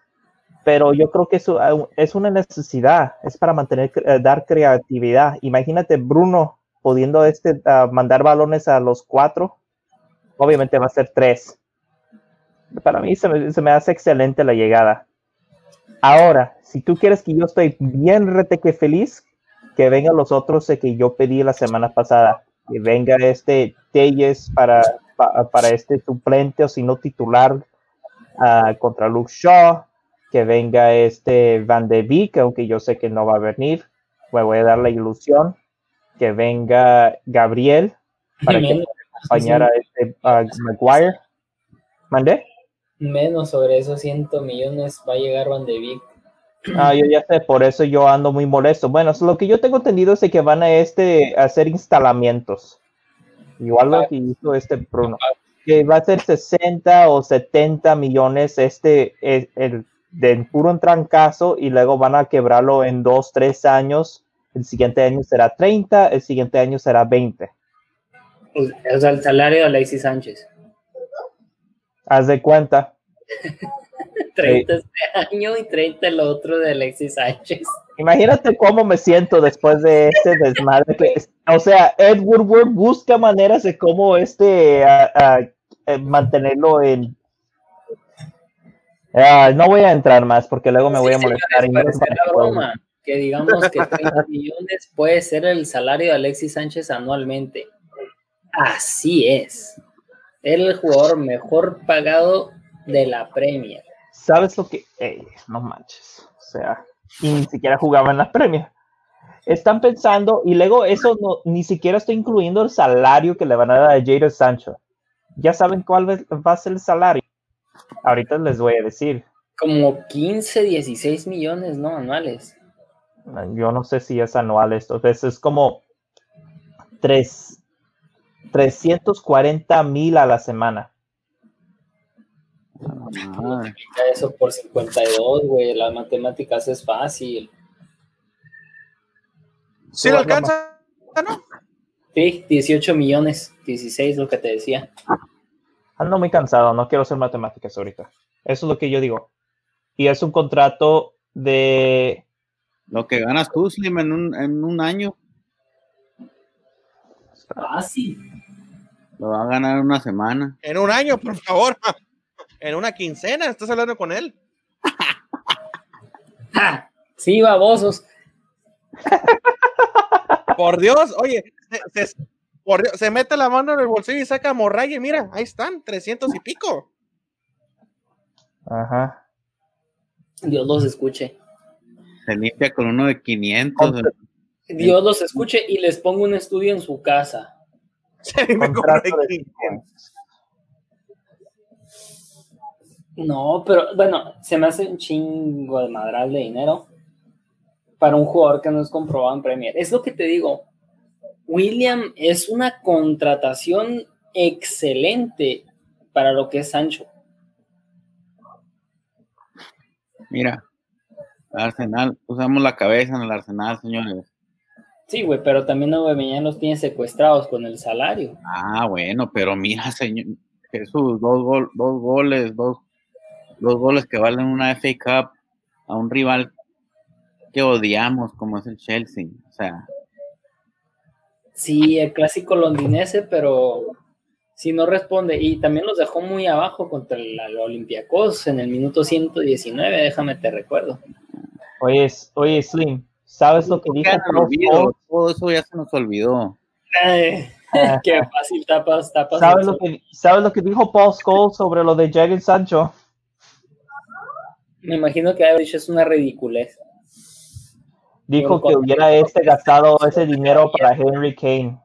C: pero yo creo que eso eh, es una necesidad, es para mantener, eh, dar creatividad. Imagínate Bruno pudiendo este, ah, mandar balones a los cuatro, obviamente va a ser tres. Para mí se me, hace excelente la llegada. Ahora, si tú quieres que yo estoy bien reteque feliz, que vengan los otros que yo pedí la semana pasada, que venga este Telles para, pa- para este suplente o si no titular ah, contra Luke Shaw, que venga este Van de Beek, aunque yo sé que no va a venir, me voy a dar la ilusión, que venga Gabriel para que
A: menos,
C: acompañar a este a Maguire. ¿Mandé?
A: menos sobre esos 100 millones va a llegar Van de Beek.
C: Ah, yo ya sé, por eso yo ando muy molesto. Bueno, lo que yo tengo entendido es que van a este a hacer instalamientos. Igual lo que hizo este Bruno. Que va a ser 60 o 70 millones este el, el de puro trancazo y luego van a quebrarlo en dos, tres años. El siguiente año será 30, el siguiente año será 20.
A: O sea, el salario de Alexis Sánchez.
C: Haz de cuenta.
A: 30 este año y 30 el otro de Alexis Sánchez.
C: Imagínate cómo me siento después de este desmadre. Que, o sea, Ed Woodward busca maneras de cómo este eh, mantenerlo en. No voy a entrar más porque luego me voy a molestar.
A: señores, la broma. Que digamos que 30 millones puede ser el salario de Alexis Sánchez anualmente. Así es. El jugador mejor pagado de la Premier.
C: ¿Sabes lo que? Ey, no manches. O sea, y ni siquiera jugaba en las premias. Están pensando, y luego eso no, ni siquiera estoy incluyendo el salario que le van a dar a Jadon Sancho. Ya saben cuál va a ser el salario. Ahorita les voy a decir.
A: Como 15, 16 millones, ¿no? Anuales.
C: Yo no sé si es anual esto. Entonces es como tres, 340 mil a la semana.
D: Ah,
A: Multiplica Eso por 52, güey. Las matemáticas es fácil.
B: Si le alcanza, ¿no?
A: Sí, 18 millones, 16, lo que te decía.
C: Ando muy cansado, no quiero hacer matemáticas ahorita. Eso es lo que yo digo. Y es un contrato de...
D: Lo que ganas tú, Slim, en un, en un año,
A: Fácil.
D: lo va a ganar en una semana.
B: En un año, por favor. En una quincena, estás hablando con él.
A: Sí, babosos.
B: Por Dios, oye, se, se- por Dios, se mete la mano en el bolsillo y saca morralla y mira, ahí están, 300 y pico.
C: Ajá.
A: Dios los escuche.
D: Se limpia con uno de 500.
A: Dios los escuche y les pongo un estudio en su casa.
B: Se
C: Contrato de
B: de
C: cinco años.
A: No, pero bueno, se me hace un chingo de madral de dinero para un jugador que no es comprobado en Premier. Es lo que te digo. William es una contratación excelente para lo que es Sancho.
D: Mira, Arsenal, usamos la cabeza en el Arsenal, señores.
A: Sí, güey, pero también Aubameyang los tiene secuestrados con el salario.
D: Ah, bueno, pero mira, señor, Jesús, dos, gol, dos goles, dos, dos goles que valen una FA Cup a un rival que odiamos como es el Chelsea. O sea.
A: Sí, el clásico londinense, pero si no responde. Y también los dejó muy abajo contra el, Olympiacos en el minuto 119, déjame te recuerdo.
C: Oye, oye Slim, ¿sabes lo que dijo?
D: Todo eso ya se nos olvidó.
A: qué fácil tapas, tapas.
C: ¿Sabes lo, que, ¿Sabes lo que dijo Paul Scholes sobre lo de Jadon Sancho?
A: Me imagino que Average es una ridiculez.
C: Dijo que hubiera este gastado ese dinero para Henry Kane.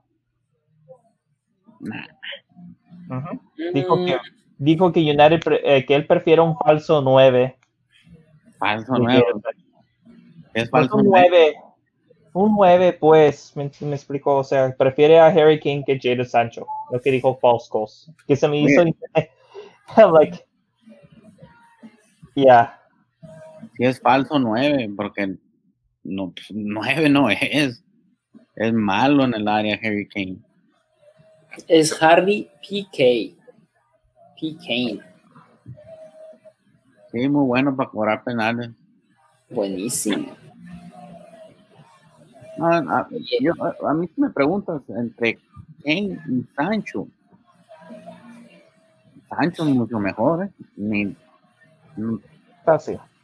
C: Dijo que dijo que United eh, que él prefiere un falso 9.
D: Falso 9.
C: Es falso 9. Un 9, pues, me, me, explicó. O sea, prefiere a Harry King que Jada Sancho. Lo que dijo False Que se me hizo. like. Yeah.
D: Si es falso 9, porque no, 9 pues, no es. Es malo en el área Harry Kane.
A: Es Harry PK. PK.
D: Sí, muy bueno para cobrar penales.
A: Buenísimo.
D: A, yo, a, mí me preguntas entre Kane y Sancho. Sancho es mucho mejor, ¿eh? Ni,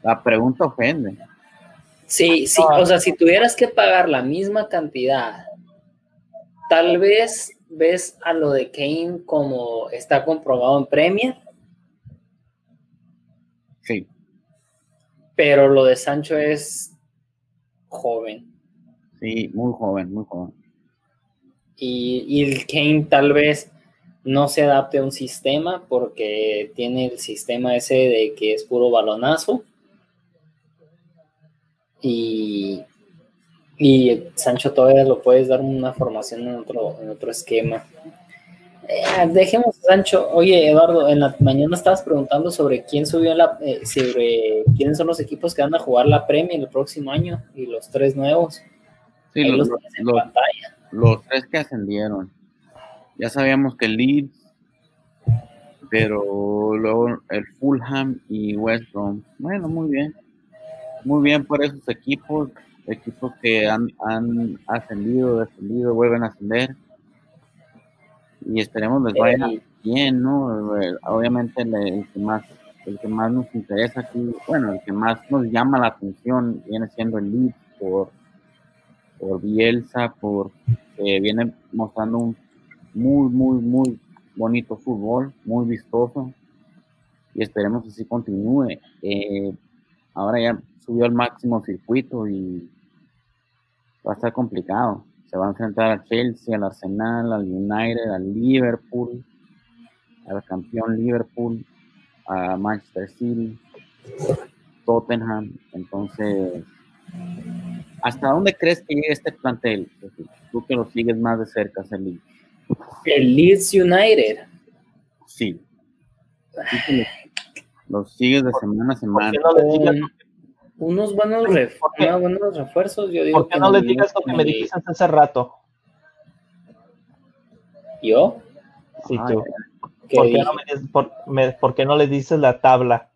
D: La pregunta ofende.
A: Sí, sí, o sea, si tuvieras que pagar la misma cantidad, tal vez ves a lo de Kane como está comprobado en Premier.
D: Sí.
A: Pero lo de Sancho es joven.
D: Sí, muy joven, muy joven.
A: Y, el Kane tal vez no se adapte a un sistema porque tiene el sistema ese de que es puro balonazo. Y, y Sancho todavía lo puedes dar una formación en otro, en otro esquema. Eh, dejemos Sancho. Oye, Eduardo, en la mañana estabas preguntando sobre quién subió la, eh, sobre quiénes son los equipos que van a jugar la Premier el próximo año y los tres nuevos.
D: Sí, los, los, tres que ascendieron. Ya sabíamos que el Leeds, pero luego el Fulham y West Brom. Bueno, muy bien. Muy bien por esos equipos, equipos que han, han ascendido, descendido, vuelven a ascender. Y esperemos les vaya bien, ¿no? Obviamente el, que más el que más nos interesa aquí, bueno, el que más nos llama la atención viene siendo el Leeds por por Bielsa, por eh, viene mostrando un muy, muy, muy bonito fútbol, muy vistoso y esperemos que así continúe. Eh, ahora ya subió al máximo circuito y va a estar complicado. Se va a enfrentar al Chelsea, al Arsenal, al United, al Liverpool, al campeón Liverpool, a Manchester City, Tottenham. Entonces, ¿Hasta dónde crees que llegue este plantel? Tú que lo sigues más de cerca,
A: el El Leeds United.
D: Sí. Lo sigues de semana a semana.
A: unos buenos, refuerzos, yo digo.
C: ¿Por qué no le digas lo que me dijiste hace rato?
A: ¿Yo?
C: Sí, tú. ¿Por qué, no me, por, qué, no le dices la tabla?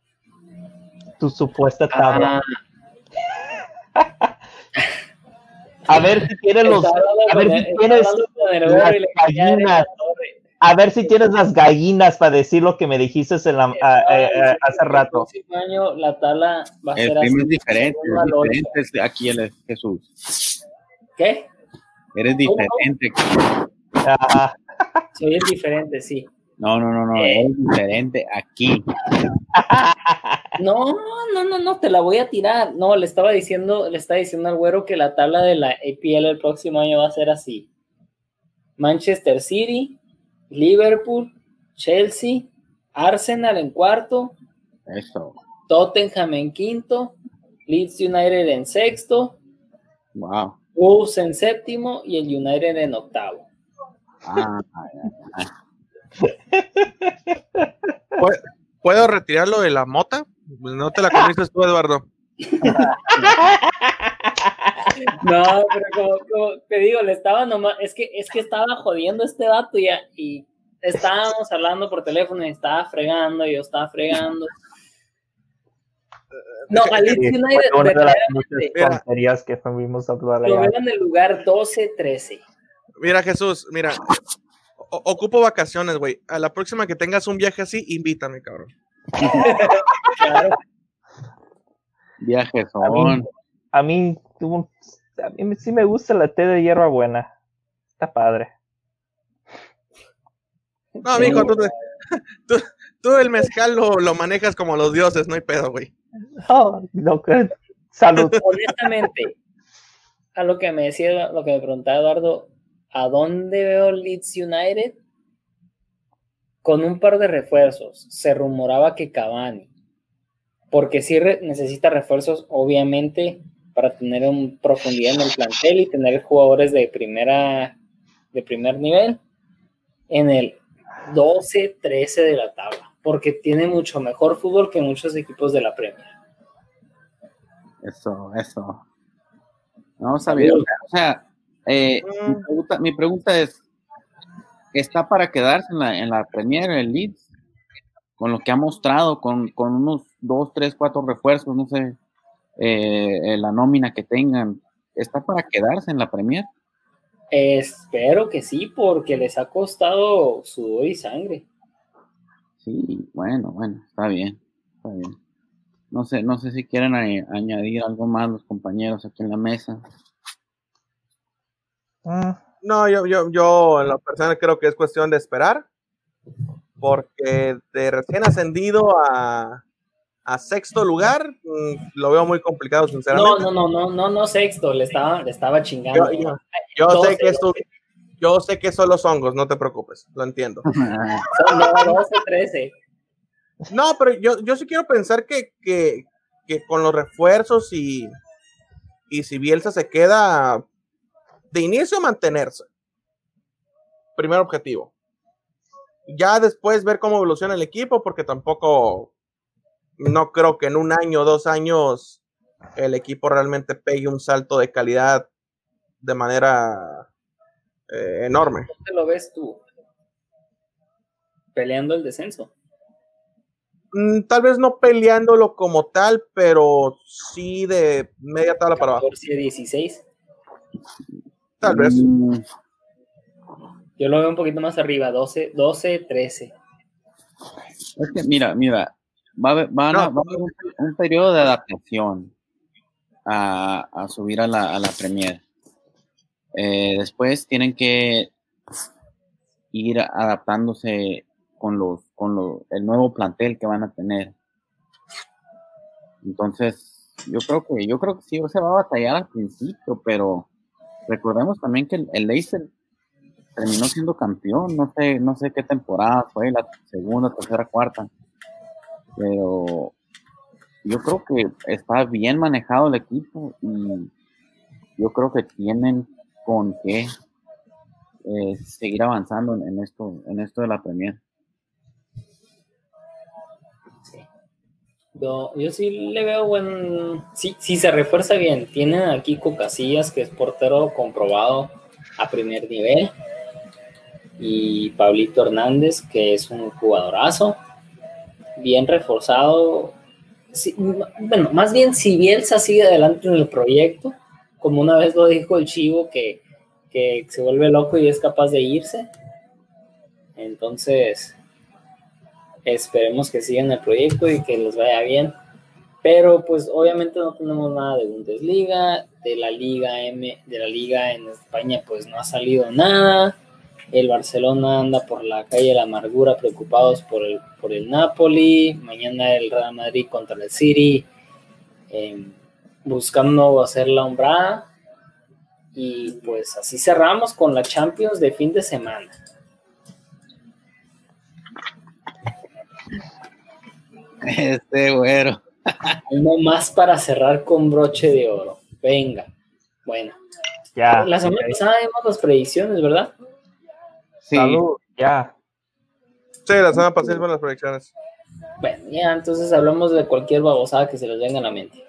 C: Tu supuesta tabla. Ah, a ver si tienes los, a ver si tienes las gallinas, a ver si tienes las gallinas para decir lo que me dijiste en la, hace rato.
A: año la tabla va a ser
D: así. Es diferente, es diferente aquí el Jesús.
A: ¿Qué?
D: Eres diferente.
A: Soy el diferente, sí.
D: No, no, no, no, eh. es diferente aquí.
A: No, no, no, no, te la voy a tirar. No, le estaba diciendo, le estaba diciendo al güero que la tabla de la APL el próximo año va a ser así. Manchester City, Liverpool, Chelsea, Arsenal en cuarto.
D: Eso.
A: Tottenham en quinto, Leeds United en sexto.
D: Wow.
A: Wolves en séptimo y el United en octavo. Ah,
B: ¿Puedo retirarlo de la mota? No te la comiste tú, Eduardo.
A: No, pero como, te digo, le estaba nomás, es que, es que estaba jodiendo este vato ya, y estábamos hablando por teléfono y estaba fregando, y yo estaba fregando. No, a Leeds United.
C: Una de las muchas tonterías que fuimos a hablar
A: Lo veo en el lugar 12-13.
B: Mira, Jesús, mira. ocupo vacaciones, güey. A la próxima que tengas un viaje así, invítame, cabrón.
D: claro. Viajes son.
C: A mí, a mí, sí me gusta la té de hierba buena. Está padre.
B: No, amigo, tú, tú, el mezcal lo, lo, manejas como los dioses, no hay pedo, güey.
C: No, no, salud.
A: Honestamente, a lo que me decía, lo que me preguntaba Eduardo, ¿a dónde veo Leeds United? Con un par de refuerzos. Se rumoraba que Cavani, porque sí necesita refuerzos, obviamente, para tener un profundidad en el plantel y tener jugadores de primera, de primer nivel en el 12-13 de la tabla, porque tiene mucho mejor fútbol que muchos equipos de la Premier.
D: Eso, eso. No sabía. O sea, eh, mi, pregunta, es, ¿está para quedarse en la, en la Premier, el Leeds? Con lo que ha mostrado, con, con unos dos, tres, cuatro refuerzos, no sé, eh, la nómina que tengan, ¿está para quedarse en la Premier?
A: Espero que sí, porque les ha costado sudor y sangre.
D: Sí, bueno, bueno, está bien, está bien. No sé, no sé si quieren añadir algo más los compañeros aquí en la mesa.
B: Ah. No, yo, yo, yo en lo personal creo que es cuestión de esperar, porque de recién ascendido a, a sexto lugar mm, lo veo muy complicado, sinceramente.
A: No, no, no, no, no, no sexto, le estaba, le estaba chingando.
B: Yo, sé que esto, yo sé que son los hongos, no te preocupes, lo entiendo.
A: son 12, 13.
B: No, pero yo, yo sí quiero pensar que, que, que con los refuerzos y, y si Bielsa se queda, de inicio mantenerse. Primer objetivo. Ya después ver cómo evoluciona el equipo, porque tampoco no creo que en un año o dos años el equipo realmente pegue un salto de calidad de manera eh, enorme.
A: ¿Cómo te lo ves tú? ¿Peleando el descenso?
B: Mm, tal vez no peleándolo como tal, pero sí de media tabla para abajo.
A: 16.
B: Tal vez. Mm.
A: Yo lo veo un poquito más arriba, 12, 12 13.
D: Es que mira, mira, va a haber, un, periodo de adaptación a, subir a la, a la Premier. Eh, después tienen que ir adaptándose con los con el nuevo plantel que van a tener. Entonces, yo creo que yo creo que sí se va a batallar al principio, pero recordemos también que el, Leicester terminó siendo campeón, no sé, no sé qué temporada fue, la segunda, tercera, cuarta. Pero yo creo que está bien manejado el equipo y yo creo que tienen con qué eh, seguir avanzando en, esto, en esto de la Premier.
A: Yo, sí le veo buen. Sí, sí se refuerza bien. Tienen aquí Casillas, que es portero comprobado a primer nivel. Y Pablito Hernández, que es un jugadorazo. Bien reforzado. bueno, más bien si Bielsa sigue adelante en el proyecto, como una vez lo dijo el Chivo, que, que se vuelve loco y es capaz de irse. Entonces, Esperemos que sigan el proyecto y que les vaya bien. Pero pues obviamente no tenemos nada de Bundesliga, de la Liga M, de la Liga en España pues no ha salido nada. El Barcelona anda por la calle de la amargura preocupados por el, por el Napoli. Mañana el Real Madrid contra el City. Em, buscando hacer la hombrada. Y pues así cerramos con la Champions de fin de semana.
D: Este güero.
A: Uno más para cerrar con broche de oro. Venga. Bueno. Ya. La semana pasada vimos las predicciones, ¿verdad?
C: Sí. ya.
B: Sí, la semana pasada vimos las predicciones.
A: Bueno, ya, entonces hablamos de cualquier babosada que se les venga a la mente.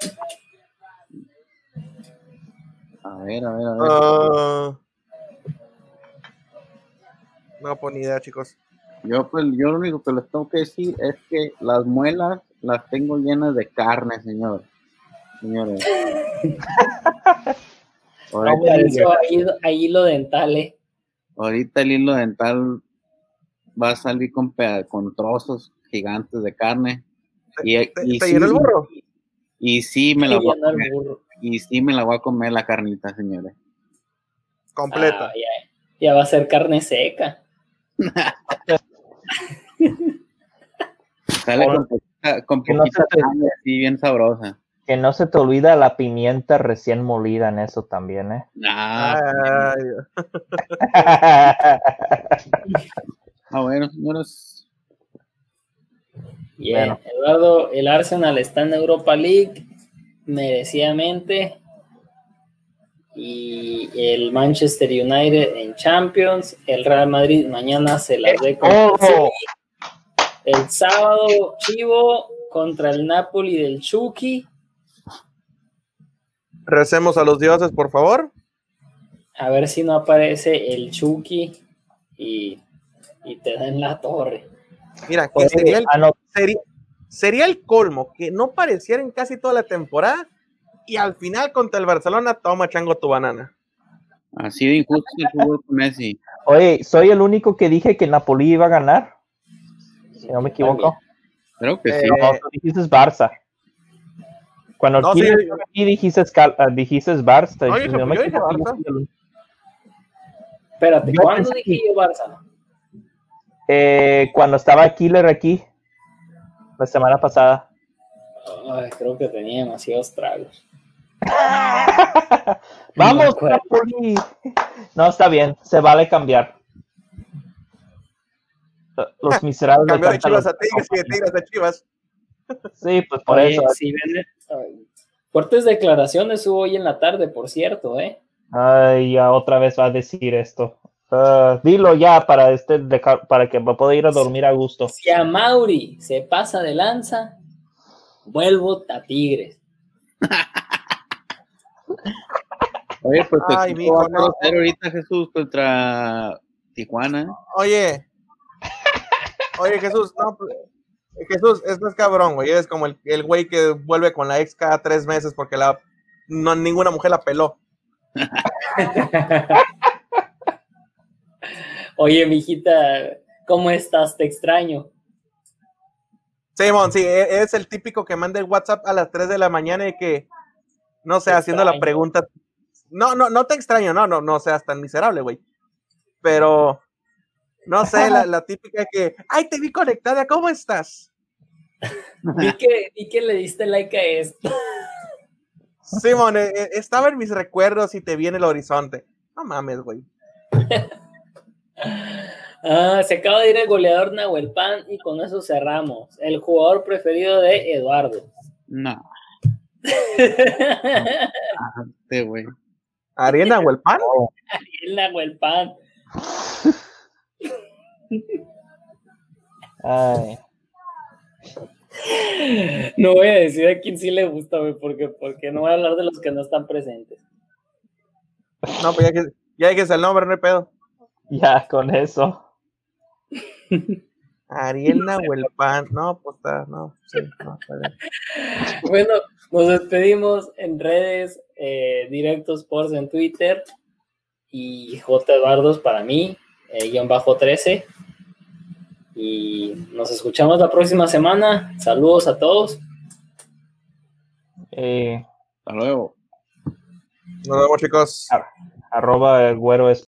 D: A ver, a ver, a ver. Uh,
B: no, pues ni idea, chicos.
D: Yo, pues, yo lo único que les tengo que decir es que las muelas las tengo llenas de carne, señor. Señores.
A: ahí lo dental, eh.
D: Ahorita el hilo dental va a salir con, con trozos gigantes de carne. Y,
B: ¿Te, y sí, el burro?
D: Y sí me la voy a comer. Y sí me la voy a comer la carnita, señores.
B: Completa.
A: Ah, ya, ya, va a ser carne seca.
D: Sale con, con poquita no carne así bien sabrosa.
C: Que no se te olvida la pimienta recién molida en eso también, ¿eh?
D: Ah, ah bueno, señores.
A: Bien, Eduardo, el Arsenal está en Europa League, merecidamente. Y el Manchester United en Champions. El Real Madrid mañana se las ve con el sábado, Chivo contra el Napoli del Chucky.
B: Recemos a los dioses, por favor.
A: A ver si no aparece el Chucky y, y te da en la torre.
B: Mira, que sería, el, sería, sería el colmo que no pareciera en casi toda la temporada y al final contra el Barcelona toma chango tu banana.
D: Así de injusto el fútbol con Messi.
C: Oye, soy el único que dije que Napoli iba a ganar. Si no me equivoco.
D: Creo que sí.
C: No, tú dijiste Barça. Cuando no, sí, aquí dijiste, uh, dijiste Barça.
B: No, yo, no me yo dije Barça.
A: Espérate, ¿cuándo dije yo Barça?
C: Eh, cuando estaba Killer aquí, la semana pasada.
A: Ay, creo que tenía demasiados tragos.
C: Vamos, Napoli. No, está bien, se vale cambiar. Los miserables.
B: Cambió de Chivas a Tigres y de Tigres a Chivas.
C: Sí, pues por Oye, eso.
A: Sí, fuertes declaraciones hubo hoy en la tarde, por cierto, ¿eh?
C: Ay, ya otra vez va a decir esto. Uh, dilo ya para este para que pueda ir a dormir a gusto.
A: Si a Mauri se pasa de lanza, vuelvo a Tigres.
D: Oye, pues te Ay, mijo, no. ahorita Jesús contra Tijuana.
B: Oye, oye Jesús, no, pues, Jesús, esto es cabrón, güey. Es como el, el güey que vuelve con la ex cada tres meses porque la no, ninguna mujer la peló.
A: Oye, mijita, ¿cómo estás? Te extraño.
B: Simón, sí, e, es el típico que manda el WhatsApp a las 3 de la mañana y que, no sé, haciendo la pregunta. No, no, no te extraño, no, no, no seas tan miserable, güey. Pero, no sé, la, la, típica que, ay, te vi conectada, ¿cómo estás?
A: Vi, que, vi que le diste like a esto.
B: Simón, e, e, estaba en mis recuerdos y te vi en el horizonte. No mames, güey.
A: Ah, se acaba de ir el goleador Nahuel Pan y con eso cerramos. El jugador preferido de Eduardo.
D: No.
B: este güey. ¿Ariel Nahuel Pan?
A: Ariel Nahuel Pan.
C: Ay.
A: No voy a decir a quién sí le gusta, güey, porque, porque no voy a hablar de los que no están presentes.
B: No, pues ya que, ya que es el nombre, no hay pedo.
C: Ya, con eso.
B: Ariel Nahuelpan, no, pues está, no, sí, no,
A: Bueno, nos despedimos en redes, eh, directos por en Twitter y J. Eduardos para mí, eh, guion bajo 13. Y nos escuchamos la próxima semana. Saludos a todos.
C: Eh,
D: Hasta luego.
B: Nos vemos, chicos.
C: Arroba el güero es